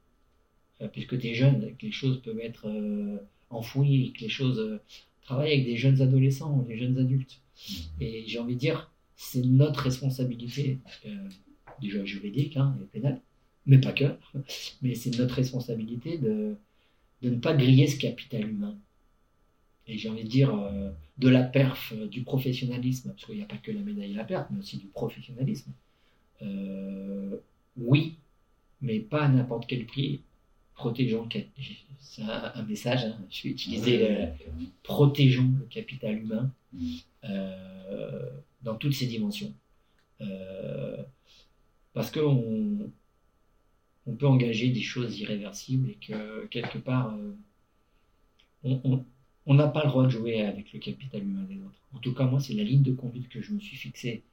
puisque tu es jeune, que les choses peuvent être enfouies, que les choses travaillent avec des jeunes adolescents ou des jeunes adultes. Et j'ai envie de dire, c'est notre responsabilité, euh, déjà juridique hein, et pénale, mais pas que, mais c'est notre responsabilité de, de ne pas griller ce capital humain. Et j'ai envie de dire, euh, de la perf, euh, du professionnalisme, parce qu'il n'y a pas que la médaille et la perte, mais aussi du professionnalisme. Euh, oui, mais pas à n'importe quel prix. Protégeons, c'est un, un message, hein, je vais utiliser euh, protégeons le capital humain euh, dans toutes ses dimensions. Parce qu'on on peut engager des choses irréversibles et que quelque part, euh, on- n'a pas le droit de jouer avec le capital humain des autres. En tout cas, moi, c'est la ligne de conduite que je me suis fixée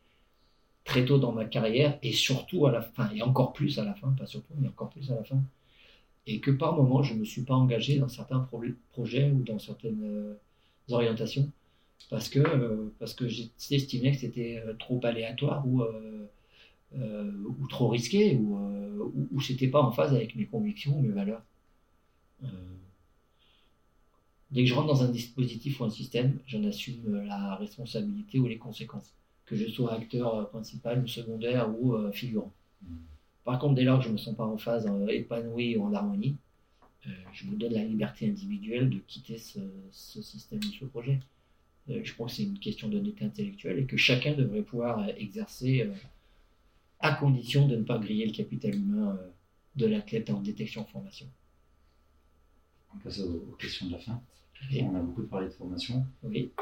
très tôt dans ma carrière et surtout à la fin, et encore plus à la fin, pas surtout, mais encore plus à la fin. et que par moment, je ne me suis pas engagé dans certains projets ou dans certaines euh, orientations parce que, euh, parce que j'estimais que c'était trop aléatoire ou, ou trop risqué ou, ou, ou c'était pas en phase avec mes convictions ou mes valeurs. dès que je rentre dans un dispositif ou un système, j'en assume la responsabilité ou les conséquences, que je sois acteur principal ou secondaire ou figurant. Mmh. Par contre, dès lors que je ne me sens pas en phase euh, épanouie ou en harmonie, euh, je me donne la liberté individuelle de quitter ce, système ou ce projet. Euh, je pense que c'est une question d'honnêteté intellectuelle et que chacun devrait pouvoir exercer à condition de ne pas griller le capital humain de l'athlète en détection-formation. On passe aux, questions de la fin. On a beaucoup parlé de formation. Oui.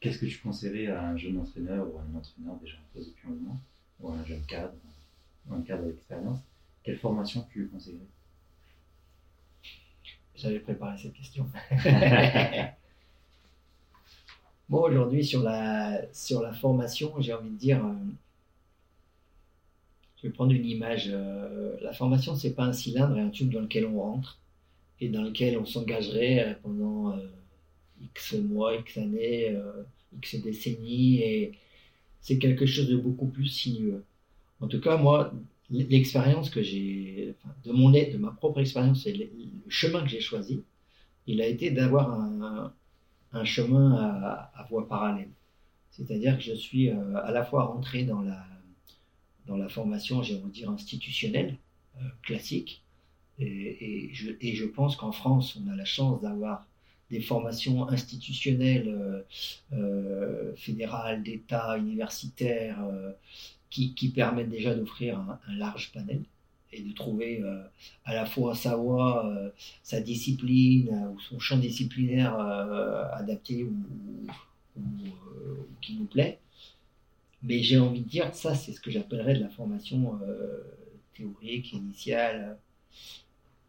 Qu'est-ce que tu conseillerais à un jeune entraîneur ou à un entraîneur déjà en place depuis un moment, ou à un jeune cadre dans le cadre d'expérience, quelle formation tu conseillerais? J'avais préparé cette question. Moi, aujourd'hui, sur la, sur la formation, j'ai envie de dire, euh, je vais prendre une image. Euh, la formation, c'est pas un cylindre et un tube dans lequel on rentre et dans lequel on s'engagerait euh, pendant X mois, X années, X décennies. Et c'est quelque chose de beaucoup plus sinueux. En tout cas, moi, l'expérience que j'ai, de mon de ma propre expérience et le, chemin que j'ai choisi, il a été d'avoir un, chemin à, à, voie parallèle. C'est-à-dire que je suis euh, à la fois rentré dans la, dans la formation, j'ai envie de dire, institutionnelle, euh, classique, et, je, pense qu'en France, on a la chance d'avoir des formations institutionnelles, euh, euh fédérales, d'État, universitaires, qui, permettent déjà d'offrir un, large panel et de trouver à la fois sa voie, sa discipline ou son champ disciplinaire adapté ou, qui nous plaît. Mais j'ai envie de dire, ça c'est ce que j'appellerais de la formation théorique, initiale.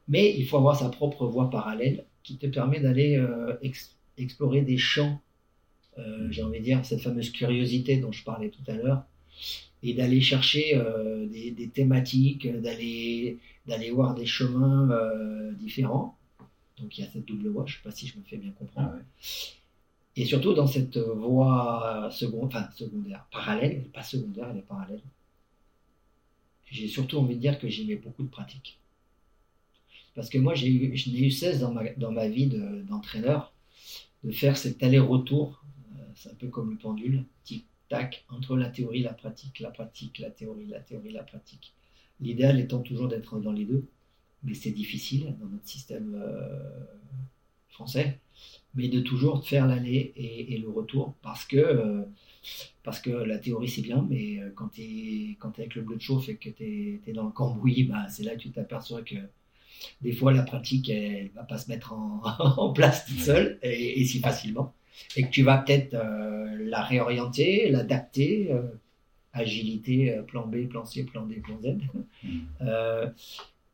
Mais il faut avoir sa propre voie parallèle qui te permet d'aller explorer des champs, j'ai envie de dire, cette fameuse curiosité dont je parlais tout à l'heure, et d'aller chercher euh, des, des, thématiques, d'aller voir des chemins euh, différents. Donc il y a cette double voie, je ne sais pas si je me fais bien comprendre. Ah et surtout dans cette voie enfin, secondaire, parallèle, pas secondaire, elle est parallèle. J'ai surtout envie de dire que mets beaucoup de pratique. Parce que moi, j'ai eu, je n'ai eu 16 dans ma, dans ma vie d'entraîneur de, faire cet aller-retour. Euh, c'est un peu comme le pendule, tic, entre la théorie, la pratique, la pratique, la théorie, la théorie, la pratique. L'idéal étant toujours d'être dans les deux, mais c'est difficile dans notre système euh, français, mais de toujours faire l'aller et, le retour, parce que, euh, parce que la théorie c'est bien, mais euh, quand tu es, quand es avec le bleu de chauffe et que tu es, dans le cambouis, bah, c'est là que tu t'aperçois que des fois la pratique elle, va pas se mettre en, place toute seule et si facilement et que tu vas peut-être euh, la réorienter, l'adapter, euh, agilité, plan B, plan C, plan D, plan Z. Mm.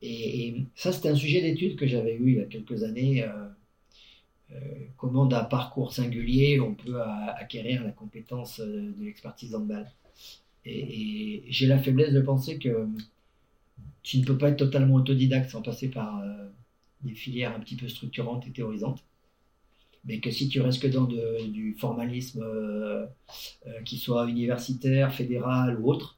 Et, ça, c'était un sujet d'étude que j'avais eu il y a quelques années. Comment d'un parcours singulier on peut acquérir la compétence de l'expertise en balle. Et, j'ai la faiblesse de penser que tu ne peux pas être totalement autodidacte sans passer par des filières un petit peu structurantes et théorisantes mais que si tu restes que dans du formalisme euh, euh, qui soit universitaire, fédéral ou autre,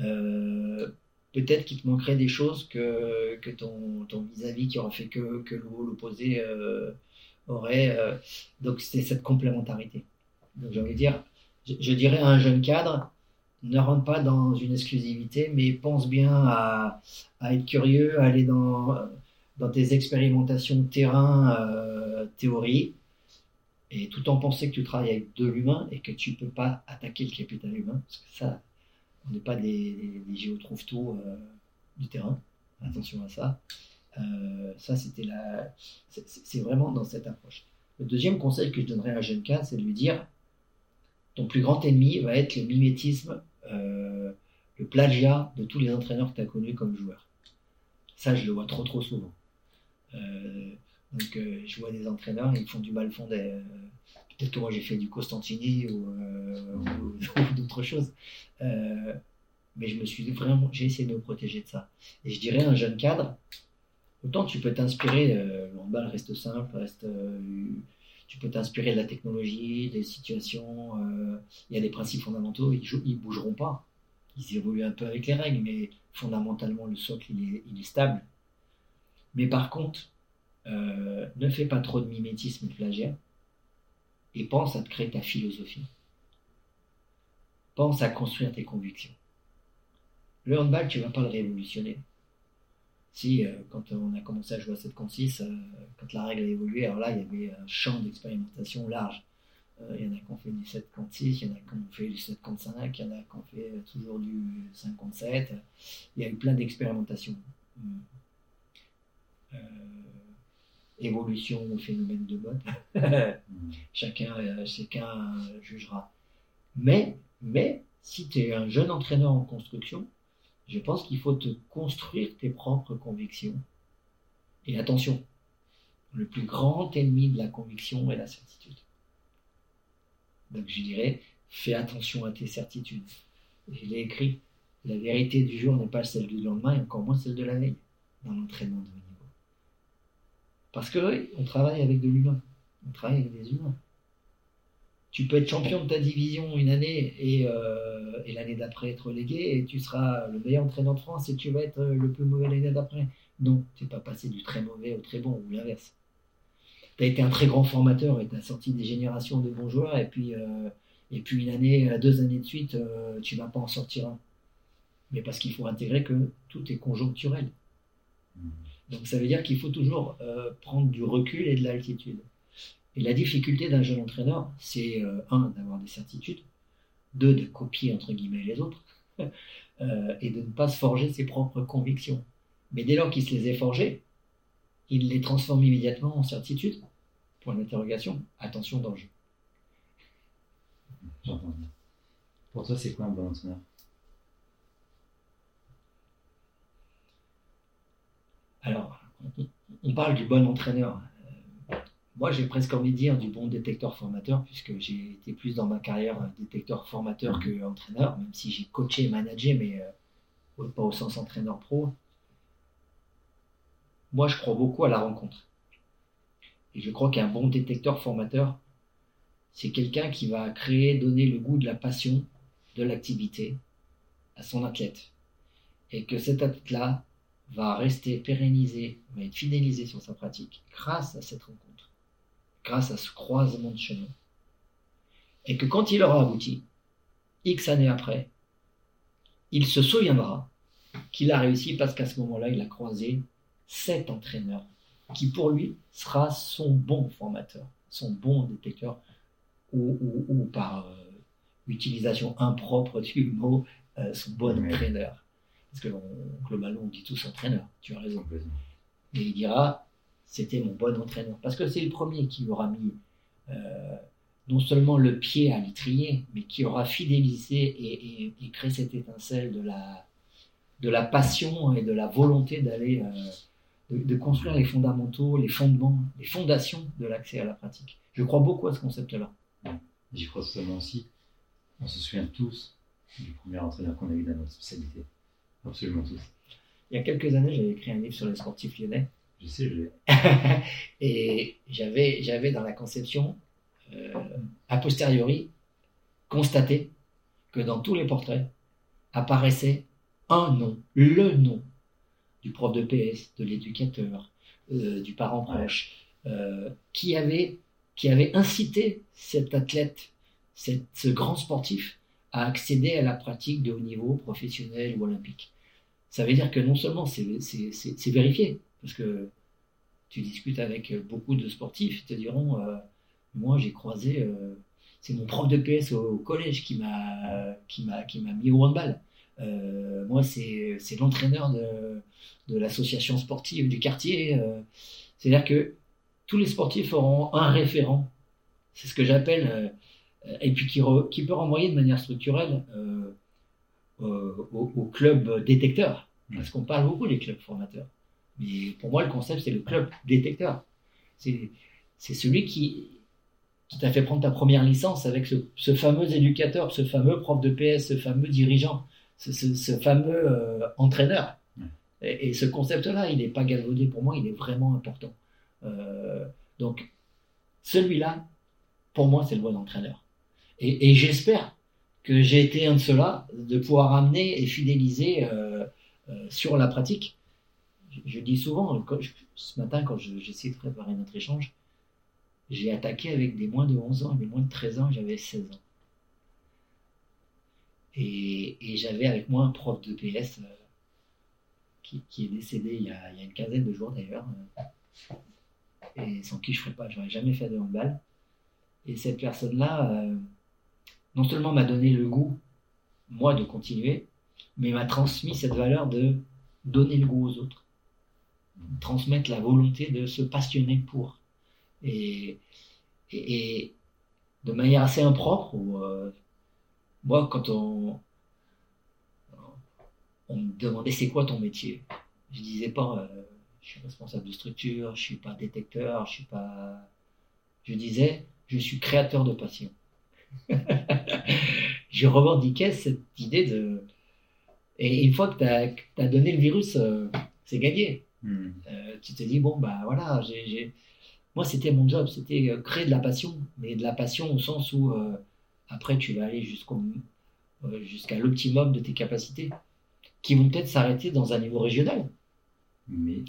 euh, peut-être qu'il te manquerait des choses que, ton, vis-à-vis qui aurait fait que, que l'opposé aurait. donc c'est cette complémentarité. Donc j'ai envie de dire, je, dirais à un jeune cadre, ne rentre pas dans une exclusivité, mais pense bien à, à être curieux, à aller dans, dans tes expérimentations terrain, théorie, et tout en pensant que tu travailles avec de l'humain et que tu ne peux pas attaquer le capital humain, parce que ça, on n'est pas des, des, géotrouve-tout euh, du terrain. Attention à ça. Euh, ça, c'était la. C'est vraiment dans cette approche. Le deuxième conseil que je donnerais à un jeune cadre, c'est de lui dire ton plus grand ennemi va être le mimétisme, euh, le plagiat de tous les entraîneurs que tu as connus comme joueurs. Ça, je le vois trop, trop souvent. Donc euh, je vois des entraîneurs, ils font du mal fondé. Peut-être que moi j'ai fait du Costantini ou, euh, d'autres choses. mais je me suis vraiment, j'ai essayé de me protéger de ça. Et je dirais un jeune cadre, Autant tu peux t'inspirer, euh, le handball reste simple, reste, euh, tu peux t'inspirer de la technologie, des situations, euh, il y a des principes fondamentaux, ils, ils bougeront pas. Ils évoluent un peu avec les règles, mais fondamentalement, le socle, il est, stable. Mais par contre, ne fais pas trop de mimétisme et de plagiat et pense à te créer ta philosophie. Pense à construire tes convictions. Le handball, tu vas pas le révolutionner. Si, euh, quand on a commencé à jouer à 7 contre 6, euh, quand la règle a évolué, alors là, il y avait un champ d'expérimentation large. Euh, il y en a qui ont fait du 7 contre 6, il y en a qui ont fait du 7 contre 5, il y en a qui ont fait toujours du 5 contre 7. Il y a eu plein d'expérimentations. Euh, évolution ou phénomène de mode. chacun, chacun jugera. Mais, mais si tu es un jeune entraîneur en construction, je pense qu'il faut te construire tes propres convictions. Et attention, le plus grand ennemi de la conviction est la certitude. Donc je dirais, fais attention à tes certitudes. Je l'ai écrit, la vérité du jour n'est pas celle du lendemain et encore moins celle de la veille dans l'entraînement de haut niveau. Parce que oui, on travaille avec de l'humain, on travaille avec des humains. Tu peux être champion de ta division une année et, euh, et l'année d'après être relégué et tu seras le meilleur entraîneur de France et tu vas être le plus mauvais l'année d'après. Non, tu n'es pas passé du très mauvais au très bon ou l'inverse. Tu as été un très grand formateur et tu as sorti des générations de bons joueurs et puis, euh, et puis une année, deux années de suite, euh, tu vas pas en sortir un. Mais parce qu'il faut intégrer que tout est conjoncturel. Donc ça veut dire qu'il faut toujours euh, prendre du recul et de l'altitude. Et la difficulté d'un jeune entraîneur, c'est euh, un, d'avoir des certitudes, deux, de copier entre guillemets les autres, euh, et de ne pas se forger ses propres convictions. Mais dès lors qu'il se les est forgées, il les transforme immédiatement en certitudes. Point d'interrogation, attention danger. J'entends bien. Pour toi, c'est quoi un bon entraîneur? Alors, on parle du bon entraîneur. Moi, j'ai presque envie de dire du bon détecteur formateur, puisque j'ai été plus dans ma carrière euh, détecteur formateur que entraîneur, même si j'ai coaché et managé, mais euh, pas au sens entraîneur pro. Moi, je crois beaucoup à la rencontre. Et je crois qu'un bon détecteur formateur, c'est quelqu'un qui va créer, donner le goût de la passion, de l'activité à son athlète. Et que cet athlète-là va rester pérennisé, va être fidélisé sur sa pratique grâce à cette rencontre, grâce à ce croisement de chemin. Et que quand il aura abouti, X années après, il se souviendra qu'il a réussi parce qu'à ce moment-là, il a croisé cet entraîneur qui pour lui sera son bon formateur, son bon détecteur, ou, ou- ou par euh, utilisation impropre du mot, euh, son bon entraîneur. Parce que on- globalement, on dit tous entraîneur, tu as raison. Et il dira, c'était mon bon entraîneur. Parce que c'est le premier qui aura mis euh, non seulement le pied à l'étrier, mais qui aura fidélisé et, et- et créé cette étincelle de la, de la passion et de la volonté d'aller, euh, de, de construire les fondamentaux, les fondements, les fondations de l'accès à la pratique. Je crois beaucoup à ce concept-là. J'y crois totalement aussi. On se souvient tous du premier entraîneur qu'on a eu dans notre spécialité. Absolument tous. Il y a quelques années, j'avais écrit un livre sur les sportifs lyonnais. Je sais, je l'ai. et j'avais, j'avais dans la conception, euh, a posteriori, constaté que dans tous les portraits apparaissait un nom, le nom du prof de PS, de l'éducateur, euh, du parent proche, euh, qui, avait, qui avait incité cet athlète, cette- ce grand sportif, à accéder à la pratique de haut niveau professionnel ou olympique. Ça veut dire que non seulement c'est, c'est, c'est, c'est vérifié, parce que tu discutes avec beaucoup de sportifs, ils te diront, euh, moi j'ai croisé, euh, c'est mon prof de PS au, collège qui m'a, qui m'a, qui m'a mis au handball. Euh, moi c'est, c'est l'entraîneur de, de l'association sportive du quartier. c'est-à-dire que tous les sportifs auront un référent. C'est ce que j'appelle, et puis qui, peut renvoyer de manière structurelle au, au club détecteur. Parce qu'on parle beaucoup des clubs formateurs. Mais pour moi, le concept, c'est le club détecteur. C'est celui qui, qui t'a fait prendre ta première licence avec ce, ce fameux éducateur, ce fameux prof de PS, ce fameux dirigeant, ce, ce- ce fameux euh, entraîneur. Et, ce concept-là, il n'est pas galvaudé pour moi, il est vraiment important. Euh, donc, celui-là, pour moi, c'est le bon entraîneur. Et, j'espère que j'ai été un de ceux-là, de pouvoir amener et fidéliser euh, sur la pratique. Je, dis souvent, ce matin, quand j'essaie de préparer notre échange, j'ai attaqué avec des moins de 11 ans des moins de 13 ans, j'avais 16 ans. Et, j'avais avec moi un prof de PS euh, qui, est décédé il y, a, une quinzaine de jours d'ailleurs, et sans qui je ne pas, j'aurais jamais fait de handball. Et cette personne-là, euh, non seulement m'a donné le goût, moi, de continuer, mais m'a transmis cette valeur de donner le goût aux autres, transmettre la volonté de se passionner pour. Et, de manière assez impropre, euh, moi, quand on, on me demandait c'est quoi ton métier, je disais pas euh, je suis responsable de structure, je suis pas détecteur, je suis pas. Je disais je suis créateur de passion. je revendiquais cette idée de. Et une fois que tu as, donné le virus, euh, c'est gagné. Hmm. Euh, tu te dis, bon, bah voilà, j'ai. Moi, c'était mon job, c'était euh, créer de la passion, mais de la passion au sens où après, tu vas aller jusqu'au, jusqu'à l'optimum de tes capacités, qui vont peut-être s'arrêter dans un niveau régional. Mais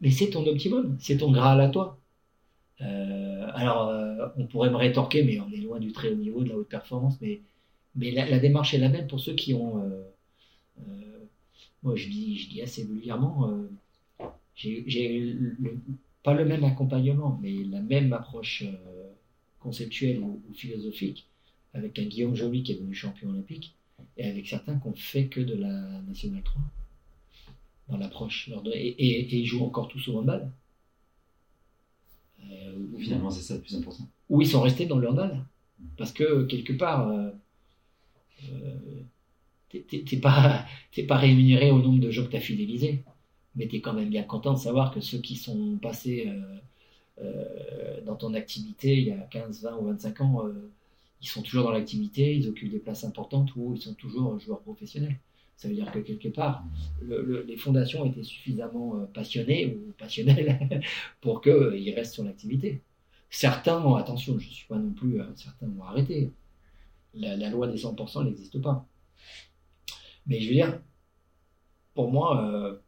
mais c'est ton optimum, c'est ton graal à toi. Euh, alors, euh, on pourrait me rétorquer, mais on est loin du très haut niveau, de la haute performance, mais, mais la, démarche est la même pour ceux qui ont. Euh, moi, je dis, je dis assez vulgairement, j'ai pas le même accompagnement, mais la même approche conceptuelle ou, philosophique avec un Guillaume Joly qui est devenu champion olympique et avec certains qui ont fait que de la Nationale 3 dans l'approche. Et, et, ils jouent encore tous au handball. Euh, Finalement, c'est ça le plus important. Ou ils sont restés dans le handball. Parce que quelque part, euh, euh t'es pas, pas rémunéré au nombre de gens que tu as fidélisés. Mais tu es quand même bien content de savoir que ceux qui sont passés euh, euh, dans ton activité il y a 15, 20 ou 25 ans, ils sont toujours dans l'activité, ils occupent des places importantes ou ils sont toujours joueurs professionnels. Ça veut dire que quelque part, les fondations étaient suffisamment euh, passionnées ou passionnelles pour qu'ils euh, restent sur l'activité. Certains, attention, je ne suis pas non plus, euh, certains ont arrêté. La, loi des 100% n'existe pas. Mais je veux dire, pour moi,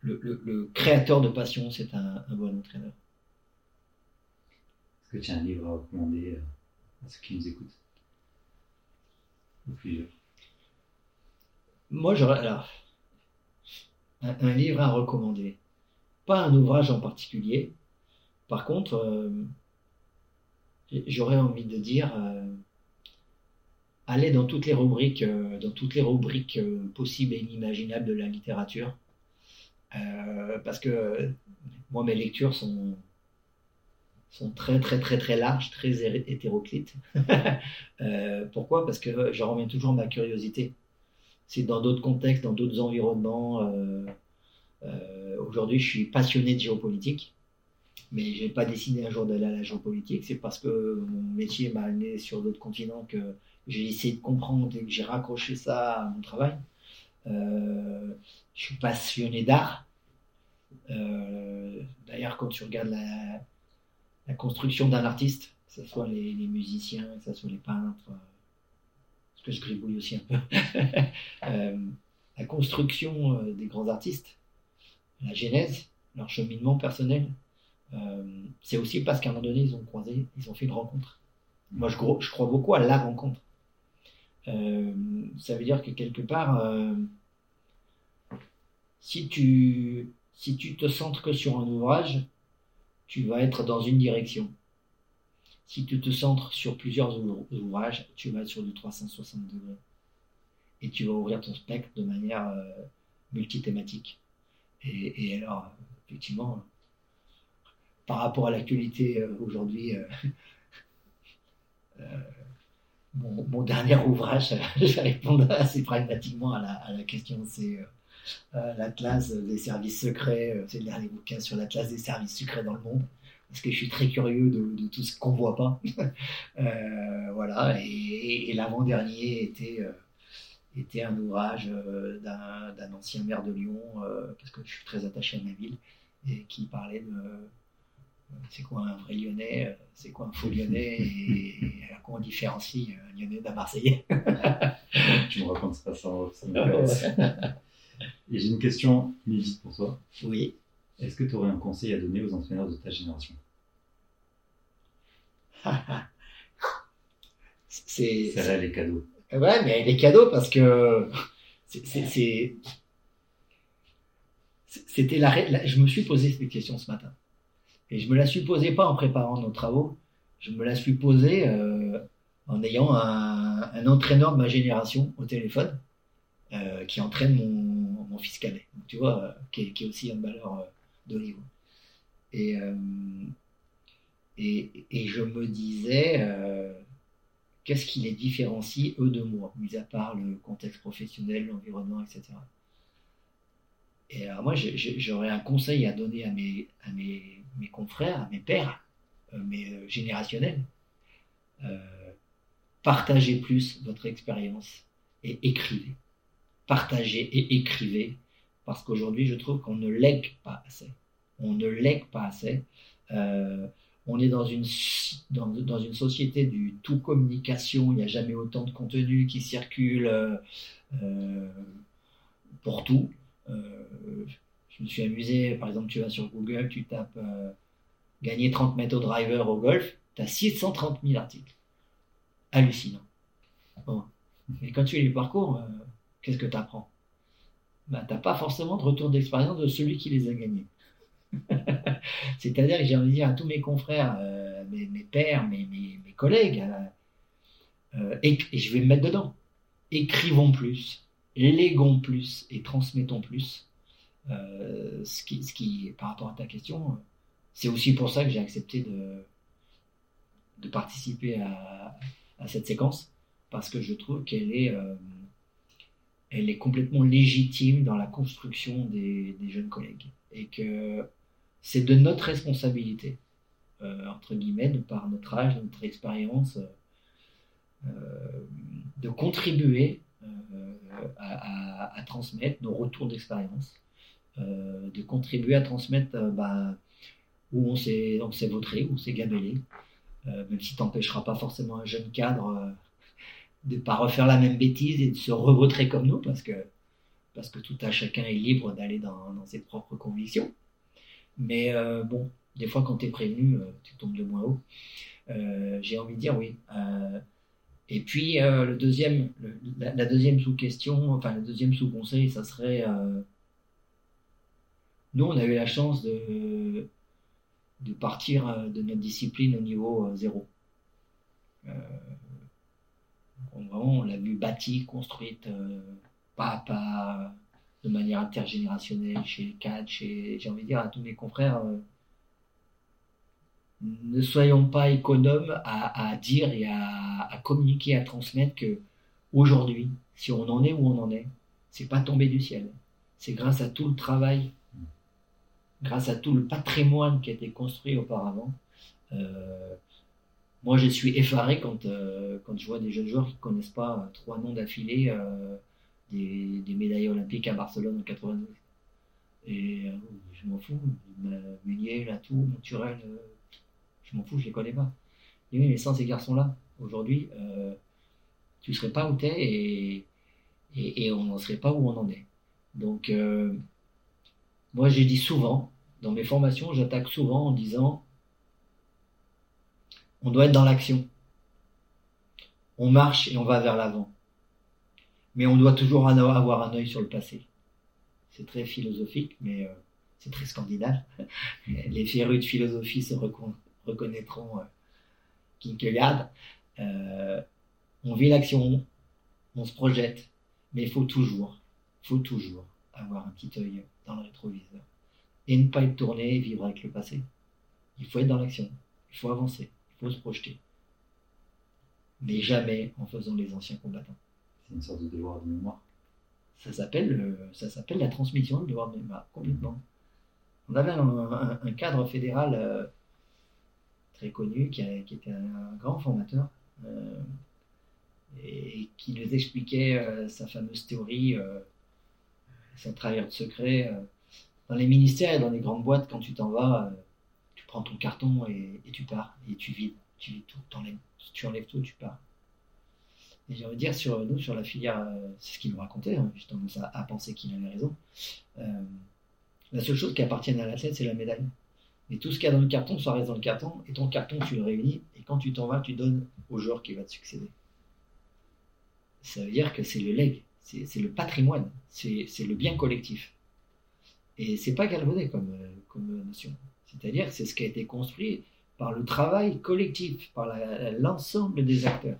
le, créateur de passion, c'est un, bon entraîneur. Est-ce que tu as un livre à recommander à ceux qui nous écoutent? Ou plusieurs? Moi, j'aurais alors un, livre à recommander. Pas un ouvrage en particulier. Par contre, euh, j'aurais envie de dire euh, aller dans toutes les rubriques, euh, dans toutes les rubriques possibles et inimaginables de la littérature. parce que moi, mes lectures sont, sont très très très très larges, très hétéroclites. pourquoi? Parce que je remets toujours ma curiosité c'est dans d'autres contextes, dans d'autres environnements. Euh, euh, aujourd'hui, je suis passionné de géopolitique, mais je n'ai pas décidé un jour d'aller à la géopolitique. C'est parce que mon métier m'a amené sur d'autres continents que j'ai essayé de comprendre et que j'ai raccroché ça à mon travail. Euh, je suis passionné d'art. D'ailleurs, quand tu regardes la, construction d'un artiste, que ce soit les, musiciens, que ce soit les peintres, que je gribouille aussi un peu, euh, la construction euh, des grands artistes, la genèse, leur cheminement personnel, euh, c'est aussi parce qu'à un moment donné, ils ont croisé, ils ont fait une rencontre. Moi, je crois beaucoup à la rencontre. Ça veut dire que quelque part, si, tu, si tu te centres que sur un ouvrage, tu vas être dans une direction. Si tu te centres sur plusieurs ouvrages, tu vas être sur du 360 degrés. Et tu vas ouvrir ton spectre de manière euh, multithématique. Et, alors, effectivement, par rapport à l'actualité euh, aujourd'hui, euh, mon, dernier ouvrage, je vais assez pragmatiquement à la, question, c'est l'Atlas des services secrets, c'est le dernier bouquin sur l'Atlas des services secrets dans le monde parce que je suis très curieux de, tout ce qu'on ne voit pas. Euh, voilà, et, l'avant-dernier était, euh, un ouvrage euh, d'un ancien maire de Lyon, euh, parce que je suis très attaché à ma ville, et qui parlait de c'est quoi un vrai Lyonnais, c'est quoi un faux Lyonnais, et, à quoi on différencie un Lyonnais d'un Marseillais? tu me raconteras ça, ça m'intéresse. et j'ai une question inédite pour toi. Oui. Est-ce que tu aurais un conseil à donner aux entraîneurs de ta génération? C'est là les cadeaux. Ouais, mais les cadeaux parce que c'est c'était la, je me suis posé cette question ce matin et je me la suis posée pas en préparant nos travaux, je me la suis posée euh, en ayant un, entraîneur de ma génération au téléphone euh, qui entraîne mon, mon fils cadet, tu vois, euh, qui, est, aussi un euh, de niveau. Et, et, et je me disais qu'est-ce qui les différencie, eux, de moi, mis à part le contexte professionnel, l'environnement, etc. Et alors moi, j'aurais un conseil à donner à mes, à mes, mes confrères, mes pères, euh, mes euh, générationnels. Euh, partagez plus votre expérience et écrivez. Partagez et écrivez, parce qu'aujourd'hui, je trouve qu'on ne lègue pas assez. On ne lègue pas assez. On est dans une, société du tout communication, il n'y a jamais autant de contenu qui circule pour tout. Je me suis amusé, par exemple, tu vas sur Google, tu tapes euh, gagner 30 mètres au driver au golf, tu as 630 000 articles. Hallucinant. Mais quand tu lis le parcours, euh, qu'est-ce que tu apprends ben, Tu n'as pas forcément de retour d'expérience de celui qui les a gagnés. C'est-à-dire que j'ai envie de dire à tous mes confrères, euh, mes, pères, mes, collègues, et, et, je vais me mettre dedans. Écrivons plus, léguons plus et transmettons plus. Euh, ce, qui, par rapport à ta question, c'est aussi pour ça que j'ai accepté de, participer à, cette séquence, parce que je trouve qu'elle est, euh, elle est complètement légitime dans la construction des, jeunes collègues. Et que c'est de notre responsabilité, euh, entre guillemets, de par notre âge, notre expérience, de contribuer à, transmettre nos retours d'expérience, de contribuer à transmettre bah, où on s'est vautré, où on s'est gabellé, même si tu n'empêcheras pas forcément un jeune cadre de ne pas refaire la même bêtise et de se revautrer comme nous, parce que, parce que tout à chacun est libre d'aller dans, ses propres convictions. Mais euh, bon, des fois, quand tu es prévenu, euh, tu tombes de moins haut. Euh, j'ai envie de dire oui. Euh, et puis, euh, le deuxième, la, la, deuxième sous-question, enfin, le deuxième sous-conseil, ça serait nous, on a eu la chance de, partir de notre discipline au niveau zéro. vraiment, on l'a vu bâtie, construite pas à pas de manière intergénérationnelle chez les cadres, chez, j'ai envie de dire à tous mes confrères, euh, ne soyons pas économes à, à dire et à, à, communiquer, à transmettre que aujourd'hui, si on en est où on en est, c'est pas tombé du ciel. C'est grâce à tout le travail, grâce à tout le patrimoine qui a été construit auparavant. Euh, moi, je suis effaré quand, euh, quand je vois des jeunes joueurs qui connaissent pas trois noms d'affilée. Euh, des, des, médailles olympiques à Barcelone en 92. Et euh, je m'en fous, Meunier, Latour, Monturel, euh, je m'en fous, je les connais pas. Et oui, mais sans ces garçons-là, aujourd'hui, euh, tu serais pas où t'es et, et, et on n'en serait pas où on en est. Donc, euh, moi, j'ai dit souvent, dans mes formations, j'attaque souvent en disant on doit être dans l'action. On marche et on va vers l'avant mais on doit toujours avoir un œil sur le passé. C'est très philosophique, mais euh, c'est très scandinave. Les férus de philosophie se recon reconnaîtront euh, Kierkegaard. Euh, on vit l'action, on se projette, mais il faut toujours, faut toujours avoir un petit œil dans le rétroviseur et ne pas être tourné et vivre avec le passé. Il faut être dans l'action, il faut avancer, il faut se projeter, mais jamais en faisant les anciens combattants. C'est une sorte de devoir de mémoire. Ça s'appelle, euh, ça s'appelle la transmission de devoir de mémoire, complètement. On avait un, un, un cadre fédéral euh, très connu qui, a, qui, était un grand formateur euh, et qui nous expliquait euh, sa fameuse théorie, euh, sa travailleur de secret. euh. dans les ministères et dans les grandes boîtes, quand tu t'en vas, euh, tu prends ton carton et, tu pars, et tu vides, tu vides tout, t'enlèves- tu enlèves tout, tu pars. Et j'ai envie de dire, sur nous, sur la filière, euh, c'est ce qu'il nous racontait, hein, j'ai tendance à, penser qu'il avait raison. La seule chose qui appartienne à l'athlète, c'est la médaille. Mais tout ce qu'il y a dans le carton, ça reste dans le carton, et ton carton, tu le réunis, et quand tu t'en vas, tu donnes au joueur qui va te succéder. Ça veut dire que c'est le leg, c'est le patrimoine, c'est le bien collectif. Et c'est pas galvaudé comme, euh, comme notion. C'est-à-dire c'est ce qui a été construit par le travail collectif, par l'ensemble des acteurs,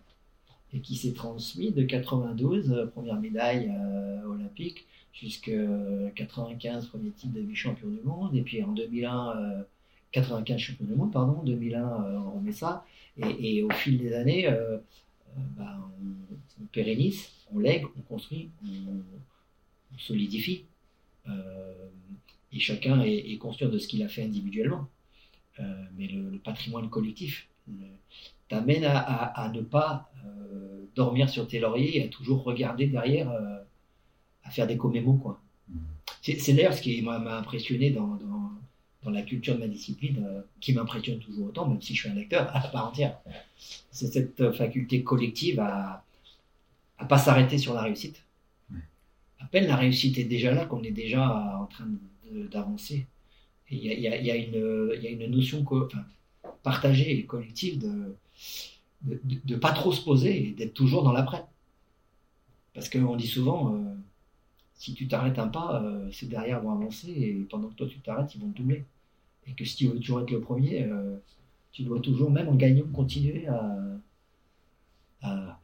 et qui s'est transmis de 92, euh, première médaille euh, olympique, jusqu'à 95, premier titre de vice-champion du monde, et puis en 2001, euh, 95 champion du monde, pardon, 2001, euh, on remet ça, et, au fil des années, bah, on, on pérennise, on lègue, on construit, on, on solidifie. Euh, et chacun est, est conscient de ce qu'il a fait individuellement. Euh, mais le, le patrimoine collectif le- t'amène à, à- à ne pas euh, dormir sur tes lauriers et à toujours regarder derrière, euh, à faire des commémos. Quoi. Mhm. C'est, d'ailleurs ce qui m'a, m'a impressionné dans, dans, dans la culture de ma discipline, euh, qui m'impressionne toujours autant, même si je suis un acteur à part entière. C'est cette euh, faculté collective à ne pas s'arrêter sur la réussite. Ouais. À peine la réussite est déjà là qu'on est déjà en train d'avancer. Il y a, y y une, il y a une notion enfin, partagée et collective de de pas trop se poser et d'être toujours dans l'après. Parce qu'on dit souvent, euh, si tu t'arrêtes un pas, euh, ceux derrière vont avancer et pendant que toi tu t'arrêtes, ils vont te doubler. Et que si tu veux toujours être le premier, euh, tu dois toujours, même en gagnant, continuer à, à,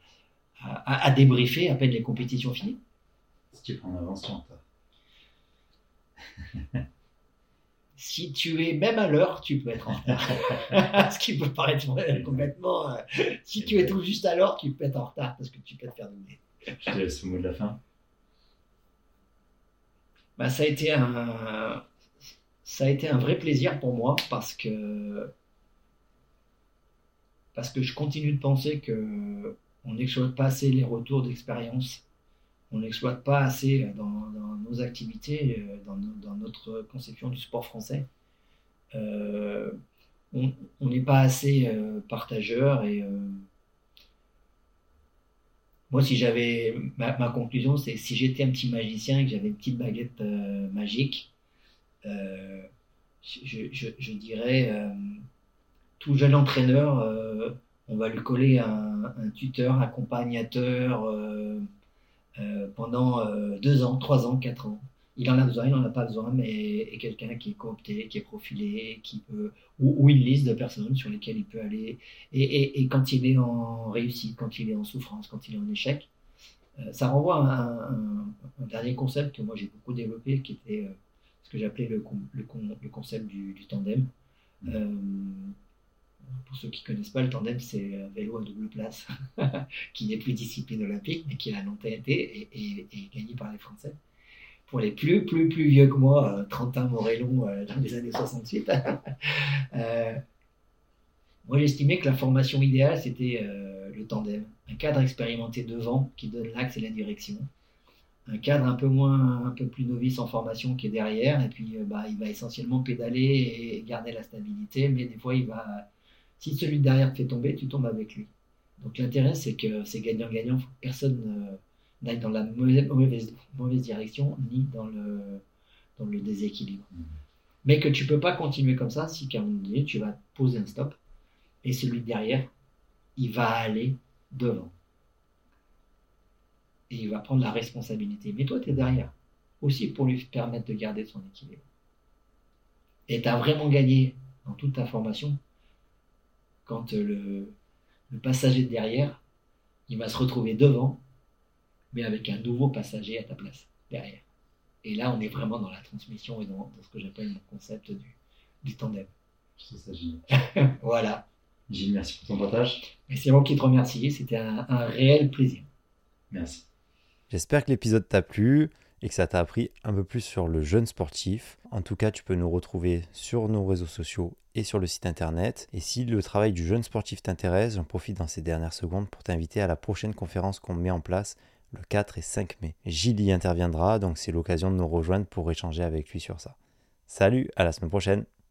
à, à débriefer à peine les compétitions finies. Si tu prends en avance, tu es en retard. Si tu es même à l'heure, tu peux être en retard. Ce qui peut paraître complètement. euh, si tu es tout juste à l'heure, tu peux être en retard parce que tu peux te faire doubler. Je te laisse le mot de la fin. Bah, ça a été un ça a été un vrai plaisir pour moi parce que parce que je continue de penser que on n'exploite pas assez les retours d'expérience, on n'exploite pas assez dans, dans nos activités, euh, dans, no- dans notre conception du sport français. Euh, on n'est pas assez euh, partageur et euh, moi, si j'avais ma, ma conclusion, c'est si j'étais un petit magicien et que j'avais une petite baguette euh, magique, euh, je, dirais euh, tout jeune entraîneur, euh, on va lui coller un, un tuteur, accompagnateur pendant deux ans, trois ans, quatre ans. Il en a besoin, il n'en a pas besoin, mais quelqu'un qui est coopté, qui est profilé, qui peut ou, une liste de personnes sur lesquelles il peut aller et, quand il est en réussite, quand il est en souffrance, quand il est en échec, ça renvoie à un, dernier concept que moi j'ai beaucoup développé, qui était ce que j'appelais le, le, le concept du, du tandem. Euh, pour ceux qui connaissent pas, le tandem, c'est un vélo à double place, qui n'est plus discipline olympique, mais qui a longtemps été et, et- et gagné par les Français. Pour les plus, plus, plus vieux que moi, euh, Trentin Morellon, euh, dans les années 68, euh, moi, j'estimais que la formation idéale, c'était le tandem. Un cadre expérimenté devant qui donne l'axe et la direction. Un cadre un peu moins, un peu plus novice en formation qui est derrière. Et puis, euh, bah, il va essentiellement pédaler et garder la stabilité. Mais des fois, il va, si celui de derrière te fait tomber, tu tombes avec lui. Donc, l'intérêt, c'est que c'est gagnant-gagnant. Faut que personne euh, n'aille dans la mauvaise, mauvaise, direction ni dans le, dans le déséquilibre. Mais que tu peux pas continuer comme ça si qu'à un moment donné, tu vas poser un stop et celui de derrière, il va aller devant. Et il va prendre la responsabilité. Mais toi, tu es derrière. Aussi pour lui permettre de garder son équilibre. Et tu as vraiment gagné dans toute ta formation quand euh, le, le passager de derrière, il va se retrouver devant, mais avec un nouveau passager à ta place, derrière. Et là, on est vraiment dans la transmission et dans, dans ce que j'appelle mon concept du, du tandem. Trouve ça génial. Voilà. Gilles, merci pour ton partage. Et c'est moi qui te remercie. C'était un, un réel plaisir. Merci. J'espère que l'épisode t'a plu et que ça t'a appris un peu plus sur le jeune sportif. En tout cas, tu peux nous retrouver sur nos réseaux sociaux et sur le site internet. Et si le travail du jeune sportif t'intéresse, j'en profite dans ces dernières secondes pour t'inviter à la prochaine conférence qu'on met en place le 4 et 5 mai. Gilles y interviendra, donc c'est l'occasion de nous rejoindre pour échanger avec lui sur ça. Salut, à la semaine prochaine